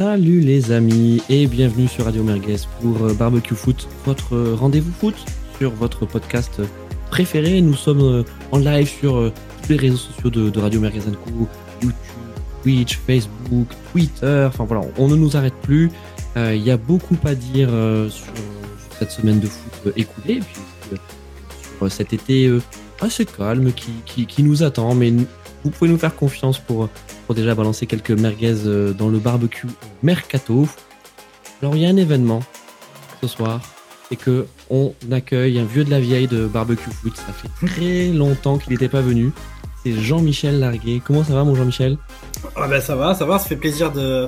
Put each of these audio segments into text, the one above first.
Salut les amis et bienvenue sur Radio Merguez pour euh, Barbecue Foot, votre euh, rendez-vous foot sur votre podcast préféré. Nous sommes euh, en live sur tous les réseaux sociaux de, Radio Merguez Co, YouTube, Twitch, Facebook, Twitter. Enfin voilà, on ne nous arrête plus. Il y a beaucoup à dire sur, cette semaine de foot écoulée et puis sur cet été assez calme qui nous attend. Mais vous pouvez nous faire confiance pour déjà balancer quelques merguez euh, dans le barbecue Mercato. Alors il y a un événement ce soir et que on accueille un vieux de la vieille de barbecue foot. Ça fait très longtemps qu'il n'était pas venu. C'est Jean-Michel Larguet. Comment ça va mon Jean-Michel? Ah ben ça va, ça va, ça fait plaisir de,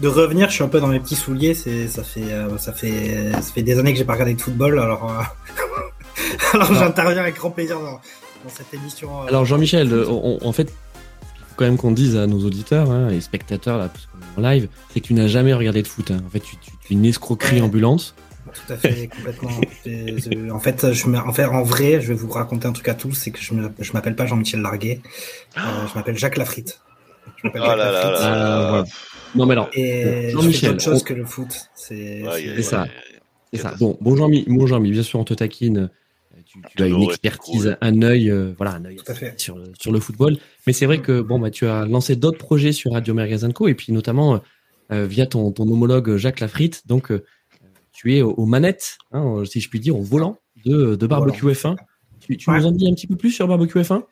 de revenir. Je suis un peu dans mes petits souliers. C'est ça fait euh, ça fait ça fait des années que j'ai pas regardé de football. Alors euh, alors, j'interviens avec grand plaisir dans, cette émission. alors Jean-Michel, en fait quand même qu'on dise à nos auditeurs hein, et spectateurs, là, parce qu'on est en live, c'est que tu n'as jamais regardé de foot. Hein. En fait, tu, es une escroquerie ambulante. Tout à fait, complètement. en fait, je me, en fait, en vrai, je vais vous raconter un truc à tous, c'est que je, je m'appelle pas Jean-Michel Larguet, euh, je m'appelle Jacques Lafritte. Je m'appelle oh là Là là Non mais alors, Jean-Michel, autre chose que le foot. C'est ça. C'est ça. Bon, bon Jean-Mi, bon Jean bien sûr, on te taquine tu, as une expertise, un œil, euh, voilà, un œil sur, sur, le football. Mais c'est vrai que bon, bah, tu as lancé d'autres projets sur Radio Magazine Co. Et puis notamment euh, via ton, ton, homologue Jacques Lafritte. Donc, euh, tu es aux, manettes, hein, si je puis dire, au volant de, de Barbecue F1. Tu, nous en dis un petit peu plus sur Barbecue F1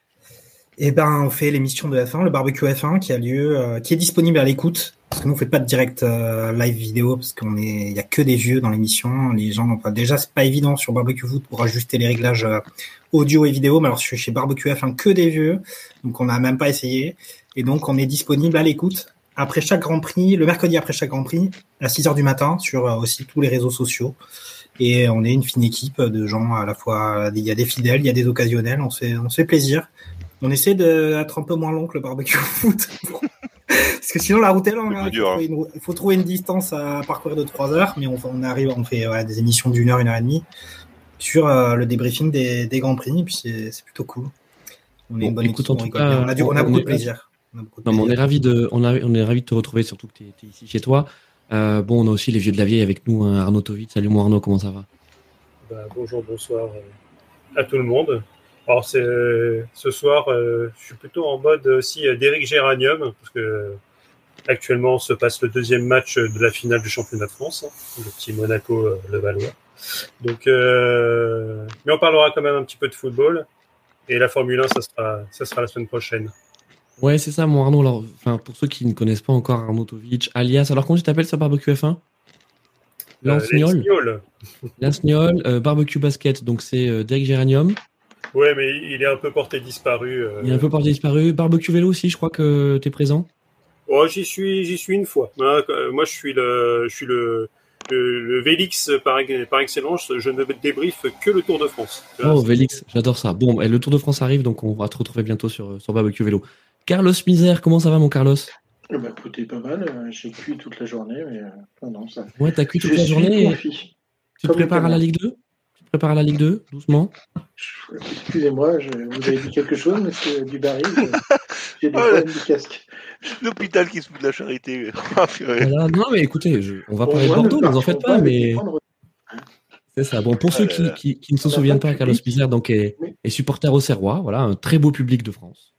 Eh ben, on fait l'émission de F1, le Barbecue F1, qui a lieu, qui est disponible à l'écoute parce que nous on fait pas de direct euh, live vidéo parce qu'on est, il y a que des vieux dans l'émission. Les gens n'ont pas. Déjà c'est pas évident sur Barbecue Foot pour ajuster les réglages euh, audio et vidéo. Mais alors je suis chez Barbecue F1 que des vieux, donc on n'a même pas essayé. Et donc on est disponible à l'écoute après chaque Grand Prix, le mercredi après chaque Grand Prix à 6 heures du matin sur euh, aussi tous les réseaux sociaux. Et on est une fine équipe de gens à la fois. Il y a des fidèles, il y a des occasionnels. On fait, on se fait plaisir. On essaie d'être un peu moins long que le barbecue foot parce que sinon, la route est longue. Hein. Hein. il, faut trouver une distance à parcourir de 3 heures, mais on, arrive, on fait des émissions d'une heure, une heure et demie sur euh, le débriefing des, Grands Prix, puis c'est plutôt cool. On est une bonne écoute, on, a, beaucoup de plaisir. On, est ravi de, on, on est ravi de te retrouver, surtout que tu es, ici chez toi. Euh, bon, on a aussi les vieux de la vieille avec nous, hein, Arnaud Tovit. Salut, moi Arnaud, comment ça va? Bah, Bonjour, bonsoir euh, à tout le monde. Alors, ce soir, je suis plutôt en mode aussi d'Éric Géranium, parce que Actuellement, se passe le deuxième match de la finale du championnat de France, hein, le petit Monaco euh, Valois. Donc, euh, mais on parlera quand même un petit peu de football. Et la Formule 1, ça sera, ça sera la semaine prochaine. Ouais, c'est ça, mon Arnaud. Alors, enfin, pour ceux qui ne connaissent pas encore Arnaud Tovic, alias, alors comment tu t'appelles sur Barbecue F1 L'Ansniol. Euh, Barbecue Basket, donc c'est euh, Derek Géranium. Ouais, mais il est un peu porté disparu. Il est un peu porté disparu. Barbecue Vélo aussi, je crois que tu es présent. Oh, j'y suis, j'y suis une fois. Moi, je suis le, je suis le, le, Vélix par, par, excellence. Je ne débriefe que le Tour de France. Oh, Vélix, j'adore ça. Bon, le Tour de France arrive, donc on va te retrouver bientôt sur, sur Barbecue Vélo. Carlos Misère, comment ça va, mon Carlos? Eh ben, écoutez, pas mal. Euh, j'ai cuit toute la journée, mais euh, non, ça. Ouais, t'as cuit toute la journée. Tu te prépares à la Ligue 2 prépare la Ligue 2, doucement. Excusez-moi, vous avez dit quelque chose, monsieur Dubarry J'ai des problèmes du casque. L'hôpital qui se fout de la charité. Ah, non, mais écoutez, on va parler de Bordeaux, ne vous en faites pas, mais. C'est ça. Bon, pour ceux qui, qui, ne se souviennent pas, Carlos Pizarre donc, est, supporter au Serrois, voilà, un très beau public de France.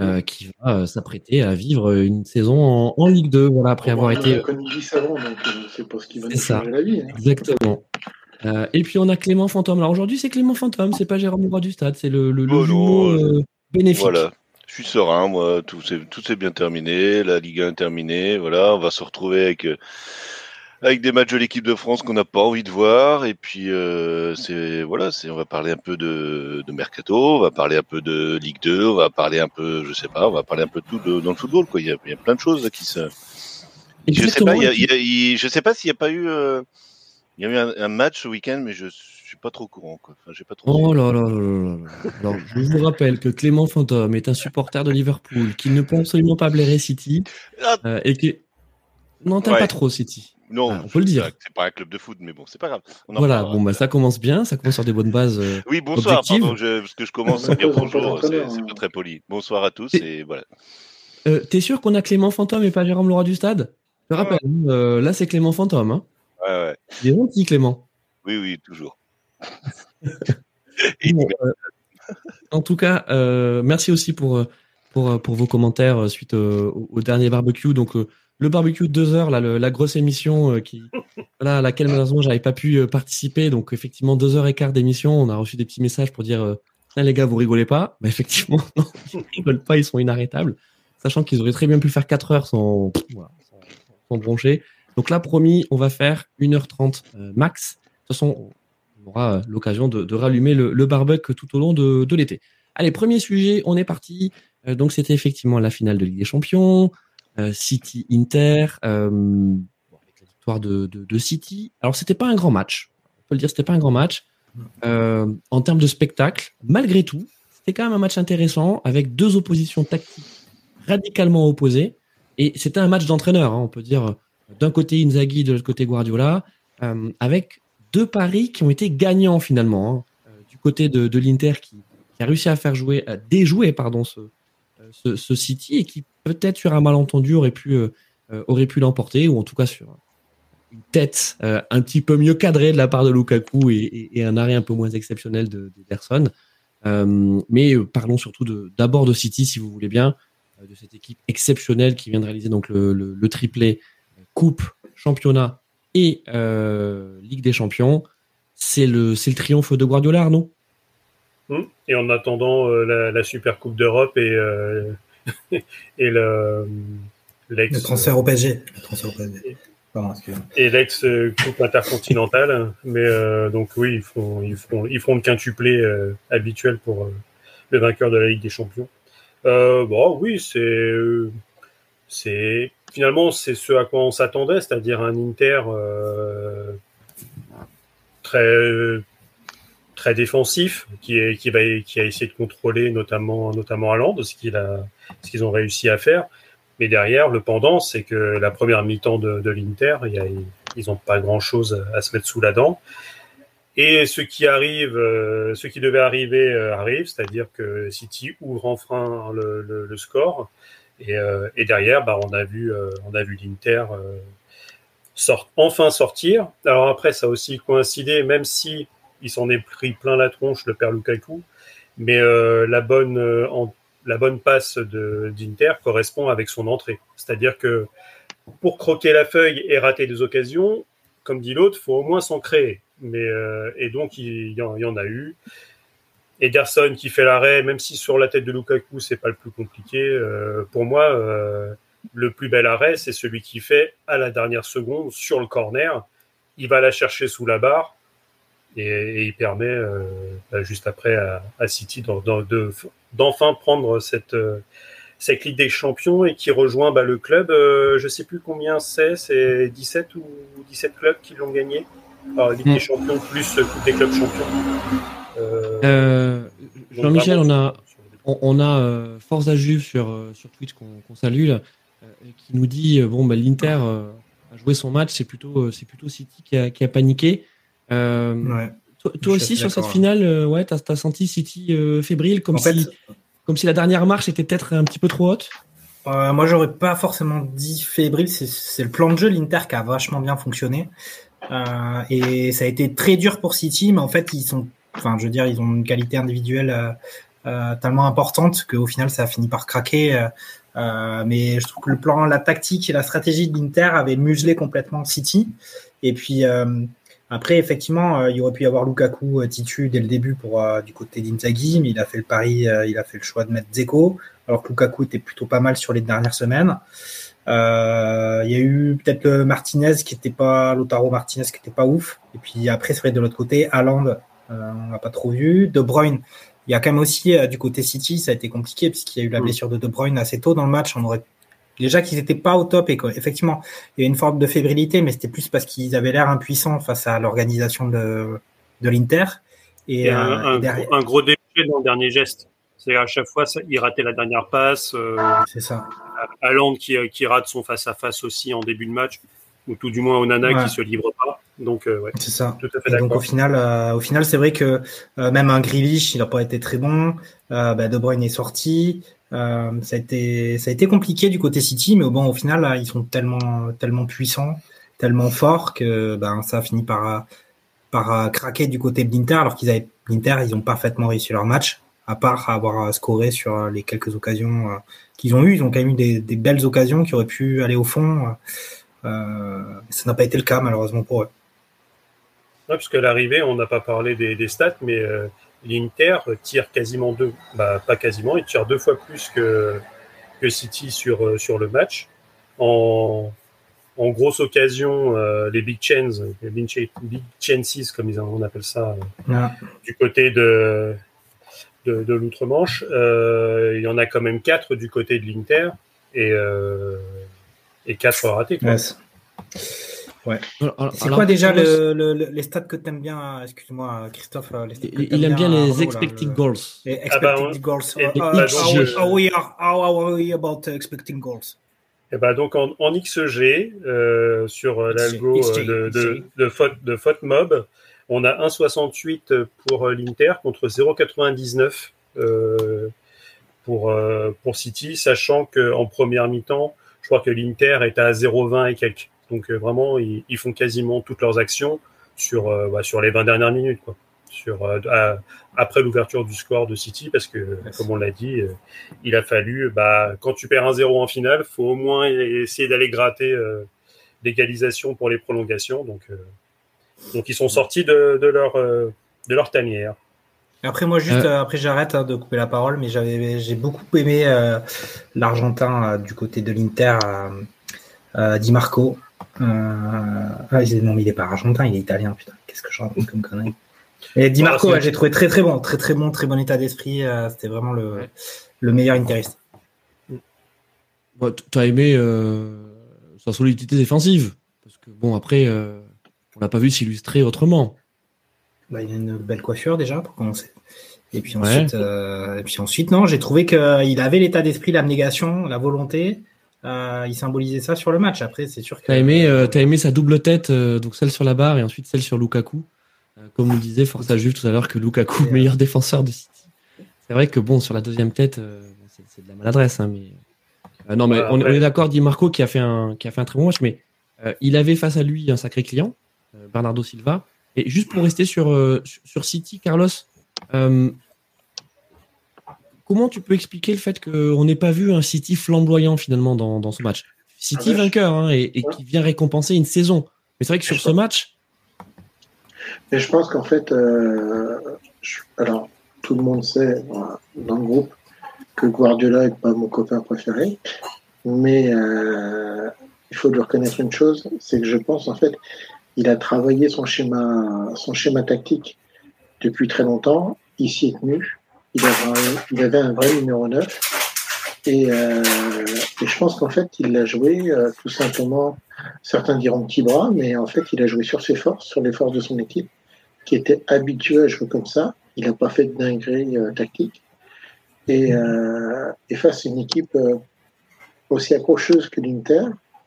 Euh, qui va euh, s'apprêter à vivre une saison en, Ligue 2, voilà, après avoir été. Comme il dit avant, donc euh, c'est pas ce qui va nous changer la vie. Hein. Exactement. Euh, et puis on a Clément Fantôme. Alors aujourd'hui c'est Clément Fantôme, c'est pas Jérôme Roi du Stade, c'est le, le, oh euh, bénéfique. Voilà, je suis serein, moi, tout s'est bien terminé, la Ligue 1 est terminée, voilà, on va se retrouver avec, euh, avec des matchs de l'équipe de France qu'on n'a pas envie de voir, et puis c'est voilà, on va parler un peu de, de, mercato, on va parler un peu de Ligue 2, on va parler un peu, je sais pas, on va parler un peu de tout dans le football, quoi. Il y a, il y a plein de choses qui se. Je sais, pas, il je sais pas s'il n'y a pas eu. Il y a eu un, match ce week-end, mais je suis pas trop courant. Quoi. Enfin, j'ai pas trop. Oh là là là là là. Alors, je vous rappelle que Clément Fantôme est un supporter de Liverpool qui ne peut absolument pas blairer City ah. euh, et qui non t'aimes pas trop City. Non, ah, on peut le dire. C'est pas un club de foot, mais bon, c'est pas grave. voilà, bon bah ça commence bien, ça commence sur des bonnes bases. Euh, oui, bonsoir. Pardon, je, parce que je commence à dire bonjour, c'est pas hein. très poli. Bonsoir à tous et, voilà. Euh, T'es sûr qu'on a Clément Fantôme et pas Jérôme Leroy du Stade? Je te rappelle, euh, là c'est Clément Fantôme. Hein. Ouais, ouais. Il est gentil, Clément. Oui, oui, toujours. Bon, euh, en tout cas, euh, merci aussi pour, euh, pour, pour vos commentaires suite euh, au, au dernier barbecue. Donc, euh, le barbecue de deux heures, là, le- la grosse émission euh, qui, voilà, à laquelle malheureusement j'avais pas pu euh, participer. Donc, effectivement, deux heures et quart d'émission. On a reçu des petits messages pour dire euh, Ah, les gars, vous rigolez pas. Bah, effectivement, non, ils rigolent pas, ils sont inarrêtables. Sachant qu'ils auraient très bien pu faire quatre heures sans, voilà, sans, sans broncher. Donc là, promis, on va faire 1h30 euh, max. De toute façon, on aura euh, l'occasion de, rallumer le, le tout au long de, l'été. Allez, premier sujet, on est parti. Euh, donc c'était effectivement la finale de Ligue des Champions, City Inter, avec la victoire de, City. Alors c'était pas un grand match, on peut le dire, c'était pas un grand match. En termes de spectacle, malgré tout, c'était quand même un match intéressant avec deux oppositions tactiques radicalement opposées. Et c'était un match d'entraîneur, hein, on peut dire. D'un côté Inzaghi, de l'autre côté Guardiola, euh, avec deux paris qui ont été gagnants finalement. hein. Euh, du côté de, de l'Inter qui, a réussi à faire jouer, à déjouer pardon ce, euh, ce, ce City et qui peut-être sur un malentendu aurait pu aurait pu l'emporter ou en tout cas sur une tête un petit peu mieux cadrée de la part de Lukaku et, un arrêt un peu moins exceptionnel de. Euh, mais parlons surtout de- d'abord de, City si vous voulez bien, de cette équipe exceptionnelle qui vient de réaliser donc le, le, triplé coupe, championnat et euh, Ligue des Champions. C'est le c'est le triomphe de Guardiola, Arnaud? Hum. Et en attendant euh, la, la Super Coupe d'Europe et, euh, et le, l'ex, Le transfert au PSG. Le transfert au PSG. Pardon, excusez-moi. et l'ex Coupe intercontinentale. Mais euh, donc oui, ils feront, ils feront, ils feront le quintuplé euh, habituel pour euh, le vainqueur de la Ligue des Champions. Euh, bon, oui, c'est, euh, c'est finalement c'est ce à quoi on s'attendait, c'est-à-dire un Inter euh, très très défensif qui est qui va qui a essayé de contrôler notamment notamment Haaland, ce qu'ils ont réussi à faire. Mais derrière, le pendant, c'est que la première mi-temps de, l'Inter, ils n'ont pas grand-chose à se mettre sous la dent. Et ce qui arrive, euh, ce qui devait arriver euh, arrive, c'est-à-dire que City ouvre enfin le- le score. Et, euh, et derrière, bah, on a vu, euh, on a vu l'Inter euh, sort, enfin sortir. Alors après, ça a aussi coïncidé, même si il s'en est pris plein la tronche, le père Lukaku. Mais la bonne la bonne passe d'Inter correspond avec son entrée. C'est-à-dire que pour croquer la feuille et rater des occasions, comme dit l'autre, faut au moins s'en créer. Mais et donc il y en a eu. Ederson qui fait l'arrêt, même si sur la tête de Lukaku c'est pas le plus compliqué. euh, pour moi, euh, le plus bel arrêt c'est celui qui fait à la dernière seconde sur le corner. Il va la chercher sous la barre et, et il permet euh, bah, juste après à, à City d'en- d'en- de- d'enfin prendre cette cette Ligue des Champions et qui rejoint bah, le club. je sais plus combien c'est, c'est 17 ou 17 clubs qui l'ont gagné. Alors, Ligue Mm. des Champions plus Coupe des clubs champions. Euh, Euh, Jean-Michel, on a on, on a euh, Forza Juve sur, sur Twitch qu'on qu'on salue, là, euh, qui nous dit euh, bon, bah, l'Inter euh, a joué son match, c'est plutôt, euh, c'est plutôt City qui a, qui a paniqué. Euh, Ouais. Toi, aussi, sur cette d'accord. finale, euh, ouais, t'as as senti City euh, fébrile, comme, En fait, si, comme si la dernière marche était peut-être un petit peu trop haute? Euh, moi, j'aurais pas forcément dit fébrile. C'est- C'est le plan de jeu de l'Inter qui a vachement bien fonctionné. Euh, et ça a été très dur pour City, mais en fait, ils sont, enfin, je veux dire, ils ont une qualité individuelle euh, euh, tellement importante qu'au final, ça a fini par craquer. euh, mais je trouve que le plan, la tactique et la stratégie de l'Inter avaient muselé complètement City. Et puis après, effectivement, il aurait pu y avoir Lukaku titu dès le début du côté d'Inzaghi, mais il a fait le pari, il a fait le choix de mettre Zeko alors que Lukaku était plutôt pas mal sur les dernières semaines. Il y a eu peut-être Martinez qui était pas, Lotaro Martinez qui était pas ouf. Et puis après, c'est vrai de l'autre côté, Haaland, on l'a pas trop vu. De Bruyne, il y a quand même aussi euh, du côté City, ça a été compliqué puisqu'il y a eu la Mm. blessure de De Bruyne assez tôt dans le match. On aurait déjà qu'ils étaient pas au top et qu'effectivement il y a une forme de fébrilité, mais c'était plus parce qu'ils avaient l'air impuissants face à l'organisation de, de l'Inter. Et, Et euh, un, derrière, gros, un gros déchet dans le dernier geste. C'est à chaque fois, ça, il ratait la dernière passe. Euh, c'est ça. Haaland qui, qui rate son face-à-face aussi en début de match, ou tout du moins Onana Ouais. qui se livre pas. Donc, ouais, c'est ça. Tout à fait donc au final, au final, c'est vrai que même un Grealish, il n'a pas été très bon. Bah, de Bruyne est sorti. ça a été, ça a été compliqué du côté City, mais bon, au final, ils sont tellement, tellement puissants, tellement forts que ben ça a fini par, par craquer du côté de l'Inter, alors qu'ils avaient l'Inter, ils ont parfaitement réussi leur match à part avoir scoré sur les quelques occasions euh, qu'ils ont eues. Ils ont quand même eu des, belles occasions qui auraient pu aller au fond. Euh, ça n'a pas été le cas, malheureusement, pour eux. Ouais, puisque l'arrivée, on n'a pas parlé des, stats, mais euh, l'Inter tire quasiment deux, bah, pas quasiment, il tire deux fois plus que, que City sur, sur le match. En, en grosse occasion, les big chains, les big, chances, comme on appelle ça, du côté de, de, l'outre-Manche. Euh, il y en a quand même quatre du côté de l'Inter et, euh, et quatre ratés. Quoi. Ouais. C'est quoi déjà les stats que tu aimes bien Excuse-moi, Christophe. il aime bien, les expected goals. Les expected goals. how, we are, how we about expecting goals? Et bah donc en, en XG, euh, sur l'algo de, de, de, faute, de faute mob, on a 1,68 pour euh, l'Inter contre 0,99 euh, pour, euh, pour City, sachant qu'en première mi-temps, je crois que l'Inter est à 0,20 et quelques. Donc vraiment, ils, font quasiment toutes leurs actions sur, bah, sur les 20 dernières minutes. Quoi. Sur, après l'ouverture du score de City, parce que, comme on l'a dit, il a fallu, bah, quand tu perds 1-0 en finale, faut au moins essayer d'aller gratter l'égalisation pour les prolongations. Donc, donc ils sont sortis de, de leur, euh, de leur tanière. Après moi juste euh. après j'arrête hein, de couper la parole mais j'avais j'ai beaucoup aimé euh, l'Argentin du côté de l'Inter Di Marco. Ah, non mais il est pas argentin il est italien putain qu'est-ce que je raconte comme connerie. Et Di Marco j'ai trouvé très très bon très très bon très bon état d'esprit c'était vraiment le, le meilleur interiste. tu as aimé sa solidité défensive? Parce que bon après on n'a pas vu s'illustrer autrement. Bah, il a une belle coiffure déjà pour commencer. Et puis ensuite, euh, et puis ensuite non, j'ai trouvé qu'il avait l'état d'esprit, l'abnégation, la volonté. Euh, il symbolisait ça sur le match. Après, c'est sûr que. T'as aimé, euh, as aimé sa double tête, donc celle sur la barre et ensuite celle sur Lukaku. comme on disait Forza Juve tout à l'heure que Lukaku, meilleur défenseur de City. C'est vrai que bon, sur la deuxième tête, c'est de la maladresse, hein, mais. non, mais on, on, est d'accord, dit Marco qui a fait un qui a fait un très bon match, mais il avait face à lui un sacré client. Euh, Bernardo Silva. Et juste pour rester sur, euh, sur City, Carlos, euh, comment tu peux expliquer le fait qu'on n'ait pas vu un City flamboyant finalement dans, ce match? City ah, vainqueur hein, et, qui vient récompenser une saison. Mais c'est vrai que sur ce match. Mais je pense qu'en fait, alors tout le monde sait dans le groupe que Guardiola n'est pas mon copain préféré, mais il faut lui reconnaître une chose, c'est que je pense en fait il a travaillé son schéma, son schéma tactique depuis très longtemps. Il s'y est tenu. Il avait, un, vrai numéro 9. Euh, et, je pense qu'en fait, il l'a joué euh, tout simplement, certains diront petit bras, mais en fait, il a joué sur ses forces, sur les forces de son équipe, qui était habitué à jouer comme ça. Il n'a pas fait de dinguerie euh, tactique. Et, et, face à une équipe aussi accrocheuse que l'Inter,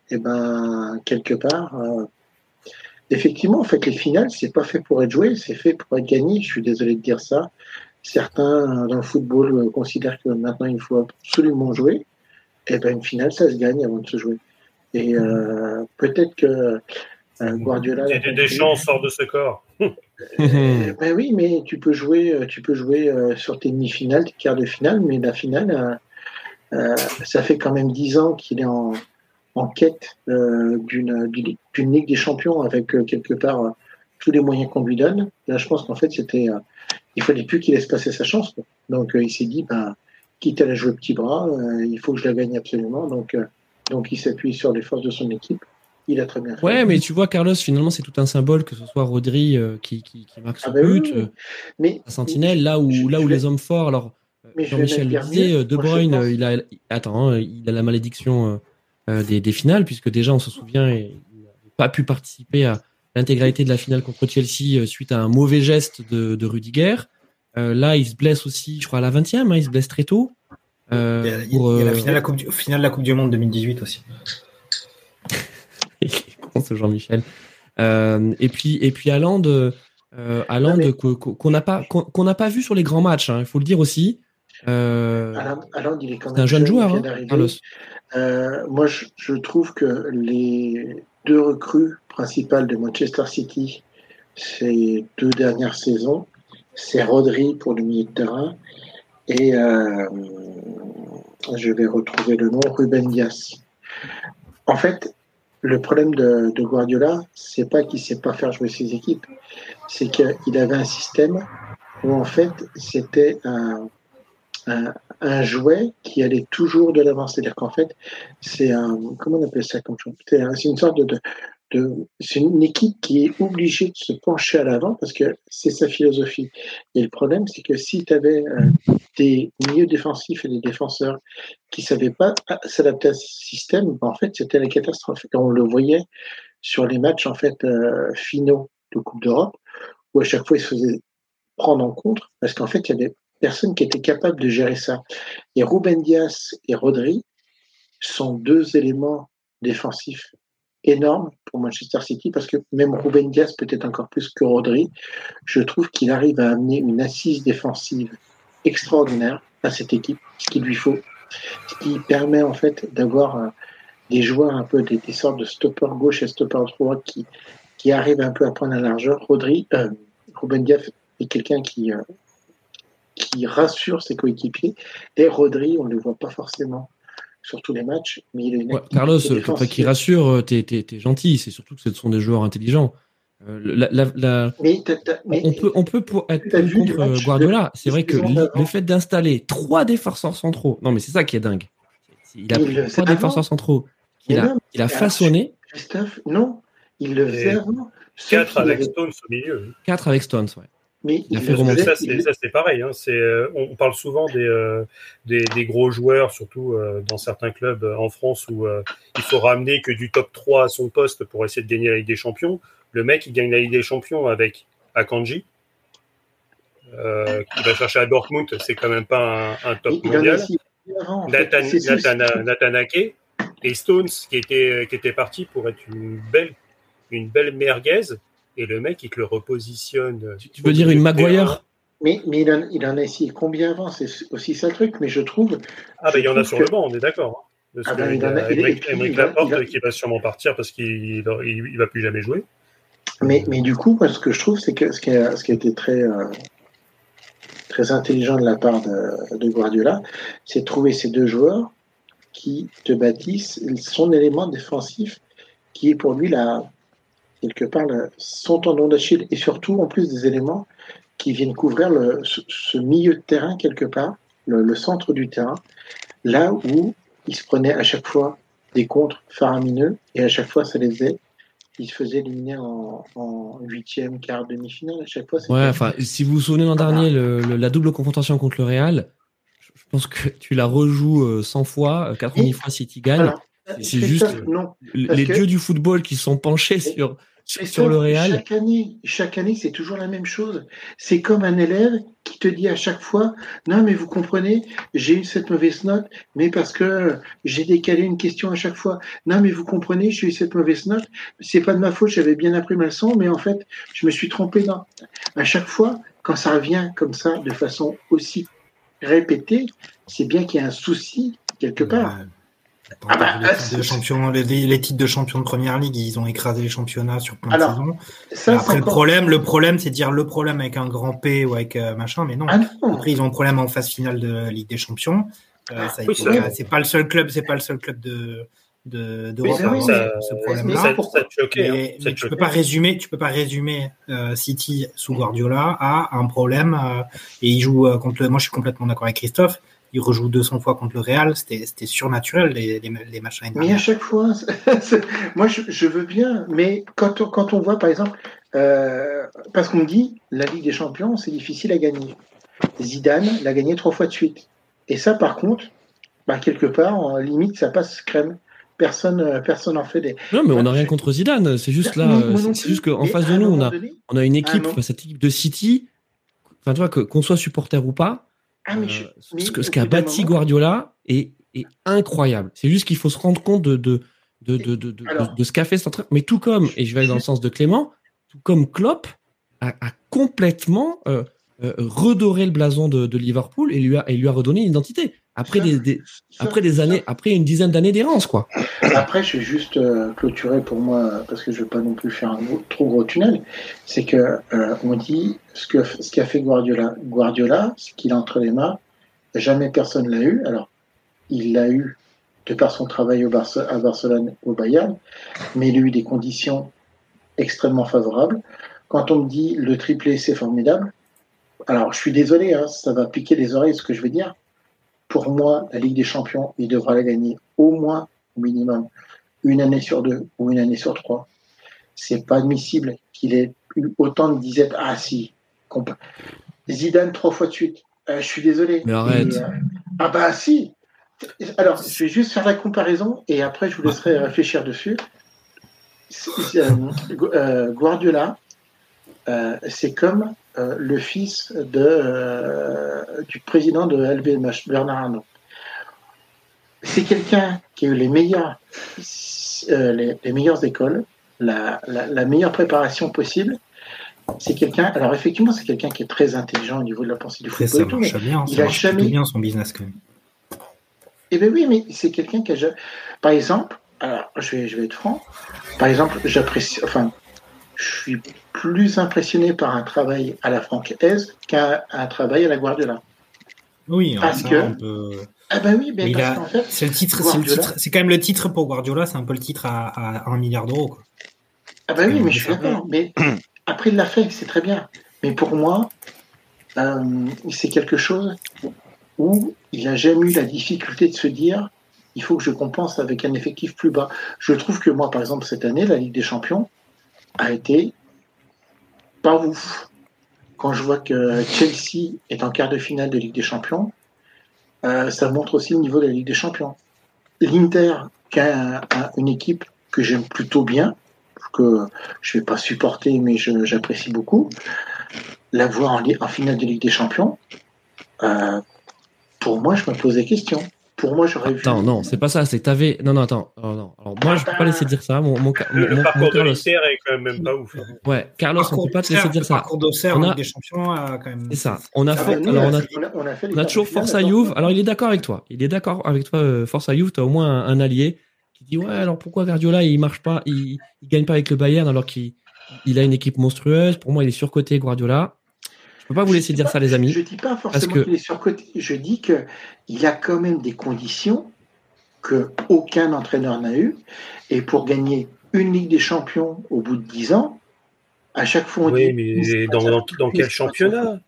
et eh ben, quelque part, effectivement, en fait, les finales, c'est pas fait pour être joué, c'est fait pour être gagné. Je suis désolé de dire ça. Certains dans le football euh, considèrent que maintenant il faut absolument jouer. Et eh ben une finale, ça se gagne avant de se jouer. Et euh, peut-être que euh, Guardiola. Des, des chances sort de ce corps. ben oui, mais tu peux jouer, tu peux jouer sur tes demi-finales, tes quarts de finale, mais la finale, ça fait quand même dix ans qu'il est en, en quête d'une Ligue des Champions avec quelque part tous les moyens qu'on lui donne. Là, je pense qu'en fait, c'était, il fallait plus qu'il laisse passer sa chance. Donc, il s'est dit, ben, quitte à la jouer petit bras, il faut que je la gagne absolument. Donc, donc il s'appuie sur les forces de son équipe. Il a très bien fait. Ouais, mais tu vois, Carlos, finalement, c'est tout un symbole que ce soit Rodri qui, qui, marque son ah ben but, mais, Sentinelle, là où, là où les hommes forts, alors, Jean-Michel le disait, De Bruyne, il a, attends, hein, il a la malédiction euh, des, finales, puisque déjà, on se souvient, il n'a pas pu participer à l'intégralité de la finale contre Chelsea euh, suite à un mauvais geste de, de Rudiger. Euh, là, il se blesse aussi, je crois, à la 20e, hein, il se blesse très tôt. il, y a, la finale, la coupe du, finale de la Coupe du Monde 2018 aussi. ce Jean-Michel. et puis et puis Haaland, qu'on n'a pas qu'on n'a pas vu sur les grands matchs. Hein, il faut le dire aussi. Haaland, il est quand même un jeune joueur, hein, Carlos. moi, je, trouve que les deux recrues principales de Manchester City ces deux dernières saisons, c'est Rodri pour le milieu de terrain et euh, je vais retrouver le nom, Ruben Dias. En fait, le problème de, de Guardiola, c'est pas qu'il sait pas faire jouer ses équipes, c'est qu'il avait un système où en fait c'était un, un, jouet qui allait toujours de l'avant. C'est-à-dire qu'en fait, c'est un comment on appelle ça comme C'est une sorte de, c'est une équipe qui est obligée de se pencher à l'avant parce que c'est sa philosophie. Et le problème, c'est que si tu avais euh, des milieux défensifs et des défenseurs qui savaient pas s'adapter à ce système, ben, en fait, c'était la catastrophe. Et on le voyait sur les matchs en fait euh, finaux de Coupe d'Europe, où à chaque fois ils se faisaient prendre en compte parce qu'en fait, il y avait personne qui était capable de gérer ça. Et Ruben Dias et Rodri sont deux éléments défensifs énorme pour Manchester City parce que même Ruben Dias, peut-être encore plus que Rodri, je trouve qu'il arrive à amener une assise défensive extraordinaire à cette équipe, ce qu'il lui faut, ce qui permet en fait d'avoir euh, des joueurs un peu des, sortes de stopper gauche et stopper droit qui, qui arrivent un peu à prendre la largeur. Rodri, euh, Ruben Dias est quelqu'un qui, euh, qui rassure ses coéquipiers et Rodri, on ne le voit pas forcément sur tous les matchs. Mais il a une Carlos, qui rassure, euh, t'es es, gentil. C'est surtout que ce sont des joueurs intelligents. Euh, on, peut, on peut pour être contre euh, Guardiola. C'est vrai que le fait d'installer trois défenseurs centraux, non mais c'est ça qui est dingue. Il a trois défenseurs centraux a, il a façonné. Christophe, non, il le faisait Quatre avec Stones au milieu. Quatre avec Stones, ouais. Mais ça, c'est pareil. Hein. Euh, on parle souvent des, euh, des, gros joueurs, surtout euh, dans certains clubs en France où il faut ramener que du top 3 à son poste pour essayer de gagner la Ligue des Champions. Le mec, il gagne la Ligue des Champions avec Akanji, qui va chercher à Dortmund, c'est quand même pas un, top mondial. Nathan, Ake et Stones, qui était, qui était parti pour être une belle, une belle merguez et le mec, il te le repositionne. Tu, veux dire une Maguire mais, mais il, en, il, en, a essayé combien avant? C'est aussi ça le truc, mais je trouve. Ah, ben il y en a sur le banc, on est d'accord. Ah il a Laporte qui va sûrement partir parce qu'il ne va plus jamais jouer. Mais, mais du coup, moi, ce que je trouve, c'est que ce qui, a, ce qui a été très, euh, très intelligent de la part de, de Guardiola, c'est de trouver ces deux joueurs qui te bâtissent son élément défensif qui est pour lui la, quelque part son tendon d'Achille et surtout en plus des éléments qui viennent couvrir le, ce, milieu de terrain quelque part, le, centre du terrain, là où il se prenait à chaque fois des contres faramineux et à chaque fois ça les faisait. Il se faisait éliminer en huitième, quart, demi-finale. À chaque fois. Ouais, enfin, si vous vous souvenez l'an dernier, la double confrontation contre le Real, je pense que tu la rejoues 100 euh, fois, 90 fois City gagne. C'est juste les dieux du football qui sont penchés sur, sur le Real. Chaque année, chaque année, c'est toujours la même chose. C'est comme un élève qui te dit à chaque fois, non, mais vous comprenez, j'ai eu cette mauvaise note, mais parce que j'ai décalé une question à chaque fois. Non, mais vous comprenez, j'ai eu cette mauvaise note, c'est pas de ma faute, j'avais bien appris ma leçon, mais en fait, je me suis trompé. Non. À chaque fois, quand ça revient comme ça, de façon aussi répétée, c'est bien qu'il y a un souci quelque part. Ah bah, les, titres de champion, les, titres de champion de première ligue, ils ont écrasé les championnats sur plein de saisons. après, le problème, le problème, c'est de dire le problème avec un grand P ou avec euh, machin, mais non. Ah après, ils ont un problème en phase finale de Ligue des Champions. Euh, ah, c'est pas le seul club, c'est pas le seul club de de oui, ce problème-là. Mais, tu peux pas résumer, tu peux pas résumer euh, City sous Guardiola à un problème. et il joue contre. Le, moi, je suis complètement d'accord avec Christophe il rejoue 200 fois contre le Real, c'était surnaturel les, les, les machins. Mais à chaque fois, moi je, veux bien, mais quand on, quand on voit par exemple, euh, parce qu'on dit la Ligue des Champions, c'est difficile à gagner. Zidane l'a gagné trois fois de suite. Et ça, par contre, bah, quelque part, en limite, ça passe crème. Personne, euh, personne en fait des. Non, mais on n'a rien contre Zidane. C'est juste là, c'est juste qu'en face de nous, on a, on a une équipe, cette équipe de City. Enfin, tu vois, qu'on soit supporter ou pas, ah, euh, ce, qu'a bâti Guardiola est, incroyable. C'est juste qu'il faut se rendre compte de, de, de, de, de, ce qu'a fait cet entraîneur. Mais tout comme, et je vais aller dans le sens de Clément, tout comme Klopp a, a complètement euh, euh, redoré le blason de, de, Liverpool et lui a, et lui a redonné une identité. Après des, des après des années, après une dizaine d'années d'errance, quoi. Après, je vais juste euh, clôturer pour moi, parce que je veux pas non plus faire un trop gros tunnel. C'est que euh, on dit ce que ce qu'a fait Guardiola. Guardiola, ce qu'il a entre les mains, jamais personne l'a eu. Alors, il l'a eu de par son travail au Barce à Barcelone, au Bayern, mais il a eu des conditions extrêmement favorables. Quand on me dit le triplé, c'est formidable. Alors, je suis désolé, hein, ça va piquer les oreilles ce que je vais dire. Pour moi, la Ligue des Champions, il devra la gagner au moins, au minimum, une année sur deux ou une année sur trois. C'est pas admissible qu'il ait eu autant de disettes. Ah si, Zidane trois fois de suite. Euh, je suis désolé. Mais arrête. euh, ah bah si. Alors, je vais juste faire la comparaison et après je vous laisserai réfléchir dessus. Euh, euh, Guardiola, euh, c'est comme le fils de, du président de LVMH, Bernard Arnault. C'est quelqu'un qui a eu les meilleures, les, les, meilleures écoles, la, la, la meilleure préparation possible c'est quelqu'un. Alors effectivement, c'est quelqu'un qui est très intelligent au niveau de la pensée du football. Ça marche tout, bien, il ça a marche jamais bien son business quand même. Eh bien oui, mais c'est quelqu'un qui a. Par exemple, alors je vais, je vais être franc. Par exemple, j'apprécie. Enfin, je suis plus impressionné par un travail à la francaise qu'un un travail à la Guardiola. Oui, parce ça, que. on peut... Ah ben oui, mais, Mais parce a- qu'en fait, c'est le titre, c'est Guardiola. quand même le titre pour Guardiola, c'est un peu le titre à, à un milliard d'euros. Ah bah oui, mais je suis d'accord. Mais après, il l'a fait, c'est très bien. Mais pour moi, euh, c'est quelque chose où il n'a jamais eu la difficulté de se dire il faut que je compense avec un effectif plus bas. Je trouve que moi, par exemple, cette année, la Ligue des Champions a été pas ouf. Quand je vois que Chelsea est en quart de finale de Ligue des Champions, euh, ça montre aussi le niveau de la Ligue des Champions. L'Inter, qui a un- un- une équipe que j'aime plutôt bien, que je vais pas supporter, mais j'apprécie beaucoup. La voir en finale de Ligue des Champions, euh, pour moi, je me pose des questions. Pour moi, j'aurais vu. Attends, non, c'est pas ça. C'est t'avais. Non, non, attends. Oh, non. Alors, moi, je peux pas laisser dire ça. Mon, mon, Le, mon- le parcours mon de Carlos. l'Inter est quand même pas ouf. hein. Ouais, Carlos, on peut pas te laisser dire ça. Parcours d'Auxerre On a- des Champions, euh, quand même. C'est ça. On a, Ah ben, nous, alors, on, a, on a- fait on a toujours Forza attends. Juve. Alors, il est d'accord avec toi. Il est d'accord avec toi, euh, Forza Juve. T'as au moins un, un allié qui dit Ouais, alors pourquoi Guardiola, il marche pas, il, il gagne pas avec le Bayern alors qu'il il a une équipe monstrueuse. Pour moi, il est surcoté, Guardiola. Je peux pas vous laisser dire ça, les amis. Je dis pas forcément que- qu'il est surcoté. Je dis que il a quand même des conditions que aucun entraîneur n'a eu. Et pour gagner une Ligue des Champions au bout de 10 ans, à chaque fois on Oui, dit. mais dans, dans, dans quel championnat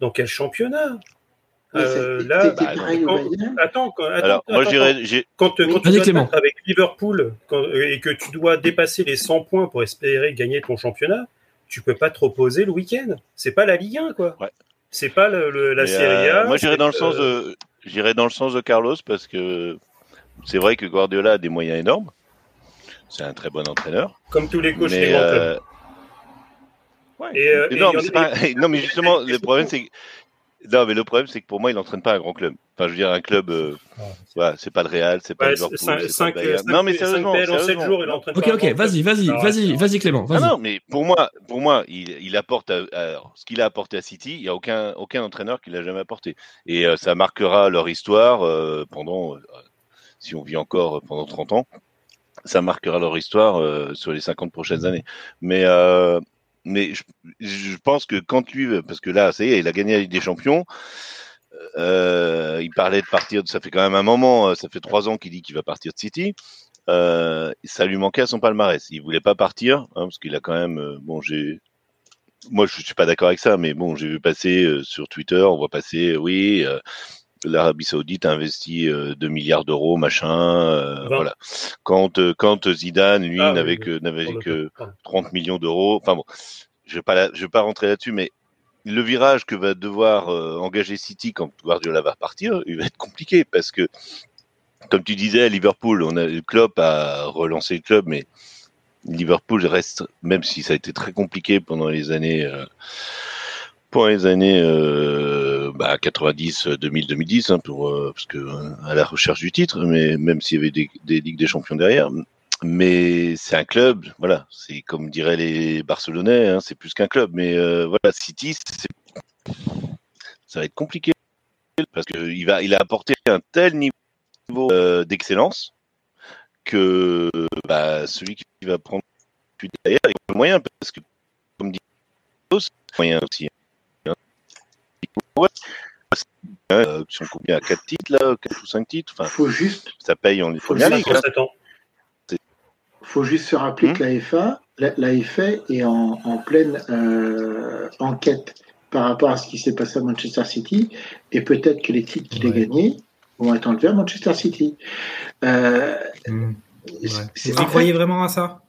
Dans quel championnat Euh, là, bah, quand-. Attends, quand, attends, Alors, moi, attends, j'irais, j'ai, quand, quand tu dois avec Liverpool quand- et que tu dois dépasser les 100 points pour espérer gagner ton championnat, tu peux pas te reposer le week-end. C'est pas la Ligue 1, quoi. Ouais. C'est pas le- le- la Serie euh, A. moi, j'irais dans le sens euh, de, j'irais dans le sens de Carlos parce que c'est vrai que Guardiola a des moyens énormes. C'est un très bon entraîneur. Comme tous les coachs mais, des grands clubs. euh, ouais. Et, euh, Mais et non, mais pas- non, mais justement, le problème, c'est que, non, mais le problème, c'est que pour moi, il n'entraîne pas un grand club. Enfin, je veux dire, un club, euh, voilà, c'est pas le Real, c'est pas Ouais, le Liverpool, cinq- c'est pas cinq- le Bayern. cinq- Non, mais sérieusement, PL en 7 sérieusement. jours, il Ok, ok, vas-y, vas-y, vas-y, vas-y, Clément. Ah Vas-y. non, mais pour moi, pour moi, il, il apporte à- à- ce qu'il a apporté à City. Il n'y a aucun, aucun entraîneur qui l'a jamais apporté. Et euh, ça marquera leur histoire euh, pendant, euh, si on vit encore euh, pendant 30 ans, ça marquera leur histoire euh, sur les 50 prochaines années. Mais, euh, mais je, pense que quand lui, parce que là, ça y est, il a gagné la Ligue des Champions. Euh, il parlait de partir, ça fait quand même un moment, euh, ça fait trois ans qu'il dit qu'il va partir de City. Euh, ça lui manquait à son palmarès. Il voulait pas partir hein, parce qu'il a quand même. bon, j'ai. Moi, je suis pas d'accord avec ça, mais bon, j'ai vu passer sur Twitter, on voit passer, oui, l'Arabie Saoudite a investi euh, 2 milliards d'euros, machin, euh, voilà. Quand euh, quand Zidane, lui, Ah, n'avait oui. que n'avait que pardon. 30 millions d'euros. Enfin bon, je vais pas la- je vais pas rentrer là-dessus, mais le virage que va devoir euh, engager City quand Guardiola va repartir, il va être compliqué parce que, comme tu disais, à Liverpool, on a le club a relancé le club, mais Liverpool reste, même si ça a été très compliqué pendant les années, euh, pendant les années euh, bah, 90, 2000, 2010, hein, pour, euh, parce que euh, à la recherche du titre, mais même s'il y avait des, ligues des champions derrière, mais c'est un club, voilà. C'est comme diraient les Barcelonais, hein, c'est plus qu'un club. Mais euh, voilà, City, ça va être compliqué parce qu'il va, il a apporté un tel niveau euh, d'excellence que bah, celui qui va prendre plus derrière, il a moyen parce que, comme dit, moyen aussi. Hein. Ouais. Euh, sont combien à 4 titres là, 4 ou 5 titres. Enfin, faut juste. Ça paye en première ligue. Hein. faut juste se rappeler hmm? que la FA, la, FA est en, en pleine euh, enquête par rapport à ce qui s'est passé à Manchester City, et peut-être que les titres qu'il a gagnés vont être enlevés à Manchester City. Euh, mmh. Vous y croyez vraiment à ça?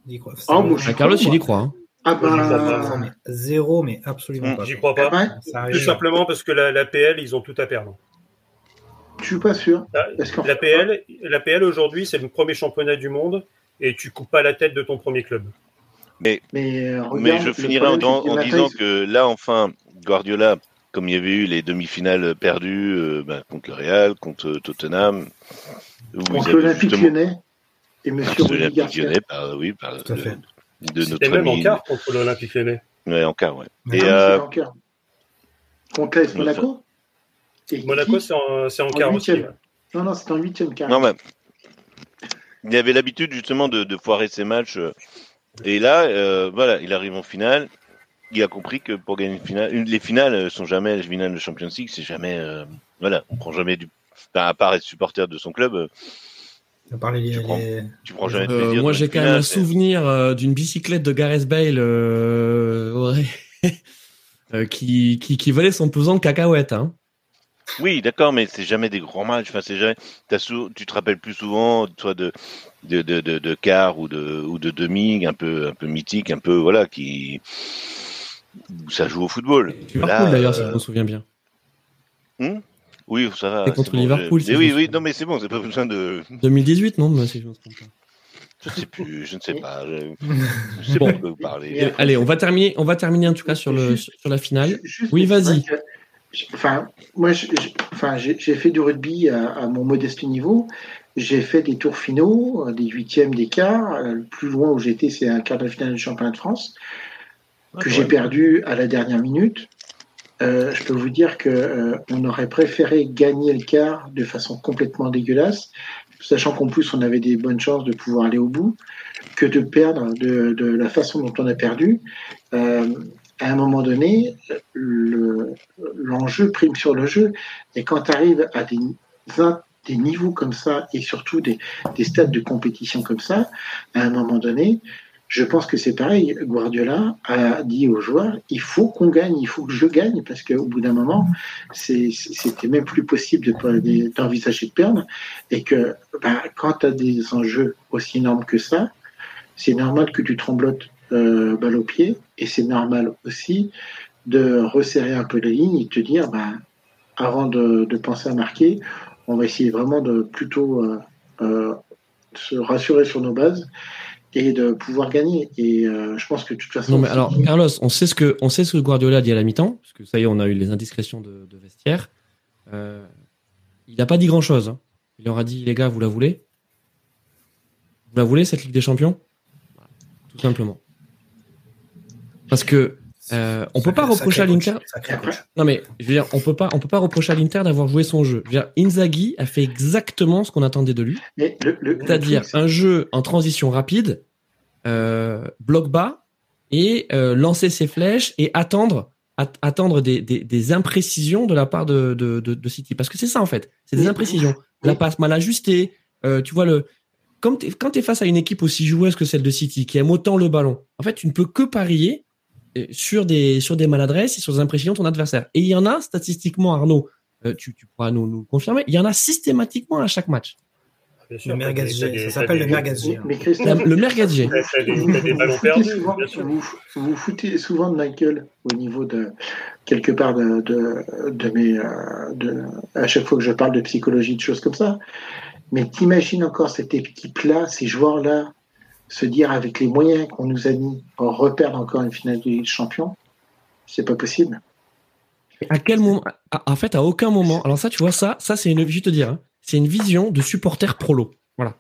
Oh, Carlos, il y croit. Hein. Ah ben... Zéro, mais absolument mmh. pas. J'y crois pas. Ah Tout simplement parce que la, PL, ils ont tout à perdre. Je suis pas sûr. La, PL, la PL aujourd'hui, c'est le premier championnat du monde et tu coupes pas la tête de ton premier club. Mais, mais, euh, mais je finirai en, en disant que là, enfin, Guardiola, comme il y avait eu les demi-finales perdues euh, ben, contre le Real, contre euh, Tottenham. Contre l'Olympique Lyonnais et Monsieur L'Olympique Lyonnais, par, oui, par de, notre même en quart contre l'Olympique Lyonnais. Oui, en quart, oui. Et, euh, en quart. Contre Monaco Monaco, c'est en, en, quart aussi. Non, non, c'est en huitième quart. Non, mais il avait l'habitude justement de, de, foirer ses matchs. Et là, euh, voilà, il arrive en finale il a compris que pour gagner une finale, les finales sont jamais les finales de Champions League, c'est jamais, euh, voilà, on prend jamais du, à part être supporter de son club. Euh, tu, prends, tu prends jamais euh, moi, j'ai quand même un souvenir d'une bicyclette de Gareth Bale qui, qui, qui valait son pesant de cacahuètes. Hein. Oui, d'accord, mais c'est jamais des grands matchs. Enfin, c'est jamais. tu te rappelles plus souvent, toi, de de, de, de, de quart ou de ou de demi, un peu un peu mythique, un peu voilà, qui ça joue au football. Liverpool d'ailleurs, si je me souviens bien. Hmm? Oui, ça va. C'est contre Liverpool. oui, oui, non, mais c'est bon, c'est pas besoin de. 2018, non, si je me trompe pas. Je sais plus, je ne sais pas. Je, sais pas de vous parlez. Allez, on va terminer, on va terminer en tout cas sur le sur la finale. oui, vas-y. Enfin, moi, enfin, j'ai fait du rugby à, à, mon modeste niveau. J'ai fait des tours finaux, des huitièmes, des quarts. Le plus loin où j'étais, c'est un quart de finale du championnat de France que j'ai perdu à la dernière minute. Euh, je peux vous dire que euh, on aurait préféré gagner le quart de façon complètement dégueulasse, sachant qu'en plus on avait des bonnes chances de pouvoir aller au bout, que de perdre de, la façon dont on a perdu. Euh, à un moment donné, l'enjeu prime sur le jeu, et quand tu arrives à des, niveaux comme ça, et surtout des stades de compétition comme ça, à un moment donné, je pense que c'est pareil. Guardiola a dit aux joueurs il faut qu'on gagne, il faut que je gagne, parce qu'au bout d'un moment, c'était même plus possible d'envisager de, perdre. Et que bah, quand tu as des enjeux aussi énormes que ça, c'est normal que tu tremblotes euh, balle au pied, et c'est normal aussi de resserrer un peu la ligne et te dire bah, avant de, penser à marquer, on va essayer vraiment de plutôt euh, euh, se rassurer sur nos bases et de pouvoir gagner. Et euh, je pense que de toute façon. Non, mais alors, Carlos, on sait ce que, on sait ce que Guardiola dit à la mi-temps, parce que ça y est, on a eu les indiscrétions de, vestiaire. Euh, il n'a pas dit grand-chose. Hein. Il leur a dit, les gars, vous la voulez? Vous la voulez, cette Ligue des Champions? Tout simplement. Parce que euh, on peut pas reprocher à l'Inter. Non mais je veux dire, on peut pas, on peut pas reprocher à l'Inter d'avoir joué son jeu. Je veux dire, Inzaghi a fait exactement ce qu'on attendait de lui, c'est-à-dire un jeu en transition rapide, euh, bloc bas et euh, lancer ses flèches et attendre, attendre des, des, des, imprécisions de la part de, de, de, de City. Parce que c'est ça en fait, c'est des imprécisions. La passe mal ajustée. Euh, tu vois le quand tu es face à une équipe aussi joueuse que celle de City, qui aime autant le ballon, en fait, tu ne peux que parier sur des, sur des maladresses et sur des impressions de ton adversaire. Et il y en a statistiquement, Arnaud, euh, tu, tu, pourras nous, nous confirmer, il y en a systématiquement à chaque match. Le merguez ça s'appelle le merguez Le merguez Vous, vous foutez souvent de Michael au niveau de quelque part de, de, de mes euh, de, à chaque fois que je parle de psychologie de choses comme ça. Mais t'imagines encore cette équipe-là, ces joueurs-là, se dire avec les moyens qu'on nous a mis, on repère encore une finale de Ligue des Champions, c'est pas possible. À quel moment En fait, à aucun moment. Alors ça, tu vois ça, ça c'est une, je te dire, hein, c'est une vision de supporter prolo. Voilà.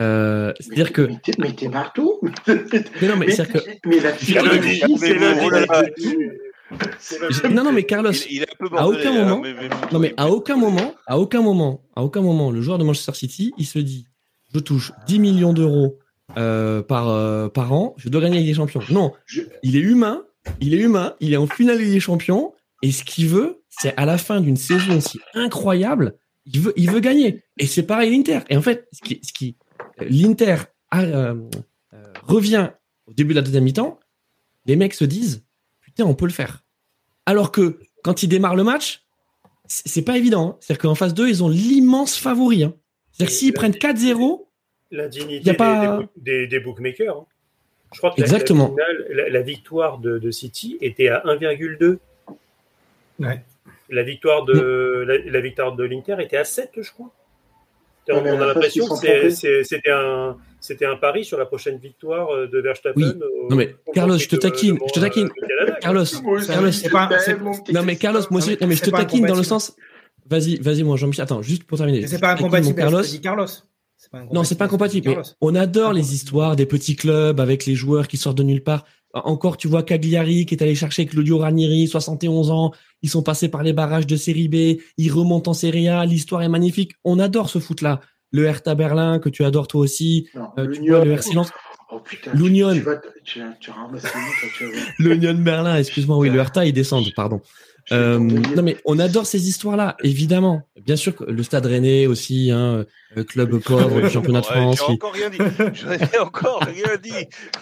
Euh, c'est-à-dire que. Mais t'es marteau Mais non, mais c'est-à-dire que. Mais la Non, non, mais Carlos, Il, il est un peu à aucun hein, moment- mais- mais- Non, mais à aucun moment, à aucun moment, à aucun moment, le joueur de Manchester City, il se dit, je touche 10 millions d'euros euh, par, euh, par an, je dois gagner avec des champions. Non, Je- il est humain, il est humain, il est en finale des champions, et ce qu'il veut, c'est à la fin d'une saison si incroyable, il veut, il veut gagner. Et c'est pareil l'Inter. Et en fait, ce qui, ce qui, l'Inter a, euh, euh, revient au début de la deuxième mi-temps, les mecs se disent, putain, on peut le faire. Alors que quand ils démarrent le match, c'est c'est pas évident. hein. C'est-à-dire qu'en phase 2, ils ont l'immense favori. hein. C'est-à-dire que s'ils prennent 4-0, L'indignité des- pas- des, des- des bookmakers. hein. Je crois que la- Exactement. La, finale- la- la victoire de, de City était à 1,2. Ouais. La victoire de la, la victoire de l'Inter était à 7, je crois. On, a l'impression que c'était un c'était un pari sur la prochaine victoire euh, de Verstappen. Oui. au- Non, mais au Carlos, je te taquine, je te taquine. Canada. Carlos, Carlos, c'est pas- non mais Carlos, moi aussi, non mais je te taquine dans le sens. Vas-y, vas-y, moi Jean-Michel. Attends, juste pour terminer. C'est pas mon incompatible Carlos. Carlos. Pas Non, c'est pas incompatible. Mais on adore les histoires des petits clubs avec les joueurs qui sortent de nulle part. Encore, tu vois Cagliari qui est allé chercher Claudio Ranieri, 71 ans. Ils sont passés par les barrages de Série B. Ils remontent en Série A. L'histoire est magnifique. On adore ce foot-là. Le Hertha Berlin que tu adores toi aussi. Non, Euh, tu l'Union- vois le RC Lens. Oh putain, L'Union. Tu, tu, tu, tu. L'Union Berlin, excuse-moi, oui, le Hertha, ils descendent, pardon. Euh, non mais on adore ces histoires-là, évidemment. Bien sûr que le Stade Rennais aussi, hein, euh, club pauvre du championnat de France. J'ai qui- encore rien dit. Je n'ai encore rien dit.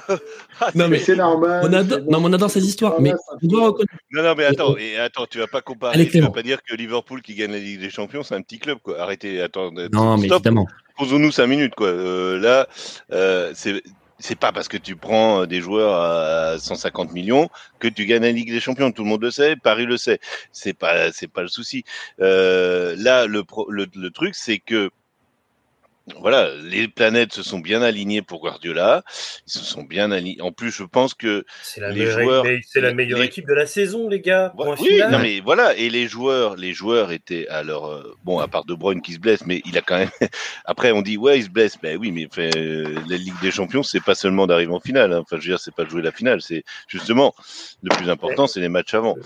Ah, Non, Mais mais c'est normal. on adore, non, mais on adore ces histoires. Mais on doit reconnaître. Non, non, mais attends, et attends, tu vas pas comparer. Allez, tu vas pas dire que Liverpool qui gagne la Ligue des Champions, c'est un petit club, quoi. Arrêtez, attends. Non, mais évidemment. Posons-nous cinq minutes, quoi. Euh, là, euh, c'est. C'est pas parce que tu prends des joueurs à 150 millions que tu gagnes la Ligue des Champions. Tout le monde le sait, Paris le sait. C'est pas, c'est pas le souci. Euh, là, le, pro- le, le truc, c'est que voilà, les planètes se sont bien alignées pour Guardiola. Ils se sont bien alignés. En plus, je pense que C'est la, Les meilleure, joueurs- c'est la meilleure les- équipe de la saison, les gars. Oui, final. non mais voilà, et les joueurs, les joueurs étaient à leur euh, bon à part De Bruyne qui se blesse, mais il a quand même. Après, on dit ouais, il se blesse, ben oui, mais fait, euh, la Ligue des Champions, c'est pas seulement d'arriver en finale. hein. Enfin, je veux dire, c'est pas de jouer la finale, c'est justement le plus important, c'est les matchs avant.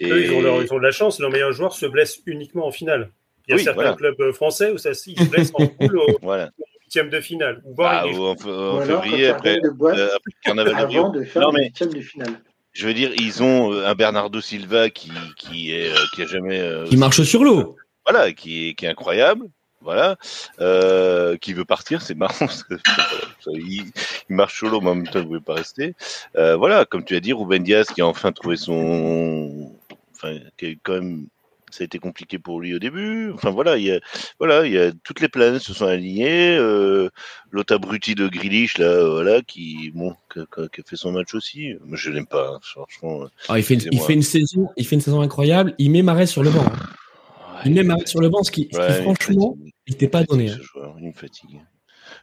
Et Eux, ils, ont leur- ils ont de la chance. Leur meilleur joueur se blesse uniquement en finale. Il y a Oui, certains voilà. clubs euh, français où ça, se- ils se blessent en poule au voilà. huitième de finale. Ou Ah, en, en février après, euh, après le Carnaval de Rio. avant de faire Non, le mais- huitième de finale. Je veux dire, ils ont euh, un Bernardo Silva qui qui est euh, qui a jamais euh, Qui marche sur l'eau. voilà, qui est, qui est incroyable, voilà, euh, qui veut partir, c'est marrant, parce que, ça, il, il marche solo, mais en même temps, il ne voulait pas rester. Euh, voilà, comme tu as dit, Ruben Diaz qui a enfin trouvé son, enfin, qui est quand même, ça a été compliqué pour lui au début. Enfin voilà, il y a, voilà, il y a toutes les planètes se sont alignées. Euh, L'autre abruti de Grealish là, euh, voilà, qui bon, qui, a fait son match aussi. Mais je l'aime pas, hein, franchement. Ah, il, fait une, il, Excusez-moi. fait une saison, il fait une saison incroyable. Il met Marais sur le banc. hein. Il met Marais sur le banc, ce qui, ce franchement, il n'était pas donné. hein. joueur, il me fatigue.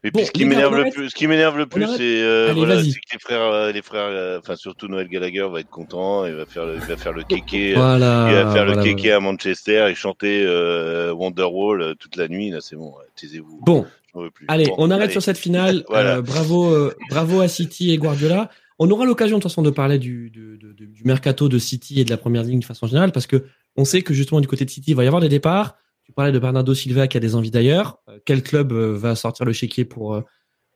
Et Bon, puis ce qui m'énerve le plus, ce qui m'énerve le plus, arrête c'est euh, voilà, c'est que les frères, euh, les frères, euh, enfin surtout Noël Gallagher va être content, il va faire le, il va faire le kéké, Voilà. il va faire le voilà, kéké voilà. à Manchester et chanter euh, Wonderwall toute la nuit. Là, c'est bon, taisez-vous. Bon, plus. Allez, Bon, on arrête allez. sur cette finale. Bravo, bravo à City et Guardiola. On aura l'occasion de toute façon de parler du, du, du- du mercato de City et de la première ligne de façon générale parce que on sait que justement du côté de City il va y avoir des départs. Tu parlais de Bernardo Silva qui a des envies d'ailleurs. Euh, quel club euh, va sortir le chéquier pour euh,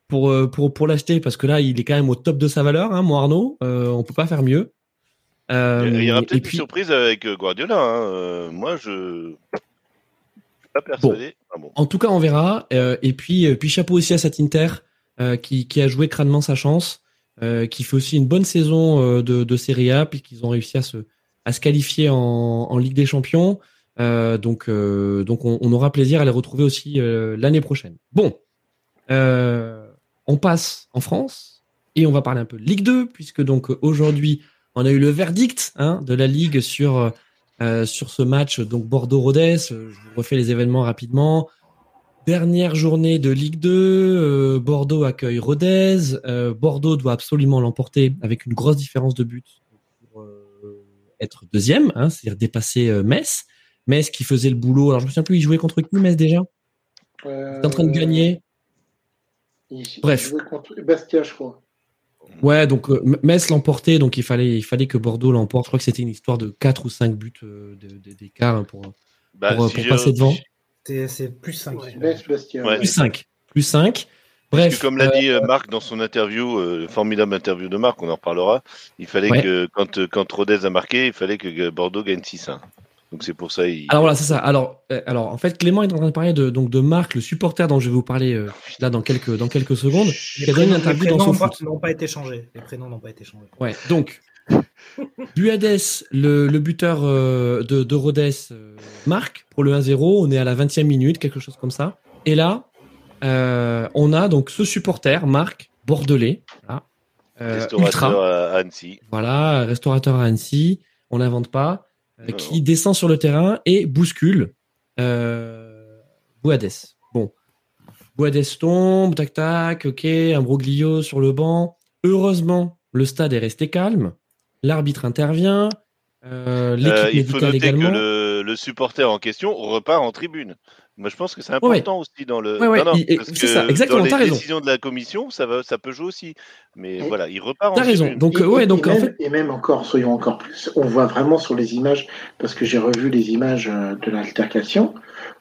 pour pour pour l'acheter? Parce que là il est quand même au top de sa valeur, hein, mon Arnaud. Euh, on peut pas faire mieux. Euh, Il y aura peut-être puis une surprise avec Guardiola. Hein. Moi, je, je suis pas persuadé. Ah bon. En tout cas, on verra. Et puis, puis chapeau aussi à cet Inter qui, qui a joué crânement sa chance, qui fait aussi une bonne saison de, de Serie A, puisqu'ils ont réussi à se, à se qualifier en, en Ligue des Champions. Euh, donc, euh, donc on, aura plaisir à les retrouver aussi euh, l'année prochaine. Bon, on passe en France et on va parler un peu de Ligue 2, puisque donc aujourd'hui on a eu le verdict hein, de la Ligue sur sur ce match donc Bordeaux-Rodez. Je vous refais les événements rapidement. Dernière journée de Ligue 2, euh, Bordeaux accueille Rodez. Bordeaux doit absolument l'emporter avec une grosse différence de but pour être deuxième, hein, c'est-à-dire dépasser Metz. Metz qui faisait le boulot. Alors je me souviens plus, il jouait contre qui Metz déjà? Il était en train de gagner. Il, Bref. il jouait contre Bastia, je crois. Ouais, donc euh, Metz l'emportait, donc il fallait, il fallait que Bordeaux l'emporte. Je crois que c'était une histoire de 4 ou 5 buts euh, d'écart hein, pour Bah, pour, si pour je- passer devant. C'est plus 5. Ouais. Metz, Bastia. Ouais. plus 5. Plus 5. Parce Bref. que comme l'a euh, dit euh, Marc dans son interview, euh, formidable interview de Marc, on en reparlera, il fallait Ouais. que quand, euh, quand Rodez a marqué, il fallait que euh, Bordeaux gagne 6-1. Donc c'est pour ça il... Alors voilà, c'est ça. Alors, euh, alors, en fait, Clément est en train de parler de, donc, de Marc, le supporter dont je vais vous parler euh, là dans quelques, dans quelques secondes. Les qui a donné une prénoms, les interview dans prénoms son n'ont pas, foot. n'ont pas été changés. Les prénoms n'ont pas été changés. Ouais, donc, Buades, le, le buteur euh, de, de Rodez, euh, marque pour le 1-0. On est à la 20e minute, quelque chose comme ça. Et là, euh, on a donc ce supporter, Marc, bordelais, voilà, euh, restaurateur ultra, à Annecy. voilà, restaurateur à Annecy, on n'invente pas, euh, qui descend sur le terrain et bouscule euh, Boades. Bon, Boades tombe, tac tac, ok, un broglio sur le banc. Heureusement, le stade est resté calme. L'arbitre intervient. euh, L'équipe Euh, il faut médicale noter également. que le, le supporter en question repart en tribune. Moi, je pense que c'est important aussi dans le. Ouais, ouais, Non, non, il- parce c'est que ça, exactement, Dans les t'as raison. décisions de la commission, ça, va, ça peut jouer aussi. Mais Et- voilà, il repart en T'as raison. Donc, Et- euh, et donc en même, fait, et même encore, soyons encore plus, on voit vraiment sur les images, parce que j'ai revu les images euh, de l'altercation,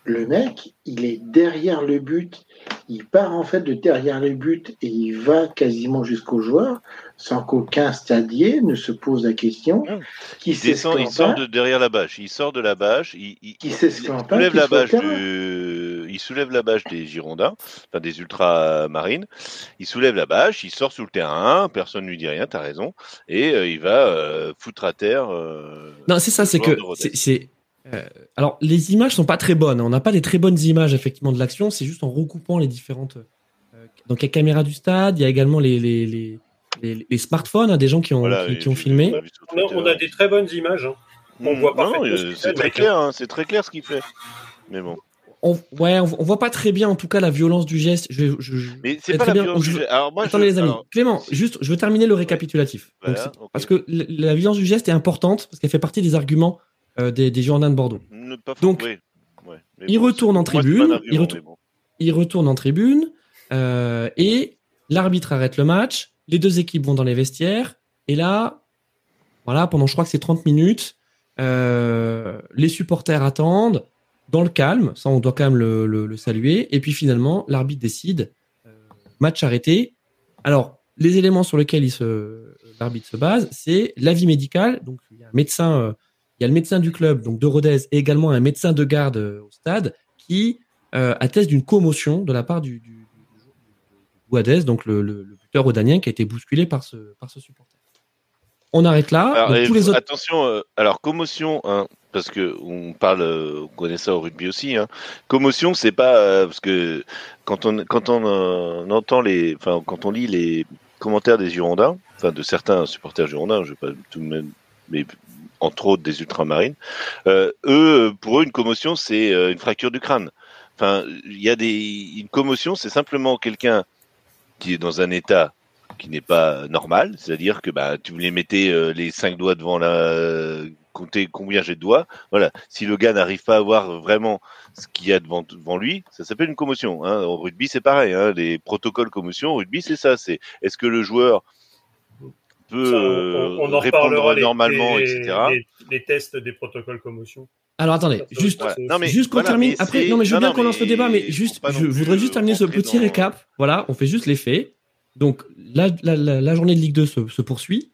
le mec, il est derrière le but, il part en fait de derrière le but et il va quasiment jusqu'au joueur, sans qu'aucun stadier ne se pose la question. Qui Il descend, il sort de derrière la bâche. Il sort de la bâche. Il, il- Qui il s'esclante pas, soulève la bâche terrain. du- il soulève la bâche des Girondins, enfin des ultramarines. Il soulève la bâche, il sort sur le terrain. Personne ne lui dit rien. T'as raison. Et euh, il va euh, foutre à terre. euh, Non, c'est ça, c'est que c'est. Euh, alors, les images sont pas très bonnes. On n'a pas des très bonnes images effectivement de l'action. C'est juste en recoupant les différentes. euh, donc, il y a caméra du stade. Il y a également les les, les, les, les smartphones hein, des gens qui ont voilà, qui, qui ont filmé. on a On a, on a des très bonnes images. hein. on Mm, voit euh, qu'il c'est très clair. hein, c'est très clair ce qu'il fait. Mais bon. On, ouais, on, on voit pas très bien en tout cas la violence du geste. Je, je, je- Mais très c'est pas la bien. violence Je du veux- geste. Alors moi, Attendez je- les amis, alors, Clément, juste, je veux terminer le récapitulatif. Voilà, Donc. Parce que la, la violence du geste est importante parce qu'elle fait partie des arguments euh, des, des Girondins de Bordeaux. Donc, ouais, ouais. Mais il retourne en moi, tribune, il retourne- mais bon. il retourne en tribune euh, et l'arbitre arrête le match. Les deux équipes vont dans les vestiaires et là, voilà, pendant je crois que c'est 30 minutes, euh, les supporters attendent dans le calme. Ça, on doit quand même le, le- le saluer. Et puis finalement, l'arbitre décide euh, match arrêté. Alors, les éléments sur lesquels l'arbitre se base, c'est l'avis médical. Donc, il y a un médecin, il y a le médecin du club, donc de Rodez, et également un médecin de garde euh, au stade, qui euh, atteste d'une commotion de la part du, du, donc le, le, le buteur rhodanien qui a été bousculé par ce, par ce supporter. On arrête là. Alors, Donc, et tous les faut- autres... Attention, euh, alors commotion, hein, parce que on parle, on connaît ça au rugby aussi. Hein. Commotion, c'est pas euh, parce que quand on quand on, euh, entend les, enfin quand on lit les commentaires des Girondins, enfin de certains supporters Girondins, je vais pas tout de même, mais entre autres des ultramarines, euh, eux, pour eux, une commotion, c'est euh, une fracture du crâne. Enfin, il y a des une commotion, c'est simplement quelqu'un qui est dans un état qui n'est pas normal, c'est-à-dire que bah, tu les mettais euh, les cinq doigts devant la, compter combien j'ai de doigts. Voilà, si le gars n'arrive pas à voir vraiment ce qu'il y a devant, devant lui, ça s'appelle une commotion. Hein. Au rugby, c'est pareil. Hein. Les protocoles commotion, au rugby, c'est ça. C'est est-ce que le joueur peut Ça, euh, on, on en répondre reparlera les- normalement, les, etc. Les, les tests des protocoles commotion. Alors attendez, Ça, juste, voilà. Non, mais juste qu'on voilà, termine. mais Après, non, mais je veux non, bien qu'on lance le débat, mais juste, je voudrais juste terminer ce petit dans- récap. Voilà, on fait juste les faits. Donc, la, la, la, la journée de Ligue 2 se, se poursuit.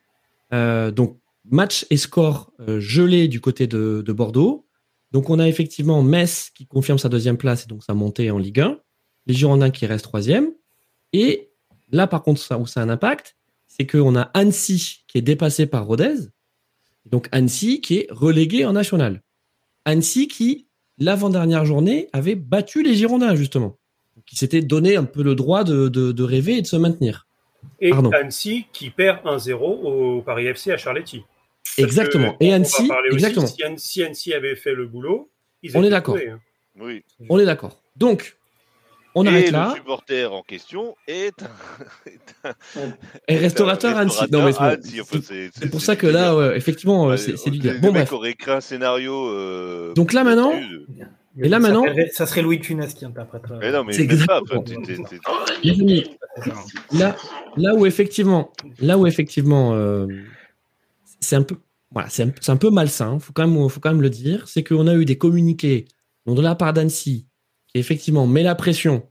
Euh, donc, match et score euh, gelé du côté de, de Bordeaux. Donc, on a effectivement Metz qui confirme sa deuxième place et donc sa montée en Ligue 1. Les Girondins qui restent troisième. Et là, par contre, ça, où ça a un impact, c'est qu'on a Annecy qui est dépassé par Rodez. Donc, Annecy qui est relégué en national. Annecy qui, l'avant-dernière journée, avait battu les Girondins, justement. Qui s'était donné un peu le droit de, de, de rêver et de se maintenir. Et Pardon. Annecy qui perd 1-0 au Paris FC à Charletti. Exactement. que, Et Annecy, aussi, exactement. si, Annecy, avait fait le boulot, ils On est d'accord. hein. Oui. On est d'accord. Donc, on et arrête le là. supporter en question est un, Et restaurateur un Annecy. Non, mais c'est enfin, pour ça que là, ouais, effectivement, Ouais, c'est du le- le Bon, mec bref. aurait écrit un scénario. euh, Donc là, maintenant, Et là maintenant, ça serait Louis Cunas qui interpréterait. Mais non, mais C'est exactement là, là où effectivement, là où effectivement, euh, c'est un peu, voilà, c'est un, c'est un peu malsain. Faut quand même, faut quand même le dire. C'est qu'on a eu des communiqués, donc de la part d'Annecy, qui effectivement met la pression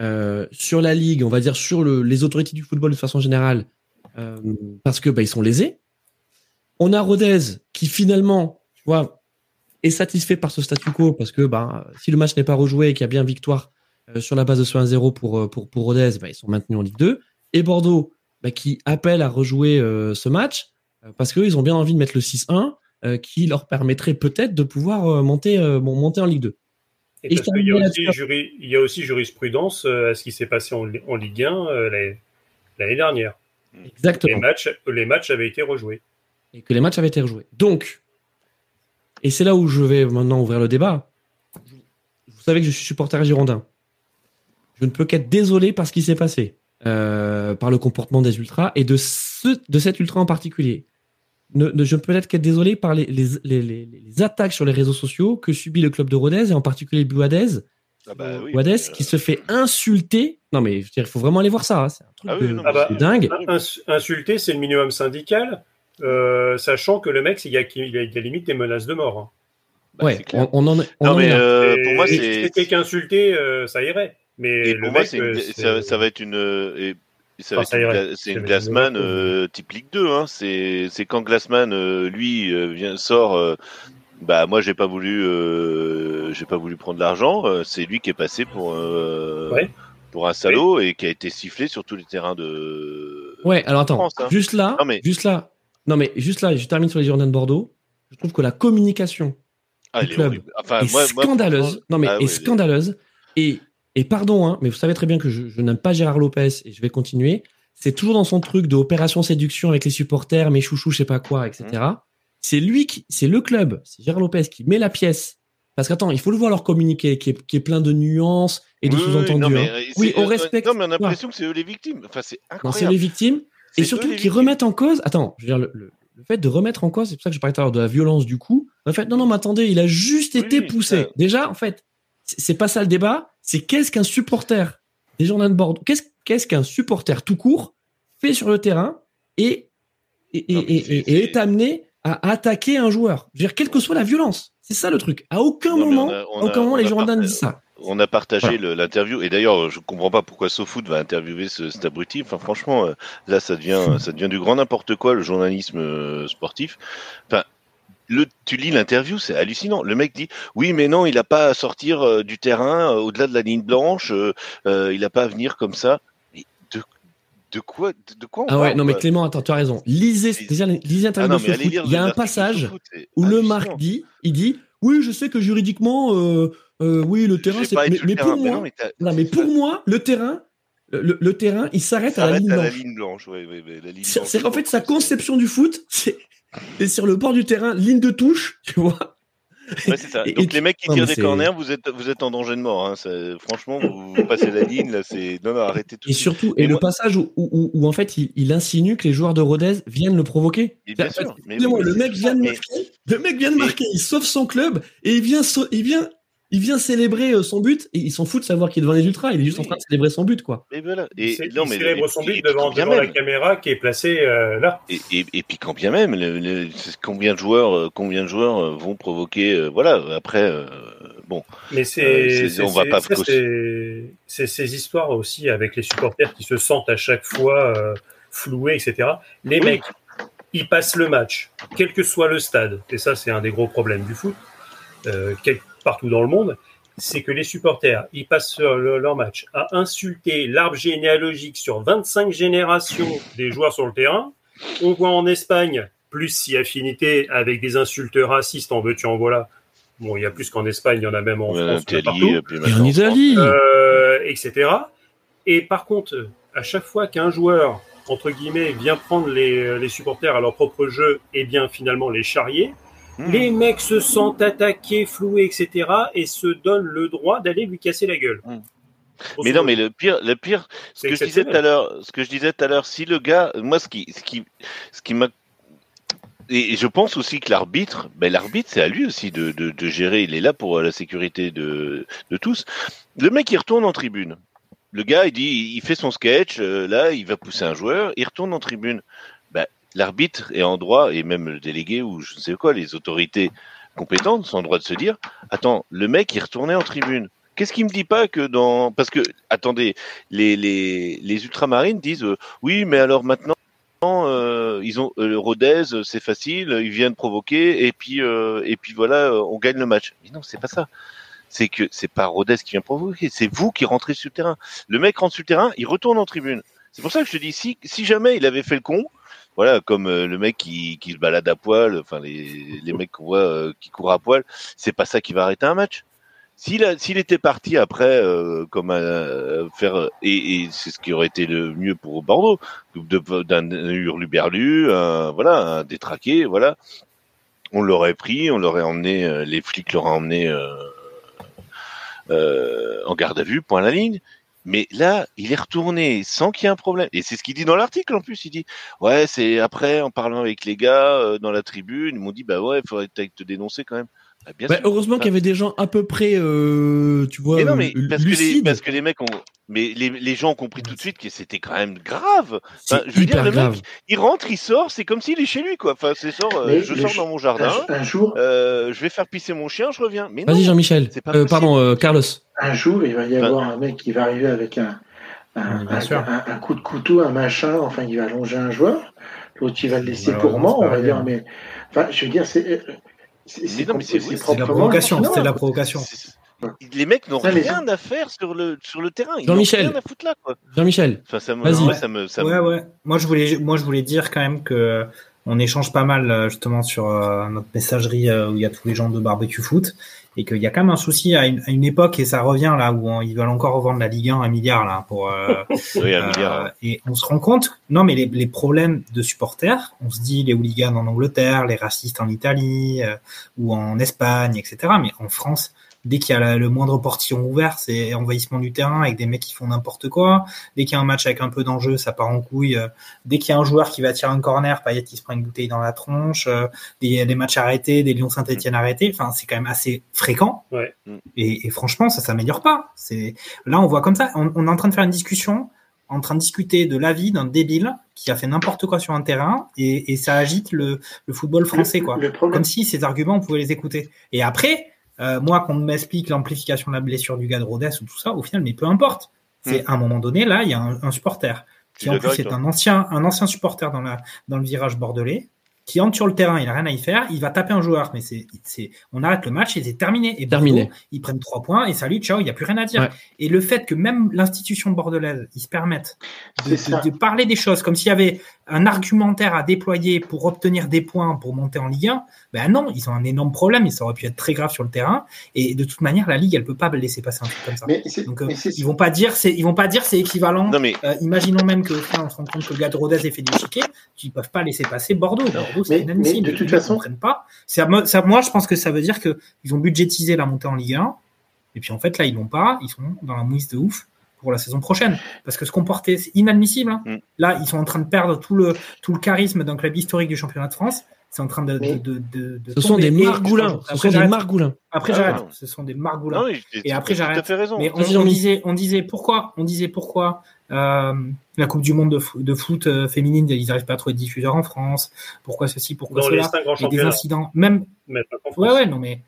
euh, sur la ligue, on va dire sur le- les autorités du football de façon générale, euh, parce que bah, ils sont lésés. On a Rodez qui finalement, est satisfait par ce statu quo parce que bah, si le match n'est pas rejoué et qu'il y a bien victoire euh, sur la base de ce 1-0 pour, Rodez, bah, ils sont maintenus en Ligue 2. Et Bordeaux, qui appelle à rejouer ce match parce qu'ils ont bien envie de mettre le 6-1 euh, qui leur permettrait peut-être de pouvoir monter en Ligue 2. Et Et parce je qu'il y, a terminerai aussi là-dessus. juri- il y a aussi jurisprudence euh, à ce qui s'est passé en, Li- en Ligue 1 euh, l'année- dernière. Les Exactement. matchs, les matchs avaient été rejoués. et que les matchs avaient été rejoués. Donc, et c'est là où je vais maintenant ouvrir le débat. Vous savez que je suis supporter girondin. Je ne peux qu'être désolé par ce qui s'est passé, euh, par le comportement des ultras et de, ce, de cet ultra en particulier. Ne, ne- je ne peux être qu'être désolé par les, les, les, les- les attaques sur les réseaux sociaux que subit le club de Rodez et en particulier Buadez, Ah bah oui, Buadez mais, qui se fait insulter. Non mais il faut vraiment aller voir ça. hein. C'est un truc Ah oui, de, non, dingue. Ins- Insulter, c'est le minimum syndical, euh, sachant que le mec, il y a, il y a, il y a limite des menaces de mort. hein. bah, ouais, on, on en, est- on Non, en mais euh, pour moi, si c'est. c'était qu'insulter, euh, ça irait. Mais Et le pour moi, mec, c'est une- euh, ça, va être une. euh, et- Enfin, c'est une Glassman euh, type Ligue 2. Hein. C'est quand Glassman, euh, lui, euh, vient, sort. euh, bah moi j'ai pas voulu euh, j'ai pas voulu prendre l'argent euh, c'est lui qui est passé pour euh, Ouais. pour un salaud et qui a été sifflé sur tous les terrains de Ouais, alors attends, France, hein. juste là, Non, mais- juste là, non mais juste là, je termine sur les Girondins de Bordeaux. Je trouve que la communication ah, du est club. Enfin, est moi- moi, scandaleuse. franchement, non mais ah est scandaleuse. Et et pardon, hein, mais vous savez très bien que je, je n'aime pas Gérard Lopez et je vais continuer. C'est toujours dans son truc de opération séduction avec les supporters, mes chouchous, je sais pas quoi, etc. Mmh. C'est lui qui, c'est le club, c'est Gérard Lopez qui met la pièce. Parce qu'attends, il faut le voir leur communiquer, qui est, qui est plein de nuances et de Oui, sous-entendus. hein. euh, Oui, on euh, respecte. Non, mais on a l'impression que c'est eux les victimes. Enfin, c'est Non, incroyable. c'est les victimes. Et surtout les qui victimes. remettent en cause. Attends, je veux dire, le, le- le fait de remettre en cause, c'est pour ça que je parlais tout à l'heure de la violence du coup. En fait, non, non, mais attendez, il a juste Oui, été poussé. ça- Déjà, en fait, c'est pas ça le débat. C'est qu'est-ce qu'un supporter des Girondins de Bordeaux Qu'est-ce qu'est-ce qu'un supporter tout court fait sur le terrain et, Non, est amené à attaquer un joueur Je veux dire, quelle que soit la violence. C'est ça le truc. À aucun Non, moment, on a- on aucun moment, les Girondins ne disent ça. On a partagé Voilà. l'interview et d'ailleurs je comprends pas pourquoi SoFoot va interviewer ce, cet abruti. Enfin franchement euh, là ça devient ça devient du grand n'importe quoi le journalisme euh, sportif. Enfin le tu lis l'interview c'est hallucinant. Le mec dit oui mais non il a pas à sortir euh, du terrain euh, au-delà de la ligne blanche. euh, il a pas à venir comme ça. Mais de de quoi de, de quoi on Ah ouais, parle, non mais Clément, attends, tu as raison. Lisez, déjà, lisez Ah non lire Il y a un passage où le. Marc dit, il dit, oui, je sais que juridiquement, oui, le terrain, c'est. pas Mais, mais terrain. pour moi, non, mais t'as- non, mais pour moi, le terrain, le, le terrain, il s'arrête à la ligne à la blanche. ligne blanche. ouais, ouais, ouais, la ligne C'est je fait sa conception du foot, c'est c'est sur le bord du terrain, ligne de touche, tu vois. Ouais, c'est ça. Et- Donc et les mecs qui non, tirent des corners, vous êtes vous êtes en danger de mort. Hein. Franchement, vous, vous passez la ligne là, c'est non non arrêtez tout. Et surtout, et, Et le moi- passage où, où, où- où, en fait il, il insinue que les joueurs de Rodez viennent le provoquer. Et bien sûr, mais le mec vient de mais- marquer. Le mec vient de Mais- marquer. Il sauve son club et il vient, il vient, il vient célébrer euh, son but. Et il s'en fout de savoir qu'il est devant les ultras. Il est juste Oui. en train de célébrer son but, quoi. Et voilà. Il, Et cé- non il mais célèbre et- son but et devant, la même. caméra qui est placée euh, là. Et, et, et puis quand bien même, le- le- c'est combien de joueurs, euh, combien de joueurs vont provoquer, euh, voilà. Après, euh, bon, Mais c'est on va pas c'est- c'est ces histoires aussi avec les supporters qui se sentent à chaque fois euh, floués, etc. Les Oui. mecs, ils passent le match, quel que soit le stade, et ça c'est un des gros problèmes du foot, euh, quel- partout dans le monde, c'est que les supporters, ils passent le- leur match à insulter l'arbre généalogique sur 25 générations des joueurs sur le terrain. On voit en Espagne plus si affinité avec des insultes racistes, en veux-tu, en voilà. Bon, il y a plus qu'en Espagne, il y en a même en en France, Italie, partout, puis Et maintenant en France. Italie. euh, etc. Et par contre, à chaque fois qu'un joueur, entre guillemets, vient prendre les, les supporters à leur propre jeu, et bien finalement les charrier, Hmm. les mecs se sentent attaqués, floués, etc. et se donnent le droit d'aller lui casser la gueule. Hmm. Mais non, mais le pire, le pire, ce que je disais tout à l'heure, ce que je disais tout à l'heure, si le gars, moi, ce qui, ce qui, ce qui m'a, et je pense aussi que l'arbitre, ben l'arbitre, c'est à lui aussi de, de, de, gérer. Il est là pour la sécurité de, de tous. Le mec, il retourne en tribune. Le gars, il dit, il fait son sketch. Euh, là, il va pousser un joueur. Il retourne en tribune. L'arbitre est en droit, et même le délégué ou je ne sais quoi, les autorités compétentes sont en droit de se dire, attends, le mec, il retournait en tribune. Qu'est-ce qui me dit pas que dans parce que attendez les ultramarines disent euh, oui mais alors maintenant euh, ils ont euh, Rodez, c'est facile, ils viennent provoquer et puis et puis voilà, on gagne le match. Mais non, c'est pas ça. C'est que c'est pas Rodez qui vient provoquer, c'est vous qui rentrez sur le terrain. Le mec rentre sur le terrain, il retourne en tribune. C'est pour ça que je te dis si si jamais il avait fait le con, voilà, comme le mec qui, qui se balade à poil, enfin les, les mecs qu'on voit qui courent à poil, c'est pas ça qui va arrêter un match. S'il s'il était parti après euh, comme euh, faire et, c'est ce qui aurait été le mieux pour Bordeaux d'un hurluberlu, un, voilà, un détraqué, voilà, on l'aurait pris, on l'aurait emmené, euh, les flics l'auraient emmené euh, en garde à vue, point la ligne. Mais là, il est retourné sans qu'il y ait un problème. Et c'est ce qu'il dit dans l'article en plus. Il dit ouais, c'est après en parlant avec les gars dans la tribune, ils m'ont dit bah ouais, il faudrait peut-être te dénoncer quand même. Bah, bah heureusement qu'il y avait des gens à peu près, euh, tu vois, mais non, mais parce, Que les, parce que les mecs ont, mais les, les gens ont compris tout de suite que c'était quand même grave. Enfin, je veux dire, le grave. mec, il rentre, il sort, c'est comme s'il est chez lui, quoi. Enfin, c'est sort, euh, je sors dans mon jardin, un, jour, euh, je vais faire pisser mon chien, je reviens. Mais vas-y Jean-Michel. Euh, pardon, euh, Carlos. Un jour, il va y avoir un mec qui va arriver avec un, un, un, un, coup de couteau, un machin. Enfin, il va allonger un joueur. L'autre, il va le laisser pour moi. On va dire, mais, enfin, je veux dire, c'est c'est la provocation. C'est la provocation. Les mecs n'ont rien à faire sur le, sur le terrain. Jean-Michel. Jean-Michel. Enfin, ça me, ça me, ça ouais, ouais. Moi, je voulais, moi, je voulais dire quand même que on échange pas mal euh, justement sur euh, notre messagerie euh, où il y a tous les gens de barbecue foot et qu'il y a quand même un souci à une, à une, époque et ça revient là où ils veulent encore revendre la Ligue 1 un milliard là pour euh, oui, un milliard. et on se rend compte non mais les, les, problèmes de supporters on se dit les hooligans en Angleterre les racistes en Italie ou en Espagne etc mais en France dès qu'il y a le moindre portillon ouvert, c'est envahissement du terrain avec des mecs qui font n'importe quoi. Dès qu'il y a un match avec un peu d'enjeu, ça part en couille. Dès qu'il y a un joueur qui va tirer un corner, Payet qui se prend une bouteille dans la tronche. Des, des matchs arrêtés, des Lyon Saint-Etienne mm. arrêtés. Enfin, c'est quand même assez fréquent. Ouais. Et, et, franchement, ça s'améliore pas. C'est là, on voit comme ça. On, on, est en train de faire une discussion, en train de discuter de l'avis d'un débile qui a fait n'importe quoi sur un terrain et, et ça agite le, le football français, quoi. Comme si ces arguments, on pouvait les écouter. Et après euh, moi, qu'on m'explique l'amplification de la blessure du gars de Rodez ou tout ça, au final, mais peu importe. C'est hmm. à un moment donné, là, il y a un, un supporter qui en plus est un ancien, un ancien supporter dans la dans le virage bordelais qui entre sur le terrain, il a rien à y faire, il va taper un joueur, mais c'est, c'est, on arrête le match et c'est terminé. Et terminé. ils prennent trois points et salut, ciao, il n'y a plus rien à dire. Et le fait que même l'institution bordelaise, ils se permettent de, de, de, parler des choses comme s'il y avait un argumentaire à déployer pour obtenir des points pour monter en Ligue 1, ben non, ils ont un énorme problème, et ça aurait pu être très grave sur le terrain. Et de toute manière, la Ligue, elle peut pas laisser passer un truc comme ça. Mais Donc, euh, ils vont pas dire, c'est, ils vont pas dire c'est équivalent. Non, mais... euh, imaginons même que, enfin, on se rend compte que le gars de Rodez ait fait du chiquet, ils peuvent pas laisser passer Bordeaux. Bordeaux, c'est inadmissible. Mais de toute façon, pas. Ça, ça, moi, je pense que ça veut dire que ils ont budgétisé la montée en Ligue 1. Et puis en fait, là, ils l'ont pas. Ils sont dans la mouise de ouf pour la saison prochaine. Parce que ce qu'on portait, c'est inadmissible. Hein. Mm. Là, ils sont en train de perdre tout le, tout le charisme d'un club historique du championnat de France. C'est en train de. de, de, de, ce sont des margoulins. Ce sont des margoulins. Après, ah, j'arrête. Ce sont des margoulins. Non, et après, j'arrête. Mais on, on, disait, on disait pourquoi, on disait pourquoi euh, la Coupe du Monde de, foot, de foot euh, féminine, ils n'arrivent pas à trouver de diffuseurs en France. Pourquoi ceci, pourquoi Dans cela? Et des incidents, même. Mais ouais, ouais, non, mais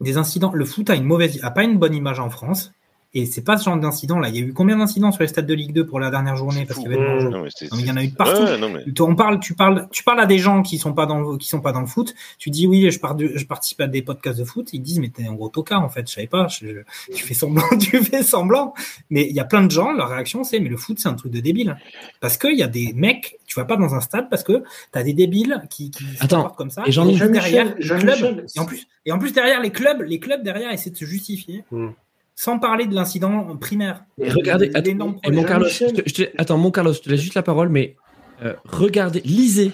des incidents. Le foot a une mauvaise, a pas une bonne image en France. Et c'est pas ce genre d'incident là. Il y a eu combien d'incidents sur les stades de Ligue 2 pour la dernière journée? Parce qu'il y avait non, non, mais il y en a eu de partout. Ouais, mais... On parle, tu parles, tu parles à des gens qui sont pas dans le, qui sont pas dans le foot. Tu dis oui, je, pars de, je participe à des podcasts de foot. Ils disent mais t'es un gros tocard en fait. Je savais pas. Je, je, tu fais semblant, tu fais semblant. Mais il y a plein de gens. Leur réaction c'est mais le foot c'est un truc de débile. Parce qu'il y a des mecs. Tu vas pas dans un stade parce que t'as des débiles qui, qui Attends, comme ça. Et j'en ai derrière les clubs. Et en plus, et en plus derrière les clubs, les clubs derrière essaient de se justifier. Hmm sans parler de l'incident primaire. Et regardez, attends, et mon Carlos, je te, je te, attends, mon Carlos, je te laisse juste la parole, mais euh, regardez, lisez,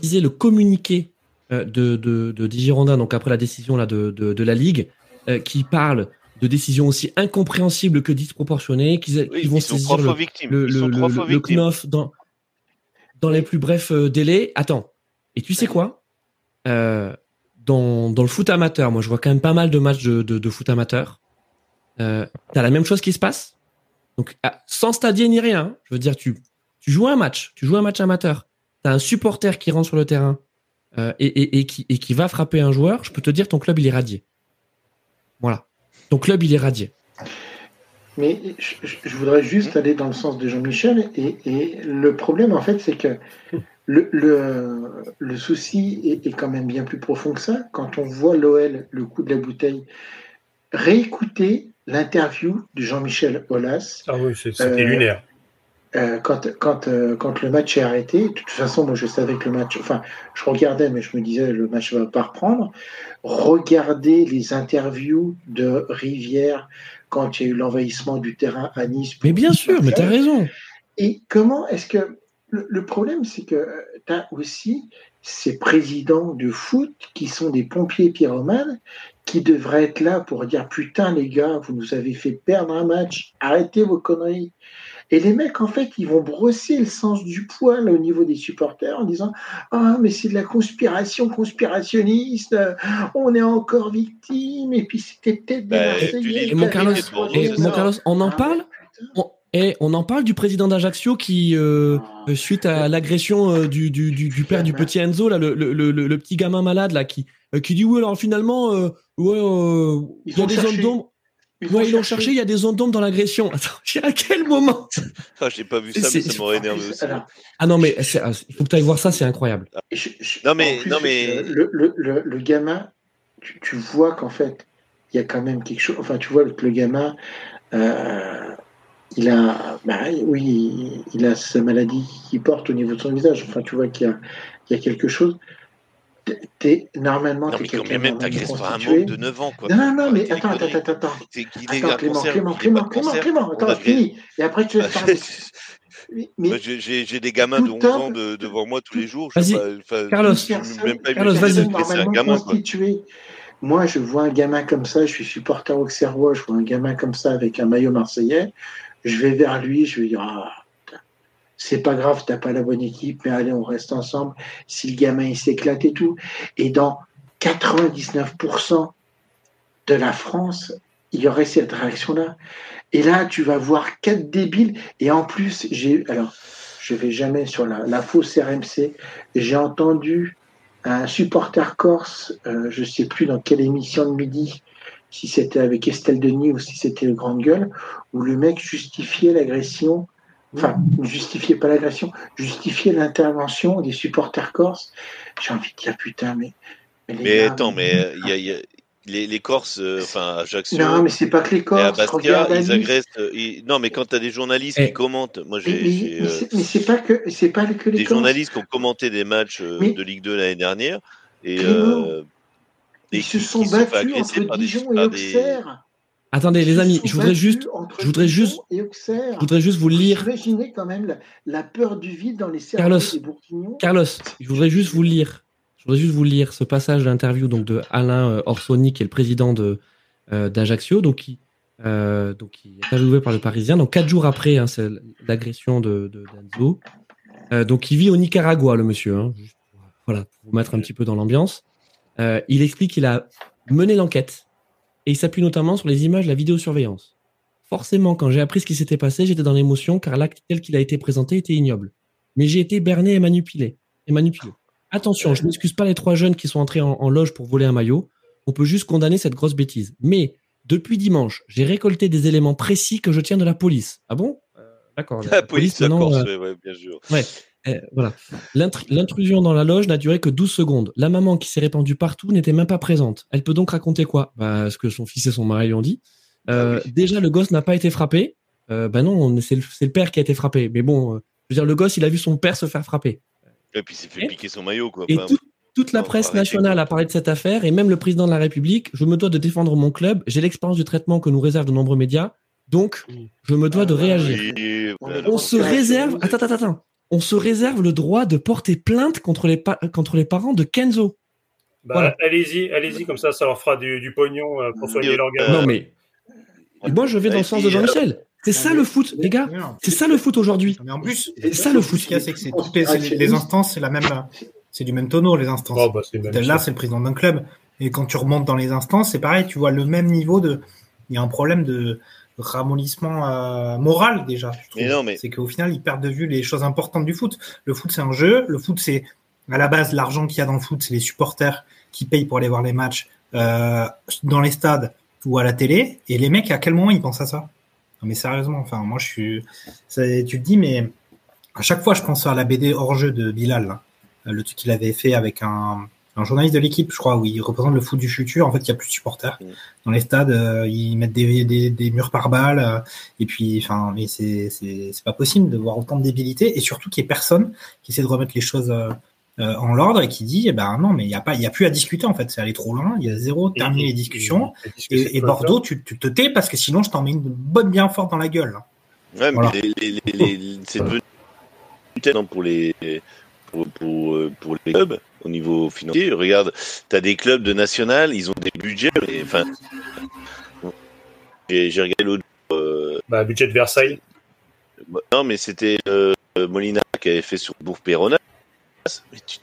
lisez le communiqué euh, de, de, de Digirondin, donc après la décision là de, de, de la Ligue, euh, qui parle de décisions aussi incompréhensibles que disproportionnées, qu'ils oui, vont saisir le, le, le, le, le, KNOF dans, dans les plus brefs euh, délais. Attends, et tu sais quoi? Euh, dans, dans, le foot amateur, moi je vois quand même pas mal de matchs de, de, de foot amateur. Euh, T'as la même chose qui se passe. Donc ah, sans stadier ni rien. Hein. Je veux dire, tu, joues un match, tu joues un match amateur. T'as un supporter qui rentre sur le terrain euh, et, qui, va frapper un joueur. Je peux te dire, ton club il est radié. Voilà. Ton club il est radié. Mais je, voudrais juste aller dans le sens de Jean-Michel. Et, le problème, en fait, c'est que le, souci est, quand même bien plus profond que ça. Quand on voit l'OL, le coup de la bouteille, réécouter l'interview de Jean-Michel Aulas. Ah oui, c'était euh, lunaire. Euh, quand, quand, euh, quand le match est arrêté, de toute façon, moi je savais que le match, enfin, je regardais, mais je me disais le match va pas reprendre. Regardez les interviews de Rivière quand il y a eu l'envahissement du terrain à Nice. Mais bien sûr, mais tu as raison. Et comment est-ce que. Le, le problème, c'est que tu as aussi ces présidents de foot qui sont des pompiers pyromanes qui devraient être là pour dire Putain, les gars, vous nous avez fait perdre un match, arrêtez vos conneries. Et les mecs, en fait, ils vont brosser le sens du poil au niveau des supporters en disant Ah, mais c'est de la conspiration conspirationniste, on est encore victime, et puis c'était peut-être des bah, Et mon Carlos, et mon Carlos, on en ah, parle on, Et on en parle du président d'Ajaccio qui, euh, ah, suite à l'agression euh, du, du, du, du, père du petit Enzo, là, le, le, le, le, petit gamin malade, là, qui, euh, qui dit Oui, alors finalement, euh, ouais, euh, il y a des zones d'ombre. Ouais, ils l'ont cherché, il y a des zones d'ombre dans l'agression. Attends, à quel moment ah, J'ai pas vu ça, mais ça m'aurait énervé aussi. Ah non, mais ah, il faut que tu ailles voir ça, c'est incroyable. Je, je, non, mais, plus, non, mais... Le, le, le, le gamin, tu, tu vois qu'en fait, il y a quand même quelque chose. Enfin, tu vois que le gamin, euh, il a, bah, oui, il a sa maladie qu'il porte au niveau de son visage. Enfin, tu vois qu'il y a quelque chose t'es normalement non, mais quand même t'agresses pas un de 9 ans quoi. Non non mais attends attends attends attends. C'est qu'il est attends, Clément, Clément, Clément, Clément, Clément, attends, fini. Et après tu vas parler. J'ai des gamins de 11 ans de, devant moi tous les jours. Vas-y, Carlos. Même pas Carlos, vas-y. un gamin, Moi, je vois un gamin comme ça, je suis supporter auxerrois, je vois un gamin comme ça avec un maillot marseillais, je vais vers lui, je vais dire ah, c'est pas grave, t'as pas la bonne équipe, mais allez, on reste ensemble. Si le gamin il s'éclate et tout. Et dans 99% de la France, il y aurait cette réaction-là. Et là, tu vas voir quatre débiles. Et en plus, j'ai, alors, je vais jamais sur la, fausse RMC. J'ai entendu un supporter corse, euh, je sais plus dans quelle émission de midi, si c'était avec Estelle Denis ou si c'était le Grande Gueule, où le mec justifiait l'agression enfin, ne justifiait pas l'agression, justifiait l'intervention des supporters corses. J'ai envie de dire, putain, mais. Mais, mais gars, attends, mais il y a, y a, les, les Corses, euh, enfin, Ajaccio. Non, mais c'est pas que les Corses. à Bastia, ils agressent. Euh, ils... Non, mais quand tu as des journalistes et... qui commentent, moi j'ai. Mais, mais, euh, c'est pas que, c'est pas que les Des Corses. journalistes qui ont commenté des matchs mais... de Ligue 2 l'année dernière. Et, ils se sont battus entre Dijon et Auxerre. Attendez, les amis, je voudrais juste, je voudrais juste, je voudrais juste vous lire. Imaginez quand même la, la, peur du vide dans les Carlos, des Bourguignons. Carlos, je voudrais juste vous lire, je voudrais juste vous lire ce passage d'interview donc de Alain euh, Orsoni, qui est le président de euh, d'Ajaccio, donc qui, euh, donc qui est interviewé par le Parisien. Donc quatre jours après hein, l'agression de, de d'Anzo, euh, donc il vit au Nicaragua, le monsieur. Hein, juste, voilà, pour vous mettre un petit peu dans l'ambiance. Il explique qu'il a mené l'enquête et il s'appuie notamment sur les images de la vidéosurveillance. Forcément, quand j'ai appris ce qui s'était passé, j'étais dans l'émotion car l'acte tel qu'il a été présenté était ignoble. Mais j'ai été berné et manipulé. Et manipulé. Attention, je n'excuse pas les trois jeunes qui sont entrés en, en, loge pour voler un maillot. On peut juste condamner cette grosse bêtise. Mais depuis dimanche, j'ai récolté des éléments précis que je tiens de la police. Ah bon? Euh, D'accord. La, la, police, euh... ouais, bien sûr. Ouais. Eh, voilà. L'intrusion dans la loge n'a duré que 12 secondes. La maman qui s'est répandue partout n'était même pas présente. Elle peut donc raconter quoi? Bah, Ce que son fils et son mari lui ont dit. Euh, ah oui. Déjà, le gosse n'a pas été frappé. Euh, bah non, c'est le, le, père qui a été frappé. Mais bon, euh, je veux dire, le gosse, il a vu son père se faire frapper. Et puis il s'est fait et piquer son maillot. Quoi. Et tout, toute la presse nationale a parlé de cette affaire, et même le président de la République. Je me dois de défendre mon club. J'ai l'expérience du traitement que nous réservent de nombreux médias. Donc, je me dois de réagir. Oui, on se réserve. Attends, attends, attends on se réserve le droit de porter plainte contre les, contre les parents de Kenzo. Bah, voilà. Allez-y, allez-y, comme ça, ça leur fera du, du pognon euh, pour soigner leur gamin. Non, mais moi, je vais dans le sens de Jean-Michel. C'est ça le foot, les gars. C'est ça le foot aujourd'hui. Mais en plus, c'est ça le foot. Ce qu'il y a, c'est que c'est toutes les, les instances, c'est la même, c'est du même tonneau les instances. Oh, bah, Là, c'est le président d'un club. Et quand tu remontes dans les instances, c'est pareil, tu vois le même niveau de. Il y a un problème de ramollissement euh, moral déjà. Mais mais- C'est qu'au final, ils perdent de vue les choses importantes du foot. Le foot, c'est un jeu. Le foot, c'est à la base l'argent qu'il y a dans le foot, c'est les supporters qui payent pour aller voir les matchs euh, dans les stades ou à la télé. Et les mecs, à quel moment ils pensent à ça? Non, Mais sérieusement, enfin, moi, je suis. Tu te dis, mais à chaque fois, je pense à la BD hors jeu de Bilal, là. Le truc qu'il avait fait avec un, un journaliste de l'équipe, je crois, où il représente le foot du futur. En fait, il n'y a plus de supporters Mm. dans les stades. euh, ils mettent des, des, des murs par balles. euh, et puis, enfin, mais c'est c'est c'est pas possible de voir autant de débilité et surtout qu'il y ait personne qui essaie de remettre les choses euh, euh, en l'ordre et qui dit, eh ben non, mais il y a pas, il y a plus à discuter en fait. C'est aller trop loin. Il y a zéro terminer les discussions. Et- Bordeaux, tu, tu te tais parce que sinon, je t'en mets une bonne bien forte dans la gueule. Ouais, mais Voilà. les- les- les- les- c'est devenu tellement pour les pour, pour, euh, pour les clubs au niveau financier. Regarde, tu as des clubs de national, ils ont des budgets. mais, Enfin, j'ai regardé l'autre. euh, Bah, budget de Versailles. non, mais c'était euh, Molina qui avait fait sur Bourg-Péronas. Tu-.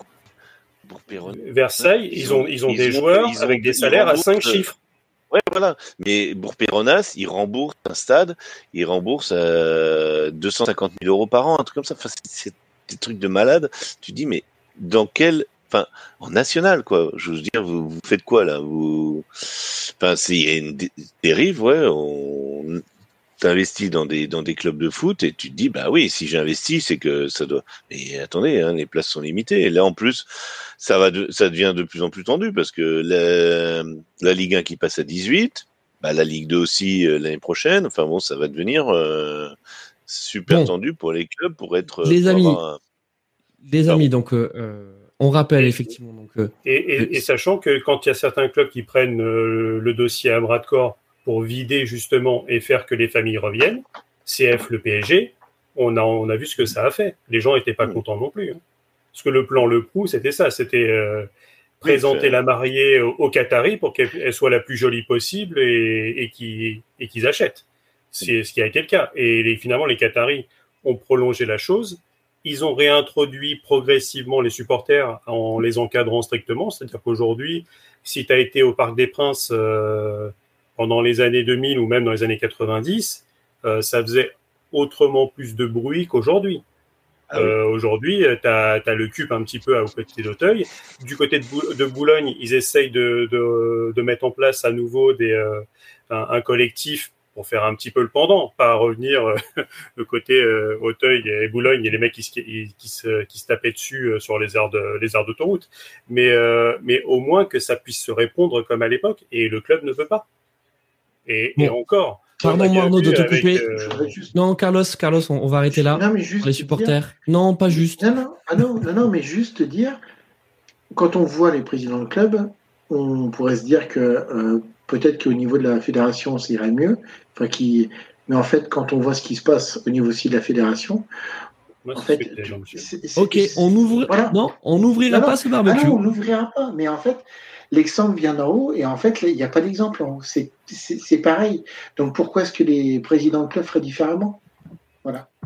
Versailles, ils ont, ils ont des ont- joueurs ils avec des salaires à remboursent, 5 euh, chiffres. Ouais, voilà. Mais Bourg-Péronas, il rembourse un stade, il rembourse euh, 250 000 euros par an, un truc comme ça. Enfin, c'est- c'est des trucs de malade. Tu dis, mais dans quel. Enfin, en national, quoi. Je veux dire, vous, vous faites quoi, là? Vous... Enfin, il y a une dé- dérive, ouais. On t'investis dans des, dans des clubs de foot et tu te dis, bah oui, si j'investis, c'est que ça doit. Mais attendez, hein, les places sont limitées. Et là, en plus, ça, va de- ça devient de plus en plus tendu parce que la, la Ligue 1 qui passe à 18, bah, la Ligue 2 aussi euh, l'année prochaine. Enfin bon, ça va devenir euh, super Bon. tendu pour les clubs pour être. Les pour amis. un- Les Pardon. amis, donc euh, euh, on rappelle effectivement donc euh, Et, et- et sachant que quand il y a certains clubs qui prennent euh, le dossier à bras de corps pour vider justement et faire que les familles reviennent, CF, le PSG, on a, on a vu ce que ça a fait. Les gens n'étaient pas contents non plus. hein. Parce que le plan Le Prou, c'était ça, c'était euh, présenter la mariée aux, aux Qataris pour qu'elle elle soit la plus jolie possible et, et qu'ils et qu'ils achètent. C'est ce qui a été le cas. Et les- finalement, les Qataris ont prolongé la chose. Ils ont réintroduit progressivement les supporters en les encadrant strictement. C'est-à-dire qu'aujourd'hui, si tu as été au Parc des Princes euh, pendant les années 2000 ou même dans les années 90, euh, ça faisait autrement plus de bruit qu'aujourd'hui. Ah oui. Euh, Aujourd'hui, tu as, le CUP un petit peu à- côté d'Auteuil. Du côté de, Bou- de Boulogne, ils essayent de, de, de mettre en place à nouveau des, un, un collectif pour faire un petit peu le pendant, pas revenir euh, le côté euh, Auteuil et Boulogne et les mecs qui se, qui, qui se, qui se tapaient dessus euh, sur les aires de, les aires d'autoroute. Mais, euh, mais au moins que ça puisse se répondre comme à l'époque. Et le club ne veut pas. Et, encore. Pardon, Arnaud, de te couper. euh, juste- non Carlos, Carlos, on, on va arrêter là. Non, mais juste les dire- supporters. Non, pas juste. Non, non, ah non, non, non, mais juste dire, quand on voit les présidents de club, on pourrait se dire que euh, peut-être qu'au niveau de la fédération, ça irait mieux. Enfin, qui... Mais en fait, quand on voit ce qui se passe au niveau aussi de la fédération, moi, en c'est fait, c'est- c'est- Ok, c'est- on ouvre. Voilà. Non, on n'ouvrira pas ce Ah barbecue. non, on n'ouvrira pas. Mais en fait, l'exemple vient d'en haut et en fait, il n'y a pas d'exemple. en haut. C'est c'est- c'est pareil. Donc pourquoi est-ce que les présidents de club feraient différemment?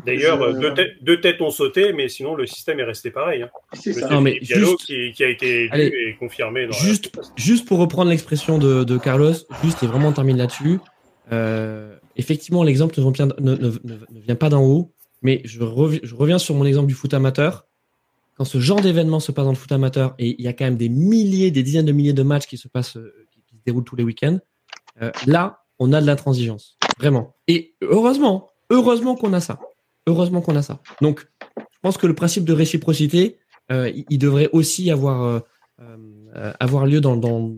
D'ailleurs, Je- deux, têtes- deux têtes ont sauté, mais sinon le système est resté pareil. Hein. C'est ça. Non, mais juste- qui, qui a été élu Allez. et confirmé. Dans la- Juste, juste pour reprendre l'expression de, de Carlos, juste et vraiment on termine là-dessus. Euh, effectivement, l'exemple ne, vient- ne- ne- ne- ne vient pas d'en haut, mais je, revi- je reviens sur mon exemple du foot amateur. Quand ce genre d'événement se passe dans le foot amateur et il y a quand même des milliers, des dizaines de milliers de matchs qui se passent, euh, qui, qui se déroulent tous les week-ends, euh, là, on a de l'intransigeance, vraiment. Et heureusement, heureusement qu'on a ça, heureusement qu'on a ça. Donc, je pense que le principe de réciprocité, euh, il, devrait aussi avoir euh, euh, avoir lieu dans, dans,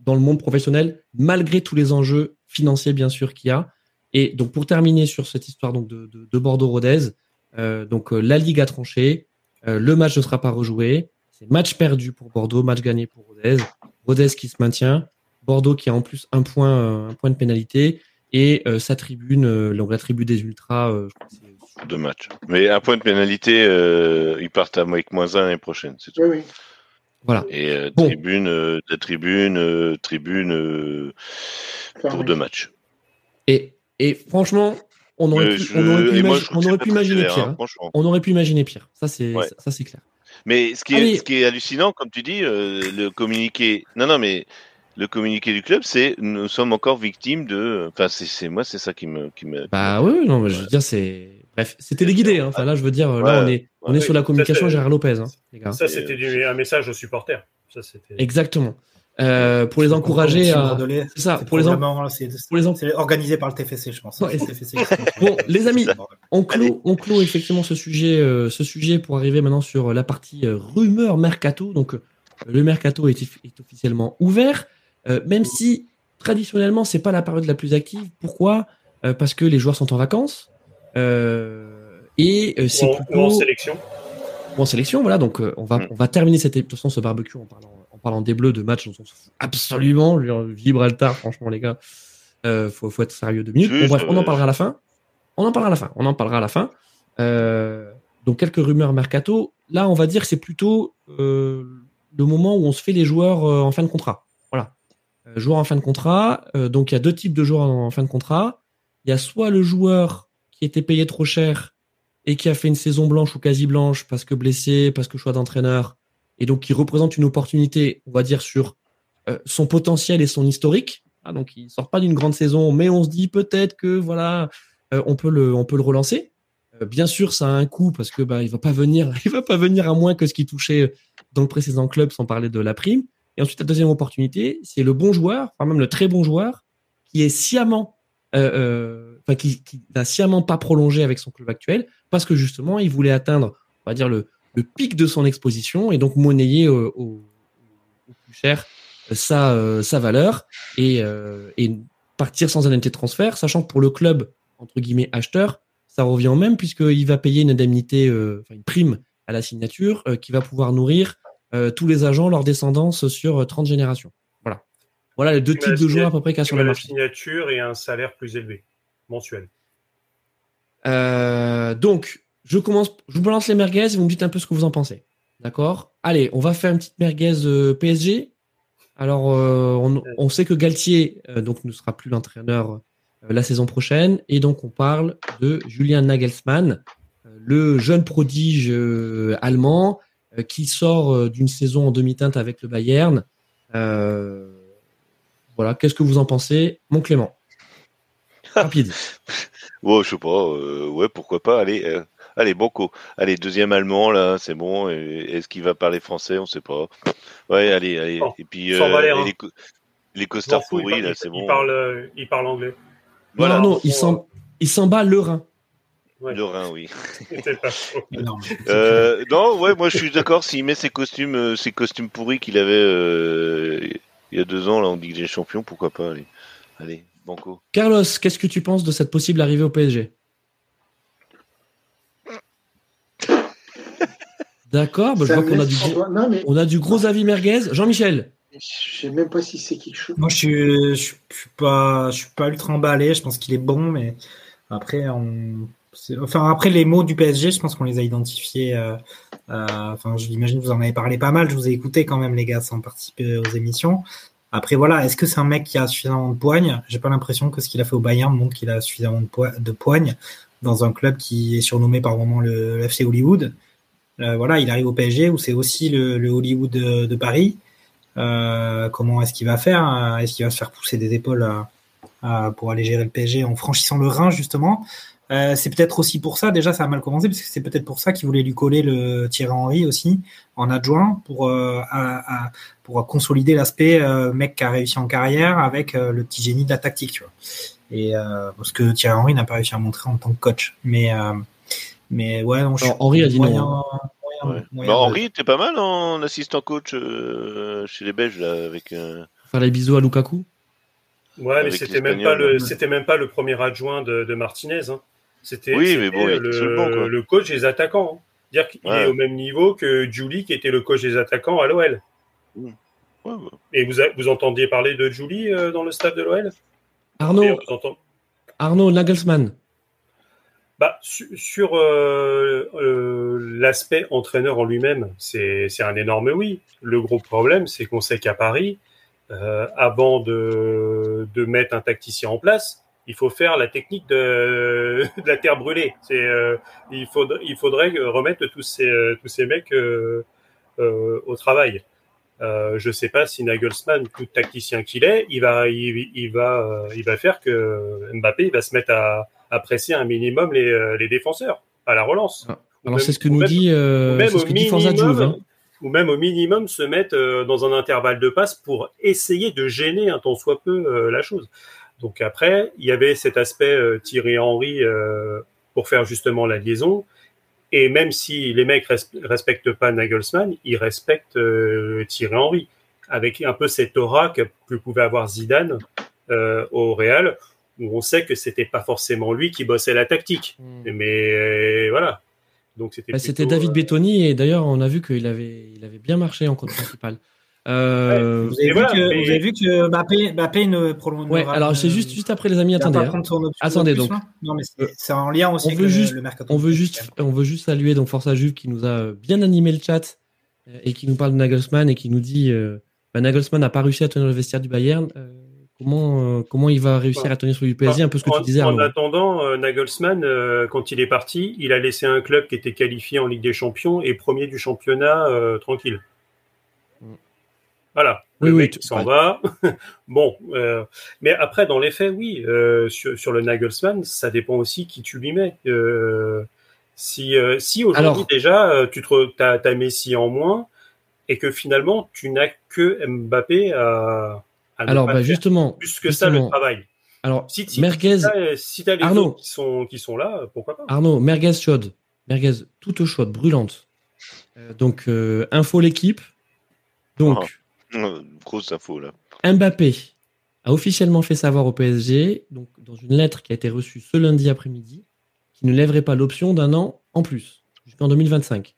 dans le monde professionnel, malgré tous les enjeux financiers, bien sûr, qu'il y a. Et donc, pour terminer sur cette histoire donc, de, de, de Bordeaux-Rodez, euh, donc euh, la Ligue a tranché, euh, le match ne sera pas rejoué, c'est match perdu pour Bordeaux, match gagné pour Rodez, Rodez qui se maintient, Bordeaux qui a en plus un point, un point de pénalité, et sa tribune, donc la tribune des Ultras, je crois que c'est Deux matchs. Mais un point de pénalité, euh, ils partent à avec moins un l'année prochaine, c'est tout. Oui, oui. voilà. Et euh, Bon. tribune, euh, de tribune, euh, tribune euh, pour deux matchs. Et, et franchement, on aurait Euh, pu, je- on aurait pu, moi, on aurait imaginer pire. hein, hein. On aurait pu imaginer pire. Ça, c'est Ouais. ça, c'est clair. Mais ce qui, Allez. est, ce qui est hallucinant, comme tu dis, euh, le communiqué. Non, non, mais le communiqué du club, c'est nous sommes encore victimes de. Enfin, c'est c'est- moi, c'est ça qui me. Qui me... Bah oui, oui, non, mais je veux dire, c'est. Bref, c'était téléguidé. Hein. Enfin là, je veux dire, là, on est, on est Ouais, sur la communication Gérard Lopez, hein, les gars. Ça, c'était du- un message aux supporters. Ça, c'était. Exactement. Euh, pour les encourager à. C'est ça, pour les en- pour les en- c'est organisé par le TFC, je pense. Le TFC. Bon, les amis, on clôt, on clôt effectivement ce sujet, euh, ce sujet pour arriver maintenant sur la partie euh, rumeur mercato. Donc, euh, le mercato est, est officiellement ouvert, euh, même si traditionnellement c'est pas la période la plus active. Pourquoi? Euh, Parce que les joueurs sont en vacances euh, et euh, c'est plutôt en sélection. ou en sélection. Voilà, donc euh, on va Mm. on va terminer cette façon ce barbecue en parlant en parlant des Bleus de match dont on se fout absolument. Gibraltar, franchement les gars, euh, faut faut être sérieux deux minutes. Bon, bref, on en parlera à la fin. On en parlera à la fin. On en parlera à la fin. Euh, donc quelques rumeurs mercato. Là, on va dire que c'est plutôt euh, le moment où on se fait les joueurs euh, en fin de contrat. Voilà, Euh, joueurs en fin de contrat. euh, donc il y a deux types de joueurs en fin de contrat. Il y a soit le joueur qui était payé trop cher et qui a fait une saison blanche ou quasi blanche parce que blessé, parce que choix d'entraîneur, et donc qui représente une opportunité, on va dire, sur euh, son potentiel et son historique. Ah, donc il sort pas d'une grande saison, mais on se dit peut-être que voilà, euh, on peut le, on peut le relancer. Euh, bien sûr, ça a un coût parce que bah il va pas venir, il va pas venir à moins que ce qui touchait dans le précédent club, sans parler de la prime. Et ensuite, la deuxième opportunité, c'est le bon joueur, enfin même le très bon joueur, qui est sciemment, enfin qui, qui n'a sciemment pas prolongé avec son club actuel parce que justement, il voulait atteindre, on va dire le, le pic de son exposition et donc monnayer euh, au, au plus cher euh, sa, euh, sa valeur et, euh, et partir sans indemnité de transfert, sachant que pour le club, entre guillemets, acheteur, ça revient au même puisqu'il va payer une indemnité, euh, enfin une prime à la signature euh, qui va pouvoir nourrir euh, tous les agents, leur descendance sur euh, 30 générations. Voilà. Voilà les deux types de joueurs à peu près qu'il y a sur le la marché. signature et un salaire plus élevé, mensuel. Euh, donc, je commence, je vous balance les merguez et vous me dites un peu ce que vous en pensez. D'accord? Allez, on va faire une petite merguez euh, PSG. Alors, euh, on, sait que Galtier donc ne sera plus l'entraîneur la saison prochaine et donc on parle de Julian Nagelsmann, le jeune prodige allemand qui sort d'une saison en demi-teinte avec le Bayern. Voilà, qu'est-ce que vous en pensez, mon Clément? Rapide. Ouais, je sais pas. euh, ouais, pourquoi pas. Allez, euh, allez, Banco. Allez, deuxième allemand là, c'est bon. Est-ce qu'il va parler français On sait pas. Ouais, allez, allez. Et puis euh, Valère, et hein. les, co- costards fous, il pourris là, c'est il bon. parle, euh, il parle anglais. Voilà. non, non, il s'en, il s'en bat le rein. Ouais. Le Rhin, oui. Pas. Euh, non, ouais, moi je suis d'accord. S'il met ses costumes, euh, ses costumes pourris qu'il avait euh, il y a deux ans là en Ligue des Champions, pourquoi pas Allez, allez, Banco. Carlos, qu'est-ce que tu penses de cette possible arrivée au PSG D'accord, bah, je vois qu'on a du. Non, mais on a du gros avis merguez. Jean-Michel, je sais même pas si c'est quelque chose. Moi, je suis, je suis je suis pas, je suis pas ultra emballé. Je pense qu'il est bon, mais après, on, enfin, après les mots du PSG, je pense qu'on les a identifiés. euh, euh, enfin, je l'imagine, vous en avez parlé pas mal. Je vous ai écouté quand même, les gars, sans participer aux émissions. Après, voilà, est-ce que c'est un mec qui a suffisamment de poigne? J'ai pas l'impression que ce qu'il a fait au Bayern montre qu'il a suffisamment de, de poigne dans un club qui est surnommé par moment le, FC Hollywood. Euh, voilà, il arrive au PSG où c'est aussi le, Hollywood de, Paris. Euh, comment est-ce qu'il va faire? Est-ce qu'il va se faire pousser des épaules pour aller gérer le PSG en franchissant le Rhin justement? Euh, C'est peut-être aussi pour ça, déjà ça a mal commencé, parce que c'est peut-être pour ça qu'il voulait lui coller le Thierry Henry aussi en adjoint pour, euh, à- à- pour consolider l'aspect euh, mec qui a réussi en carrière avec euh, le petit génie de la tactique. Tu vois. Et euh, parce que Thierry Henry n'a pas réussi à montrer en tant que coach. Mais, euh, mais ouais, non, je Alors, Henry a dit moyen, hein. moyen- Ouais. moyen Bah, était pas mal en assistant coach euh, chez les Belges là, avec. euh, faire les bisous à Lukaku. Ouais, mais c'était même pas le, c'était même pas le premier adjoint de, de Martinez. Hein. C'était, Oui, mais bon, le coach des attaquants. Hein. Dire qu'il Ouais. est au même niveau que Julie, qui était le coach des attaquants à l'OL. ouais, ouais. Et vous, entendiez parler de Julie euh, dans le staff de l'OL Arnaud, entend- Arnaud Nagelsmann. Bah, su- sur euh, euh, l'aspect entraîneur en lui-même, c'est c'est un énorme oui. Le gros problème, c'est qu'on sait qu'à Paris, euh, avant de, de mettre un tacticien en place, il faut faire la technique de, de la terre brûlée. C'est, euh, il, faudrait, il faudrait remettre tous ces, tous ces mecs euh, euh, au travail. Euh, je sais pas si Nagelsmann, tout tacticien qu'il est, il va, il, il va, il va faire que Mbappé il va se mettre à, à presser un minimum les, les défenseurs à la relance. Ah. Alors c'est ce que nous dit, euh, ce que dit Forza Juve, hein. ou même au minimum se mettre euh, dans un intervalle de passe pour essayer de gêner un tant soit peu euh, la chose. Donc après, il y avait cet aspect euh, Thierry Henry pour faire justement la liaison. Et même si les mecs respectent pas Nagelsmann, ils respectent Thierry Henry avec un peu cette aura que, que pouvait avoir Zidane au Real, où on sait que c'était pas forcément lui qui bossait la tactique. Hmm. Mais voilà, donc c'était. Bah, c'était David euh, Bettoni et d'ailleurs on a vu qu'il avait, il avait bien marché en compte principal. Euh... vous, avez vu que, vous, avez vu que, Mbappé, Mbappé ne prolonge. Ouais, alors c'est juste, juste après les amis, attendez. Hein. Attendez donc. Non, mais c'est en lien aussi on veut juste, le, mercato. On veut juste, on veut juste saluer donc Force à Juve qui nous a bien animé le chat euh, et qui nous parle de Nagelsmann et qui nous dit euh, bah, Nagelsmann n'a pas réussi à tenir le vestiaire du Bayern. Euh, Comment, euh, comment il va réussir à tenir sur du PSG Un peu ce que en, tu disais. En attendant, euh, Nagelsmann, euh, quand il est parti, il a laissé un club qui était qualifié en Ligue des Champions et premier du championnat tranquille. Voilà. Oui, le oui, mec s'en va. bon, mais après, dans les faits, oui, sur, le Nagelsmann, ça dépend aussi qui tu lui mets. si si aujourd'hui déjà, tu as, as Messi en moins et que finalement, tu n'as que Mbappé à alors, bah, justement. Plus que ça, le travail. Alors, si, si, Merguez. Si tu as, les Arnaud, qui sont, qui sont là, pourquoi pas Arnaud, merguez chaude. Merguez toute chaude, brûlante. Euh, donc, euh, info l'équipe. Donc. Oh, grosse info, là. Mbappé a officiellement fait savoir au PSG, donc dans une lettre qui a été reçue ce lundi après-midi, qu'il ne lèverait pas l'option d'un an en plus, jusqu'en 2025.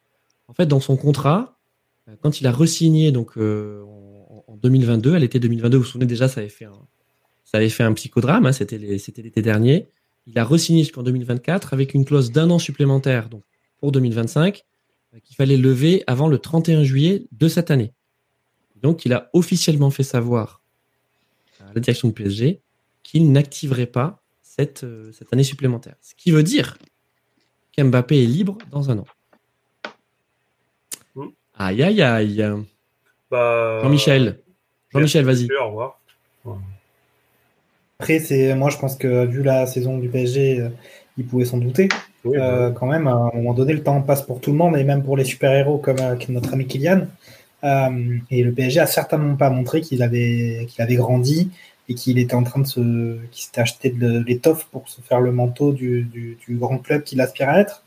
En fait, dans son contrat, euh, quand il a resigné donc, euh, en 2022, à l'été 2022, vous vous souvenez déjà, ça avait fait un, ça avait fait psychodrame, hein, c'était l'été dernier. Il a re-signé jusqu'en 2024 avec une clause d'un an supplémentaire donc pour 2025 euh, qu'il fallait lever avant le 31 juillet de cette année. Donc il a officiellement fait savoir à la direction du PSG qu'il n'activerait pas cette, euh, cette année supplémentaire. Ce qui veut dire qu'Mbappé est libre dans un an. Hmm. Aïe aïe aïe. Bah, Jean-Michel. Jean-Michel, vas-y. Au revoir. Après, c'est moi, je pense que vu la saison du PSG, euh, il pouvait s'en douter. Euh, bah quand même, à un moment donné, le temps passe pour tout le monde et même pour les super-héros comme euh, notre ami Kylian. Et le PSG a certainement pas montré qu'il avait, qu'il avait grandi et qu'il était en train de se, qu'il s'était acheté de l'étoffe pour se faire le manteau du, grand club qu'il aspire à être.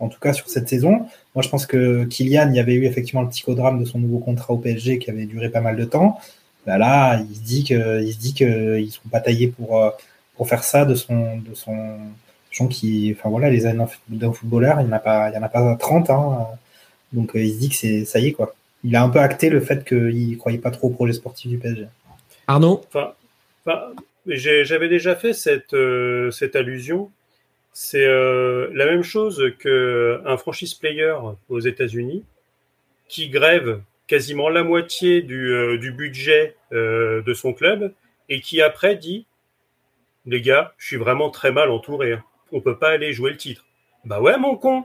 En tout cas, sur cette saison. Moi, je pense que Kylian, il y avait eu effectivement le psychodrame de son nouveau contrat au PSG qui avait duré pas mal de temps. Bah là, il se dit que, il se dit qu'ils sont pas taillés pour euh, pour faire ça de son de son gens qui, enfin voilà, les années d'un footballeur, il n'y en a pas, il y pas 30, hein. donc euh, il se dit que c'est ça y est quoi. Il a un peu acté le fait qu'il croyait pas trop au projet sportif du PSG. Arnaud. Enfin, enfin j'avais déjà fait cette euh, cette allusion. C'est la même chose que un franchise player aux États-Unis qui grève quasiment la moitié du, euh, du budget euh, de son club et qui après dit les gars, je suis vraiment très mal entouré. Hein. On peut pas aller jouer le titre. Bah ouais, mon con.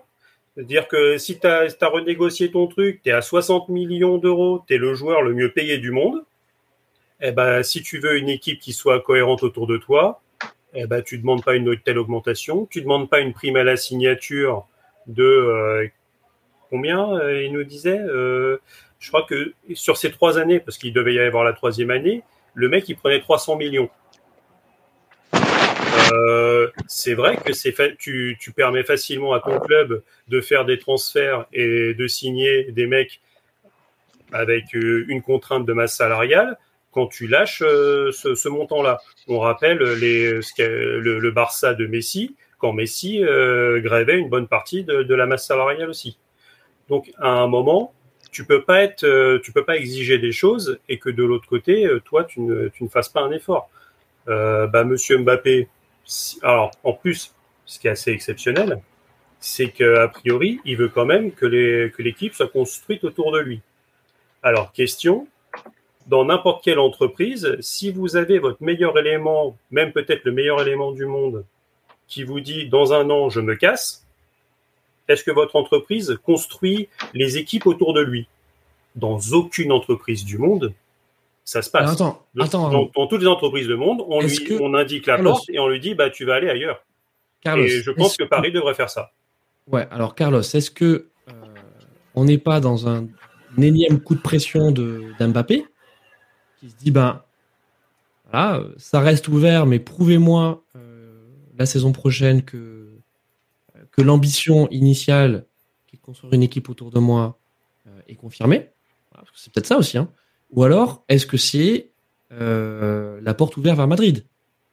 C'est-à-dire que si tu as, renégocié ton truc, tu es à 60 millions d'euros, tu es le joueur le mieux payé du monde. Eh ben, si tu veux une équipe qui soit cohérente autour de toi, eh ben, tu demandes pas une telle augmentation, tu demandes pas une prime à la signature de euh, combien il nous disait je crois que sur ces trois années, parce qu'il devait y avoir la troisième année, le mec, il prenait 300 millions. Euh, c'est vrai que tu, permets facilement à ton club de faire des transferts et de signer des mecs avec euh, une contrainte de masse salariale quand tu lâches euh, ce, montant-là. On rappelle le, Barça de Messi, quand Messi grévait une bonne partie de, la masse salariale aussi. Donc à un moment, tu peux pas peux pas exiger des choses et que de l'autre côté, toi, tu ne, fasses pas un effort. Bah, Monsieur Mbappé, alors en plus, ce qui est assez exceptionnel, c'est qu'a priori, il veut quand même que l'équipe soit construite autour de lui. Alors question, dans n'importe quelle entreprise, si vous avez votre meilleur élément, même peut-être le meilleur élément du monde, qui vous dit dans un an je me casse, est-ce que votre entreprise construit les équipes autour de lui? Dans aucune entreprise du monde, ça se passe. attends, attends, dans, toutes les entreprises du monde, on, lui, on indique la porte et on lui dit bah, tu vas aller ailleurs. Carlos, et je pense que Paris devrait faire ça. Ouais, alors Carlos, est-ce que euh, on n'est pas dans un, énième coup de pression d'Mbappé qui se dit ben voilà, ça reste ouvert, mais prouvez-moi euh, la saison prochaine que, que l'ambition initiale qui est de construire une équipe autour de moi euh, est confirmée. c'est peut-être ça aussi. Hein. Ou alors, est-ce que c'est la porte ouverte vers Madrid?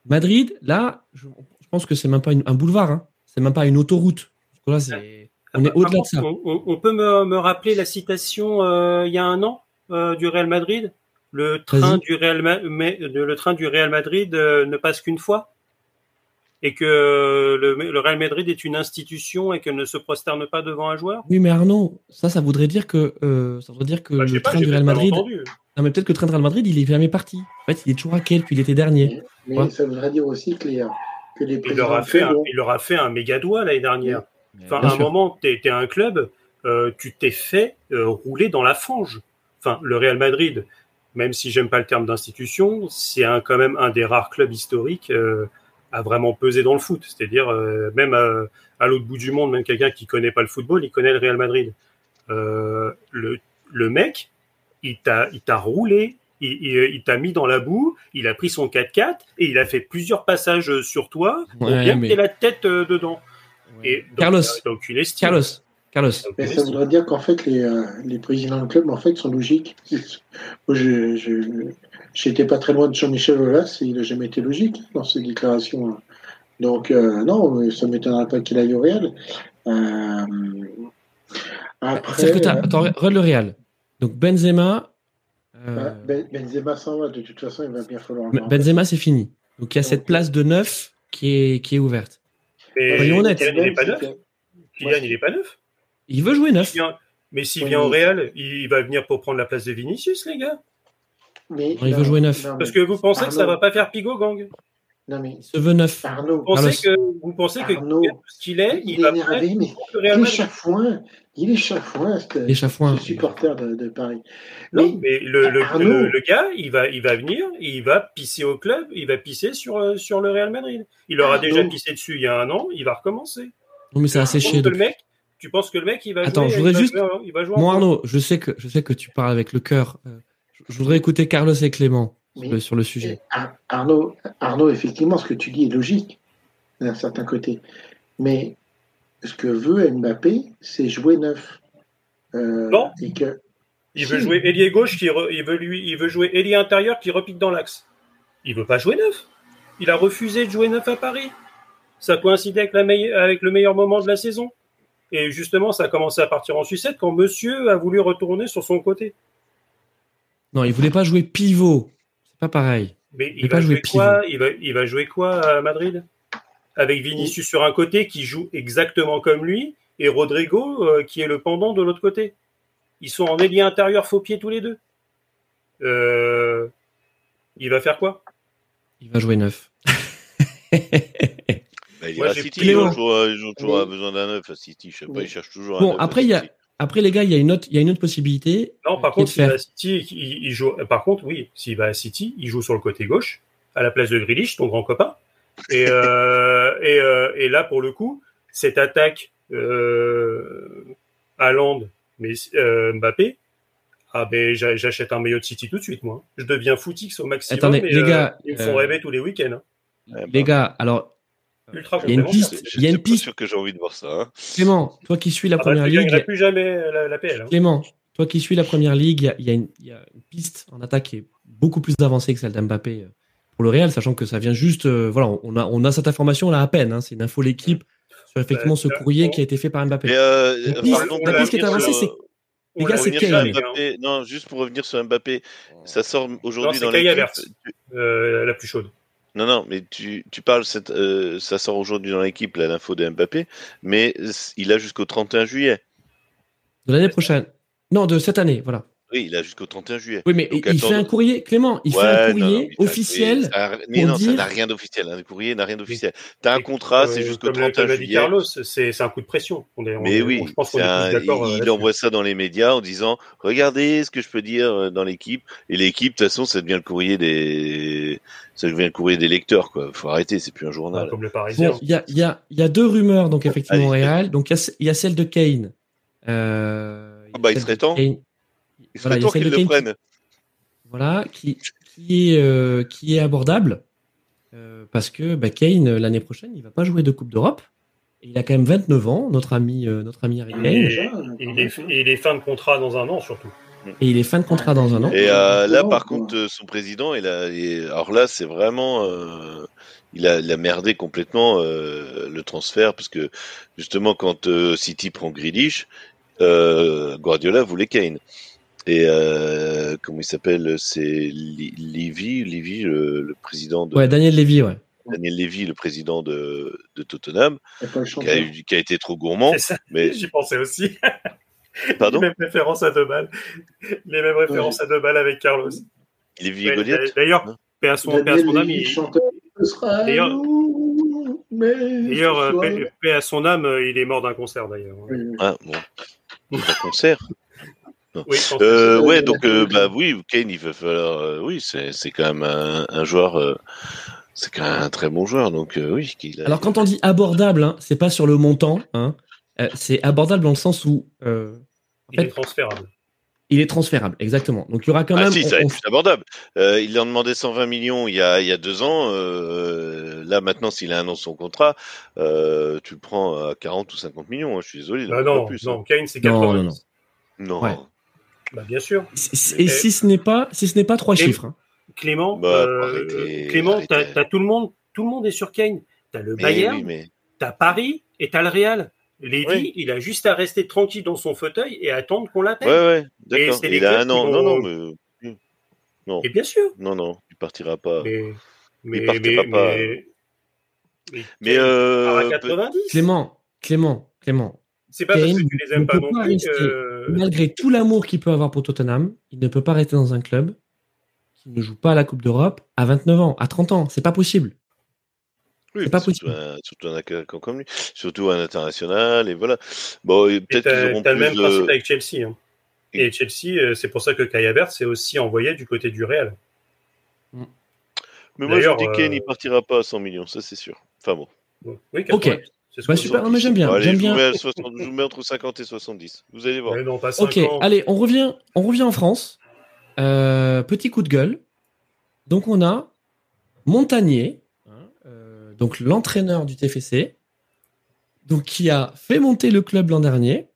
Madrid, là, je, pense que c'est même pas un boulevard, hein. c'est même pas une autoroute. Là, on est au-delà de ça. On, peut me, rappeler la citation euh, il y a un an euh, du Real Madrid? Le train, du Real le train du Real Madrid euh, ne passe qu'une fois? Et que le, Real Madrid est une institution et qu'elle ne se prosterne pas devant un joueur? Oui, mais Arnaud, ça, ça voudrait dire que, ça voudrait dire que bah, le train du Real Madrid. Non, mais peut-être que le train du Real Madrid, il est jamais parti. En fait, il est toujours à quel, puis il était dernier. Mais, ça voudrait dire aussi que les, que les il, leur a fait un, il leur a fait un méga doigt l'année dernière. Enfin, à un moment, tu es, un club, euh, tu t'es fait euh, rouler dans la fange. Enfin, le Real Madrid, même si j'aime pas le terme d'institution, c'est quand même un des rares clubs historiques euh, à vraiment peser dans le foot. C'est-à-dire, même à, l'autre bout du monde, même quelqu'un qui connaît pas le football, il connaît le Real Madrid. le, le mec, il t'a roulé, il, t'a mis dans la boue, il a pris son 4x4 et il a fait plusieurs passages sur toi pour bien mais... la tête dedans. Carlos, Carlos, Carlos. Mais ça voudrait dire qu'en fait, les, euh, les, présidents de club en fait, sont logiques. Moi, je n'étais pas très loin de Jean-Michel Aulas et il n'a jamais été logique dans ses déclarations. Donc, euh, non, ça ne m'étonnerait pas qu'il aille au Real. Euh, après, que attends, regarde le Real. Donc, Benzema. Ben, Benzema s'en va, de toute façon, il va bien falloir. Benzema, c'est fini. Donc, il y a cette place de neuf qui est, qui est ouverte. Mais Kylian, il n'est pas neuf. Kylian, il n'est pas neuf. Il veut jouer neuf. Mais s'il vient au Real, il va venir pour prendre la place de Vinicius, les gars. Mais, il veut jouer neuf. Parce que vous pensez que ça va pas faire Pigo Gang non mais il se veut neuf. Arnaud, vous pensez que vous pensez que ce qu'il est, il, va énervé, mais il est chafouin, il est chafouin, ce, supporter de, de, Paris. Non, mais, le, le, le, gars, il va, il va venir, il va pisser au club, il va pisser sur, euh, sur le Real Madrid. Il aura déjà pissé dessus il y a un an, il va recommencer. Non, mais ça a séché. Le mec, tu penses que le mec, il va Attends, jouer, je voudrais juste. il va jouer Moi, Arnaud, je sais que je sais que tu parles avec le cœur. Euh, je voudrais écouter Carlos et Clément sur le sujet. Arnaud, Arnaud, effectivement, ce que tu dis est logique d'un certain côté. Mais ce que veut Mbappé, c'est jouer neuf. Euh, non. il veut jouer ailier gauche, qui il, veut lui, il veut jouer ailier intérieur qui repique dans l'axe. Il veut pas jouer neuf. Il a refusé de jouer neuf à Paris. Ça coïncidait avec, la avec le meilleur moment de la saison. Et justement, ça a commencé à partir en sucette quand monsieur a voulu retourner sur son côté. Non, il voulait pas jouer pivot. C'est pas pareil. Mais il, va jouer quoi il va, il va jouer quoi à Madrid? Avec Vinicius sur un côté qui joue exactement comme lui et Rodrigo euh, qui est le pendant de l'autre côté. Ils sont en ailier intérieur faux pied tous les deux. Euh, il va faire quoi? Il va jouer neuf. Bah, il City, ils ont toujours, besoin d'un neuf à City. Je sais pas, ils cherchent toujours bon, après, il y a, après, les gars, il y a une autre, il y a une autre possibilité. Non, par contre, s'il va à City, il, joue. Par contre, oui, s'il va à City, il joue sur le côté gauche, à la place de Grealish, ton grand copain. Et, euh, et, euh, et, là, pour le coup, cette attaque euh, Londres, mais euh, Mbappé, ah ben j'achète un maillot de City tout de suite, moi. Je deviens footix au maximum. Attendez, les gars, ils me font rêver tous les week-ends. Hein. Les gars, alors Ultra il y a une piste. Il y a une piste. sûr que j'ai envie de voir ça. Hein. Clément, toi qui suis la ah bah, première ligue. Il plus jamais la, PL. Hein. Clément, toi qui suis la première ligue, il y, a, une, piste en attaque qui est beaucoup plus avancée que celle d'Mbappé euh, pour le Real, sachant que ça vient juste. Euh, voilà, on a, on a cette information là à peine. Hein, c'est une info l'équipe sur effectivement ce courrier qui a été fait par Mbappé. Euh, la, piste, qui est avancée, c'est. Les gars, c'est Mbappé. Non, juste pour revenir sur Mbappé, ça sort aujourd'hui dans les. la plus chaude. Non, non, mais tu, tu parles, euh, ça sort aujourd'hui dans l'équipe, l'info de Mbappé, mais il a jusqu'au 31 juillet. De l'année prochaine. Non, de cette année, voilà. Oui, il a jusqu'au 31 juillet. Oui, mais Donc, il fait un courrier, Clément, il fait un non, non, courrier mais officiel. a- mais non, ça n'a rien d'officiel. Un courrier n'a rien d'officiel. T'as un contrat, Euh, c'est jusqu'au comme l'a- 31 comme l'a dit juillet. Carlos, c'est un coup de pression. On est, on Mais oui, je pense qu'on un- euh, il, envoie ça dans les médias en disant regardez ce que je peux dire euh, dans l'équipe. Et l'équipe, de toute façon, ça devient le courrier des, ça devient le courrier des lecteurs. Quoi, faut arrêter, c'est plus un journal. Comme le Parisien. Bon, il y a, il y, a, il y a deux rumeurs, donc effectivement, Real. Donc, il y a, il y a celle de Kane. Euh, Ah bah, il serait temps. Kane. Il Voilà, serait il y a temps qu'ils le qui- prennent. Voilà, qui, qui, est, euh, qui est abordable. euh, parce que bah, Kane, euh, l'année prochaine, il va pas jouer de Coupe d'Europe. Il a quand même 29 ans, notre ami, euh, notre ami Harry Kane. Et- Déjà, Et quand il, est, et il est fin de contrat dans un an, surtout. Et il est fin de contrat dans un an. Et euh, là, par contre, son président, il a, il- alors là, c'est vraiment, euh, il a, il a merdé complètement euh, le transfert parce que justement, quand euh, City prend Grealish, euh, Guardiola voulait Kane. Et euh, comment il s'appelle C'est Levy, Levy, le, le président de Ouais, Daniel Levy, ouais. Daniel Levy, le président de, de Tottenham, qui a, qui a été trop gourmand. Mais j'y pensais aussi. pardon, Les mêmes références à deux balles. Les mêmes références à deux balles avec Carlos. Levy et Goliath. D'ailleurs, paix à son, paix à Daniel son âme, il- D'ailleurs- D'ailleurs, euh, paix, paix à son âme, euh, il est mort d'un concert d'ailleurs. Oui. Ah bon, un concert? Oui, Euh, Euh, ouais, donc euh, bah oui, Kane, il va falloir, euh, oui, c'est c'est quand même un, un joueur, euh, c'est quand même un très bon joueur, donc euh, oui. qu'il a- Alors, quand on dit abordable, hein, c'est pas sur le montant. Hein, Euh, c'est abordable dans le sens où euh, il est transférable. il est transférable, exactement. Donc, il y aura quand ah même. si, on- ça va on- être plus abordable. Euh, il en demandait 120 millions il y a, il y a deux ans. euh, là maintenant, s'il a un an de son contrat, euh, tu le prends à 40 ou 50 millions. hein, je suis désolé. Bah non, plus. non, hein. Kane, c'est Non, 90. non, Non. Ouais. Bah, bien sûr. Et, et si ce n'est pas, si ce n'est pas trois chiffres. hein. Clément, Bah, euh, arrêtez, Clément, t'as t'as tout le monde, tout le monde est sur Kane. T'as le Mais Bayern, oui, mais t'as Paris et t'as le Real. Oui. il a juste à rester tranquille dans son fauteuil et attendre qu'on l'appelle. ouais, ouais, d'accord. c'est les Il a un an. Non, non, mais non, Et bien sûr. non, non, il partira pas. Mais, mais, partira mais, pas. mais, mais euh, part à peut- 90. Clément, Clément, Clément. C'est pas parce que tu les aimes pas non pas plus. que- Malgré tout l'amour qu'il peut avoir pour Tottenham, il ne peut pas rester dans un club qui ne joue pas à la Coupe d'Europe à 29 ans, à 30 ans. C'est pas possible. Oui, C'est pas surtout possible. Un, surtout un attaquant comme lui, surtout un international, et voilà. Bon, peut-être qu'ils t'as auront t'as le même de... principe avec Chelsea. hein. Et- Et Chelsea, euh, c'est pour ça que Kai Havertz s'est aussi envoyé du côté du Real. Mais moi, je D'ailleurs, dis Kane, euh, il partira pas à 100 millions, ça c'est sûr. Enfin bon. Oui, Ok. 80, Bah qu'on super, non, mais j'aime bien. Allez, j'aime je, bien. Vous mets à 60 je vous mets entre 50 et 70. Vous allez voir. Ouais, non, pas 50. Ok, allez, on revient, on revient en France. Euh, petit coup de gueule. Donc on a Montagnier, hein, euh, donc l'entraîneur du TFC, donc qui a fait monter le club l'an dernier,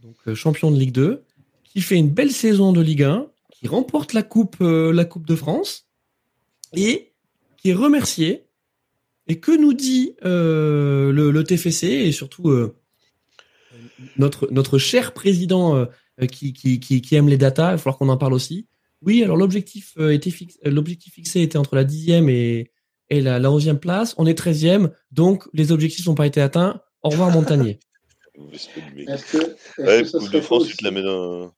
donc euh, champion de Ligue 2, qui fait une belle saison de Ligue 1, qui remporte la coupe, euh, la coupe de France et qui est remercié. Et que nous dit euh, le, le TFC et surtout euh, notre, notre cher président euh, qui, qui, qui, qui aime les datas, il va falloir qu'on en parle aussi. Oui, alors l'objectif était fixe, l'objectif fixé était entre la dixième et, et la, la onzième place. On est treizième, donc les objectifs n'ont pas été atteints. Au revoir Montagnier. De. Est-ce que, est-ce Ouais, que ça Coupe serait de France, pas tu te la mets dans.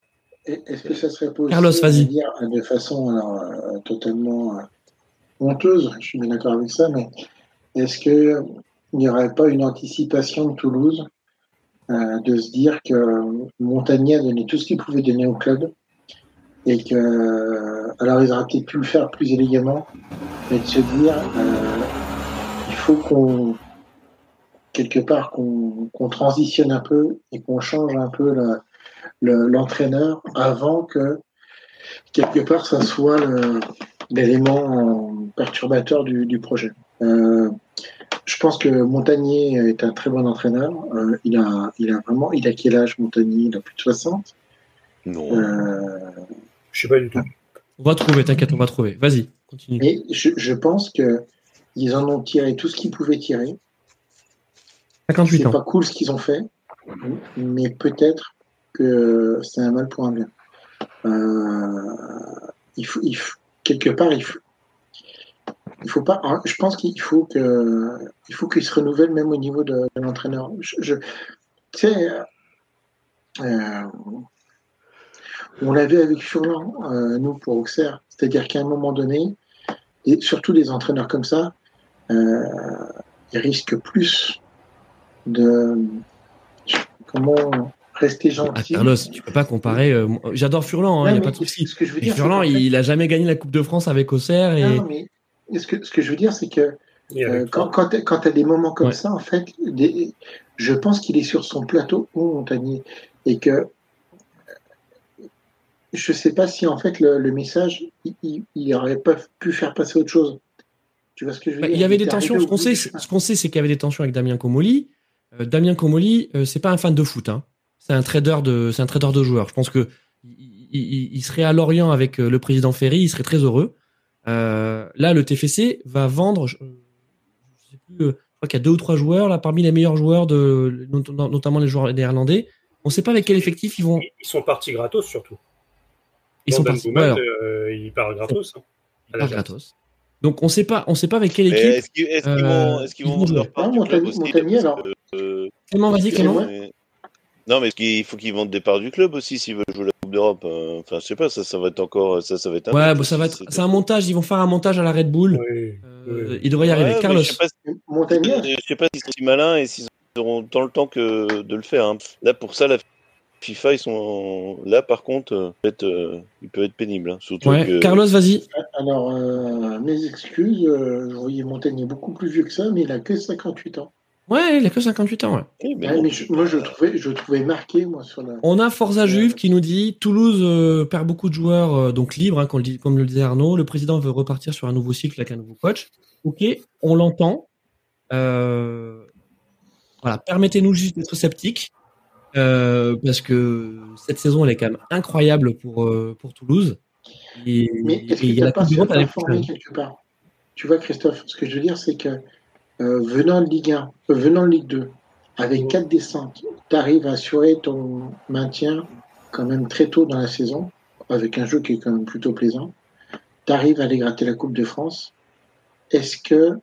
Est-ce que ça serait pas aussi, Carlos, vas-y. dire, de façon alors, totalement honteuse, je suis bien d'accord avec ça, mais est-ce qu'il n'y aurait pas une anticipation de Toulouse euh, de se dire que Montagnier a donné tout ce qu'il pouvait donner au club et que, alors ils auraient peut-être pu le faire plus élégamment, mais de se dire euh, il faut qu'on quelque part qu'on transitionne un peu et qu'on change un peu l'entraîneur avant que quelque part ça soit l'élément perturbateur du, du projet. Euh, je pense que Montagnier est un très bon entraîneur. Euh, il a, il a vraiment, il a quel âge Montagnier? Il a plus de 60. Non. Euh, Je sais pas du tout. On va trouver, t'inquiète, on va trouver. Vas-y, continue. mais je, je pense que ils en ont tiré tout ce qu'ils pouvaient tirer. 58 C'est ans. pas cool ce qu'ils ont fait, mais peut-être que c'est un mal pour un bien. Euh, il faut, il faut- quelque part, il faut, il faut pas. Je pense qu'il faut que, il faut qu'il se renouvelle même au niveau de, de l'entraîneur. Je, je- tu sais, euh, On l'avait avec Furlan, euh, nous, pour Auxerre. C'est-à-dire qu'à un moment donné, et surtout les entraîneurs comme ça, euh, ils risquent plus de. Comment rester Ah, gentil. Carlos, tu peux pas comparer. euh, J'adore Furlan, il Non, n'y a pas de souci. Furlan, fait- il a jamais gagné la Coupe de France avec Auxerre et Non, mais ce que, ce que je veux dire, c'est que Euh, quand quand, quand tu as des moments comme Ouais. ça, en fait, des- je pense qu'il est sur son plateau au Montagnier et que je sais pas si en fait le, le message, il, il, il aurait pas pu faire passer autre chose. Tu vois ce que je veux Bah, dire? il y avait des tensions. Ce qu'on sait, c'est- chemin. ce qu'on sait, c'est qu'il y avait des tensions avec Damien Comoli. Euh, Damien Comoli, euh, c'est pas un fan de foot. Hein. C'est un trader de, c'est un trader de joueurs. Je pense que il, il- il serait à Lorient avec le président Ferry, il serait très heureux. Euh, là, le TFC va vendre. Je, je sais plus. euh, je crois qu'il y a deux ou trois joueurs là parmi les meilleurs joueurs de, not- notamment les joueurs néerlandais. On sait pas avec quel effectif ils vont. Ils sont partis gratos surtout. Ils sont partis. Euh, il part gratos. hein, pas l'Ajax. gratos. Donc on sait pas, on sait pas avec quelle équipe. Est-ce qu'ils vont, ils vendre leur part Montagnier- alors. Clément, vas-y, Clément. Non, mais il faut qu'ils vendent des parts du club aussi s'ils veulent jouer la Coupe d'Europe. hein. Enfin, je sais pas, ça, ça va être encore, ça, ça va être. un Ouais, bon, ça va être, c'est un montage. Ils vont faire un montage à la Red Bull. Oui, Euh, oui. il devrait y arriver. Ouais, Carlos. Je sais pas, si- je sais pas s'ils sont si malins et s'ils auront tant le temps que de le faire. hein. Là, pour ça, la FIFA, ils sont là. Par contre, euh, peut-être, euh, ils peuvent être pénibles. hein. Surtout Ouais, que. Carlos, vas-y. alors euh, mes excuses, euh, je voyais Montagnier beaucoup plus vieux que ça, mais il a que 58 ans. Ouais, il a que 58 ans. ouais. Eh, mais Ouais, bon, mais je- moi, je trouvais, je trouvais marqué moi sur la. On a Forza Juve qui nous dit Toulouse euh, perd beaucoup de joueurs euh, donc libres, hein, comme, le dit- comme le disait Arnaud. Le président veut repartir sur un nouveau cycle avec un nouveau coach. Ok, on l'entend. Euh, voilà, permettez-nous juste d'être sceptiques euh, parce que cette saison elle est quand même incroyable pour euh, pour Toulouse. Et, Mais est-ce que y a tu pas surperformé l'époque. quelque part? Tu vois, Christophe, ce que je veux dire, c'est que euh, venant de Ligue 1, euh, venant de Ligue 2, avec quatre descentes, tu arrives à assurer ton maintien quand même très tôt dans la saison, avec un jeu qui est quand même plutôt plaisant. Tu arrives à aller gratter la Coupe de France. Est-ce que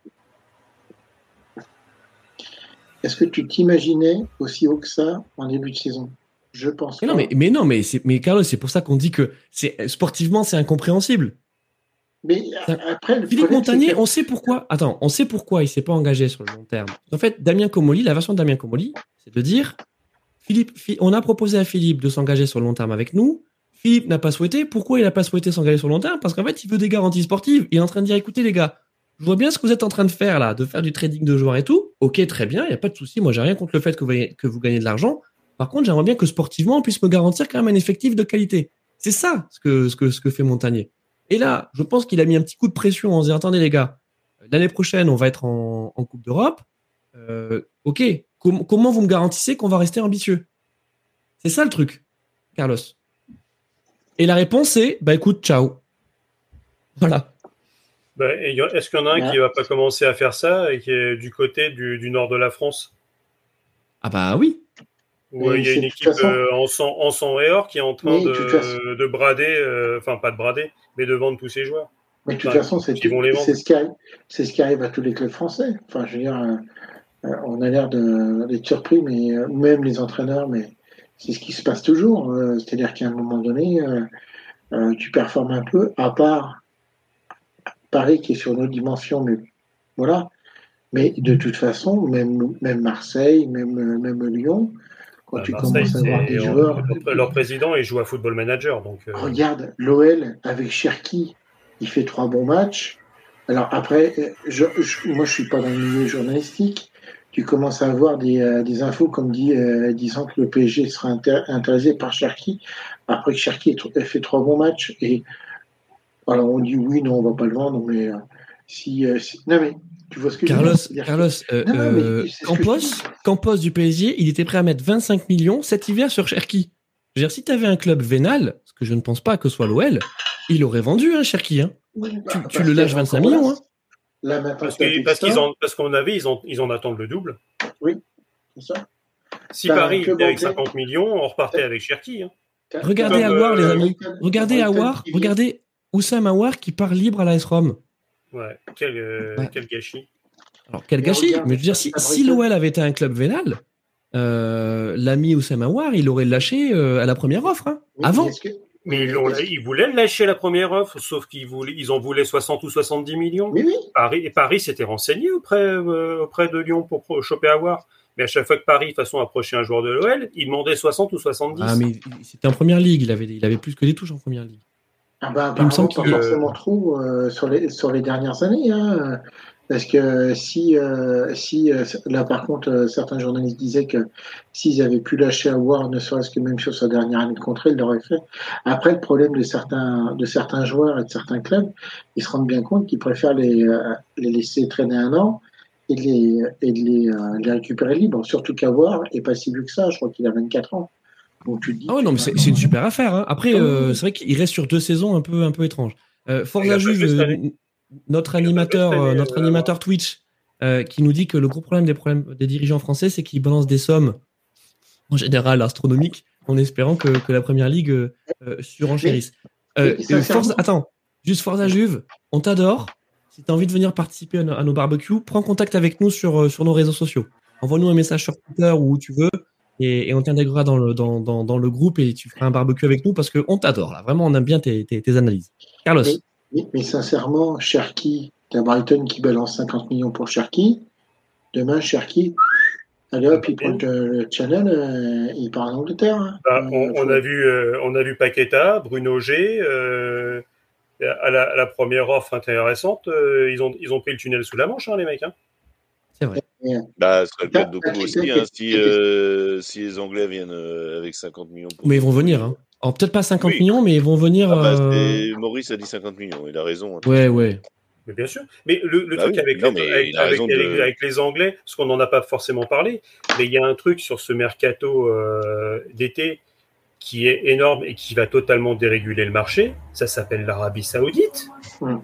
est-ce que tu t'imaginais aussi haut que ça en début de saison? Je pense Mais pas. non, mais, mais non, mais, Carlos, c'est pour ça qu'on dit que c'est sportivement c'est incompréhensible. Mais Ça- après, le Philippe Montagnier, on sait pourquoi. Attends, on sait pourquoi il s'est pas engagé sur le long terme. En fait, Damien Comoli, la version de Damien Comoli, c'est de dire Philippe, Phi- on a proposé à Philippe de s'engager sur le long terme avec nous. Philippe n'a pas souhaité. Pourquoi il n'a pas souhaité s'engager sur le long terme? Parce qu'en fait, il veut des garanties sportives. Il est en train de dire écoutez, les gars, je vois bien ce que vous êtes en train de faire là, de faire du trading de joueurs et tout. Ok, très bien, il n'y a pas de souci. Moi, j'ai rien contre le fait que vous, gagnez- que vous gagnez de l'argent. Par contre, j'aimerais bien que sportivement, on puisse me garantir quand même un effectif de qualité. C'est ça ce que, ce que, ce que fait Montagnier. Et là, je pense qu'il a mis un petit coup de pression en se disant attendez les gars, l'année prochaine on va être en, en Coupe d'Europe. Euh, ok, Com- comment vous me garantissez qu'on va rester ambitieux? C'est ça le truc, Carlos. Et la réponse est bah écoute, ciao. Voilà. Ben, a- Est-ce qu'il y en a un Ouais. qui va pas commencer à faire ça et qui est du côté du, du nord de la France? Ah bah oui. Il y a une équipe façon- euh, en, sang, en sang et or qui est en train Oui, de de, de brader, euh, enfin pas de brader, mais de vendre tous ses joueurs. Mais de toute façon, c'est ce, qui arrive- ce qui arrive à tous les clubs français. Enfin, je veux dire, euh, on a l'air d'être surpris, mais même les entraîneurs, mais c'est ce qui se passe toujours. C'est-à-dire qu'à un moment donné, tu performes un peu, à part Paris qui est sur une autre dimension, mais voilà. Mais de toute façon, même, même Marseille, même, même Lyon, quand Bah, tu Marseille, commences à avoir c'est- des joueurs. leur, leur président il joue à Football Manager, donc euh, Regarde, l'OL avec Cherki, il fait trois bons matchs. Alors après, euh, je, je- moi je suis pas dans le milieu journalistique. Tu commences à avoir des, euh, des infos comme dit, euh, disant que le PSG sera inter- intéressé par Cherki. Après que Cherki ait, fait trois bons matchs et alors on dit oui, non, on va pas le vendre, mais euh, si, euh, si- non mais tu vois ce que je veux Carlos, dire Carlos, euh, Non, euh, Campos, du PSG, il était prêt à mettre 25 millions cet hiver sur Cherki. Je veux dire, si tu avais un club vénal, ce que je ne pense pas que soit l'OL, il aurait vendu hein, Cherki. Hein. Oui, tu- bah, tu le lâches encore 25 millions, hein. Là parce qu'on avait, ils, en, ils en attendent le double. c'est ça. Si un Paris était avec anglais. 50 millions, on repartait avec Cherki. hein. Regardez t'as- Aouar, les euh, amis. Regardez qui- regardez Oussam Aouar qui part libre à l'AS Rome. Ouais, quel, euh, Ouais. quel gâchis. Alors, quel Et gâchis regarde, Mais je veux dire, si, si l'OL avait été un club vénal, euh, l'ami Oussam Aouar, il aurait lâché euh, à la première offre. hein. Oui, Avant. mais Est-ce que, Mais ils, voulaient lâcher la première offre, sauf qu'ils voulaient, ils en voulaient 60 ou 70 millions. Oui, oui. Paris, et Paris s'était renseigné auprès, euh, auprès de Lyon pour choper Awar. Mais à chaque fois que Paris, de toute façon, approchait un joueur de l'OL, il demandait 60 ou 70. Ah, mais c'était en première ligue. Il avait, il avait plus que des touches en première ligue. Ah bah, Il me apparemment, semble pas forcément trop euh, sur, les, sur les dernières années. Hein, parce que si, euh, si euh, là par contre, certains journalistes disaient que s'ils avaient pu lâcher à Ward, ne serait-ce que même sur sa dernière année de contrat, ils l'auraient fait. Après, le problème de certains, de certains joueurs et de certains clubs, ils se rendent bien compte qu'ils préfèrent les, les laisser traîner un an et de les, et de les, euh, les récupérer libres. Surtout qu'Awar est pas si vieux que ça, je crois qu'il a 24 ans. Donc tu te dis Ah ouais, non, mais c'est une super affaire. hein. Après, euh, c'est vrai qu'il reste sur deux saisons un peu, un peu étranges. Euh, Forza Juve, euh, notre animateur, euh, notre euh, animateur Twitch, qui nous dit que le gros problème des problèmes des dirigeants français, c'est qu'ils balancent des sommes en général astronomiques, en espérant que, que la première ligue surenchérisse. Forza- attends, juste Forza Juve, on t'adore. Si tu as envie de venir participer à nos, à nos barbecues, prends contact avec nous sur, sur nos réseaux sociaux. Envoie-nous un message sur Twitter ou où tu veux et, et on t'intégrera dans le, dans, dans, dans le groupe et tu feras un barbecue avec nous parce qu'on t'adore là. Vraiment, on aime bien tes, tes, tes analyses. Carlos. Mais- Mais, mais sincèrement, Cherki, t'as Brighton qui balance 50 millions pour Cherki. Demain, Cherki, allez hop, il prend le, le channel, euh, il part en Angleterre. hein. Bah, Euh, on, a vu, euh, on a vu Paqueta, Bruno G. euh, à, la, à la première offre intéressante, euh, ils, ont, ils ont pris le tunnel sous la manche, hein, les mecs. hein. C'est vrai. Bah, ce serait beaucoup aussi, hein, si, euh, si les Anglais viennent euh, avec 50 millions. Pour Mais ils vont venir. Hein. Alors peut-être pas 50 Oui. millions, mais ils vont venir. Ah bah, euh, Maurice a dit 50 millions, il a raison. hein. Ouais, ouais. Mais bien sûr. Mais le, le Bah truc oui. avec, Non, les, mais avec, il a avec- raison de- avec- avec les Anglais, parce qu'on n'en a pas forcément parlé, mais il y a un truc sur ce mercato euh, d'été qui est énorme et qui va totalement déréguler le marché. Ça s'appelle l'Arabie Saoudite. Mm.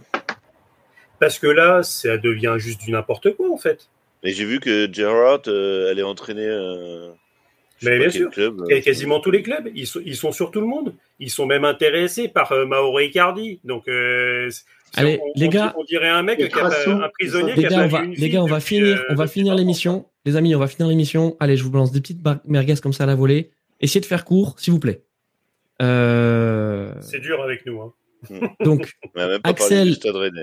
Parce que là, ça devient juste du n'importe quoi, en fait. Et j'ai vu que Gerrard euh, allait entraîner. euh, Mais bien sûr. Club, Et euh, quasiment tous les clubs, ils sont, ils sont sur tout le monde. Ils sont même intéressés par euh, Mauro Icardi. Donc, euh, Allez, on, les on- gars. on dirait un mec, qui a un prisonnier Les qui a gars, pas on va, une les gars, on va depuis, finir, euh, on va finir 30 ans. l'émission. Les amis, on va finir l'émission. Allez, je vous balance des petites merguez comme ça à la volée. Essayez de faire court, s'il vous plaît. Euh, C'est dur avec nous. Hein. donc, a même pas Axel.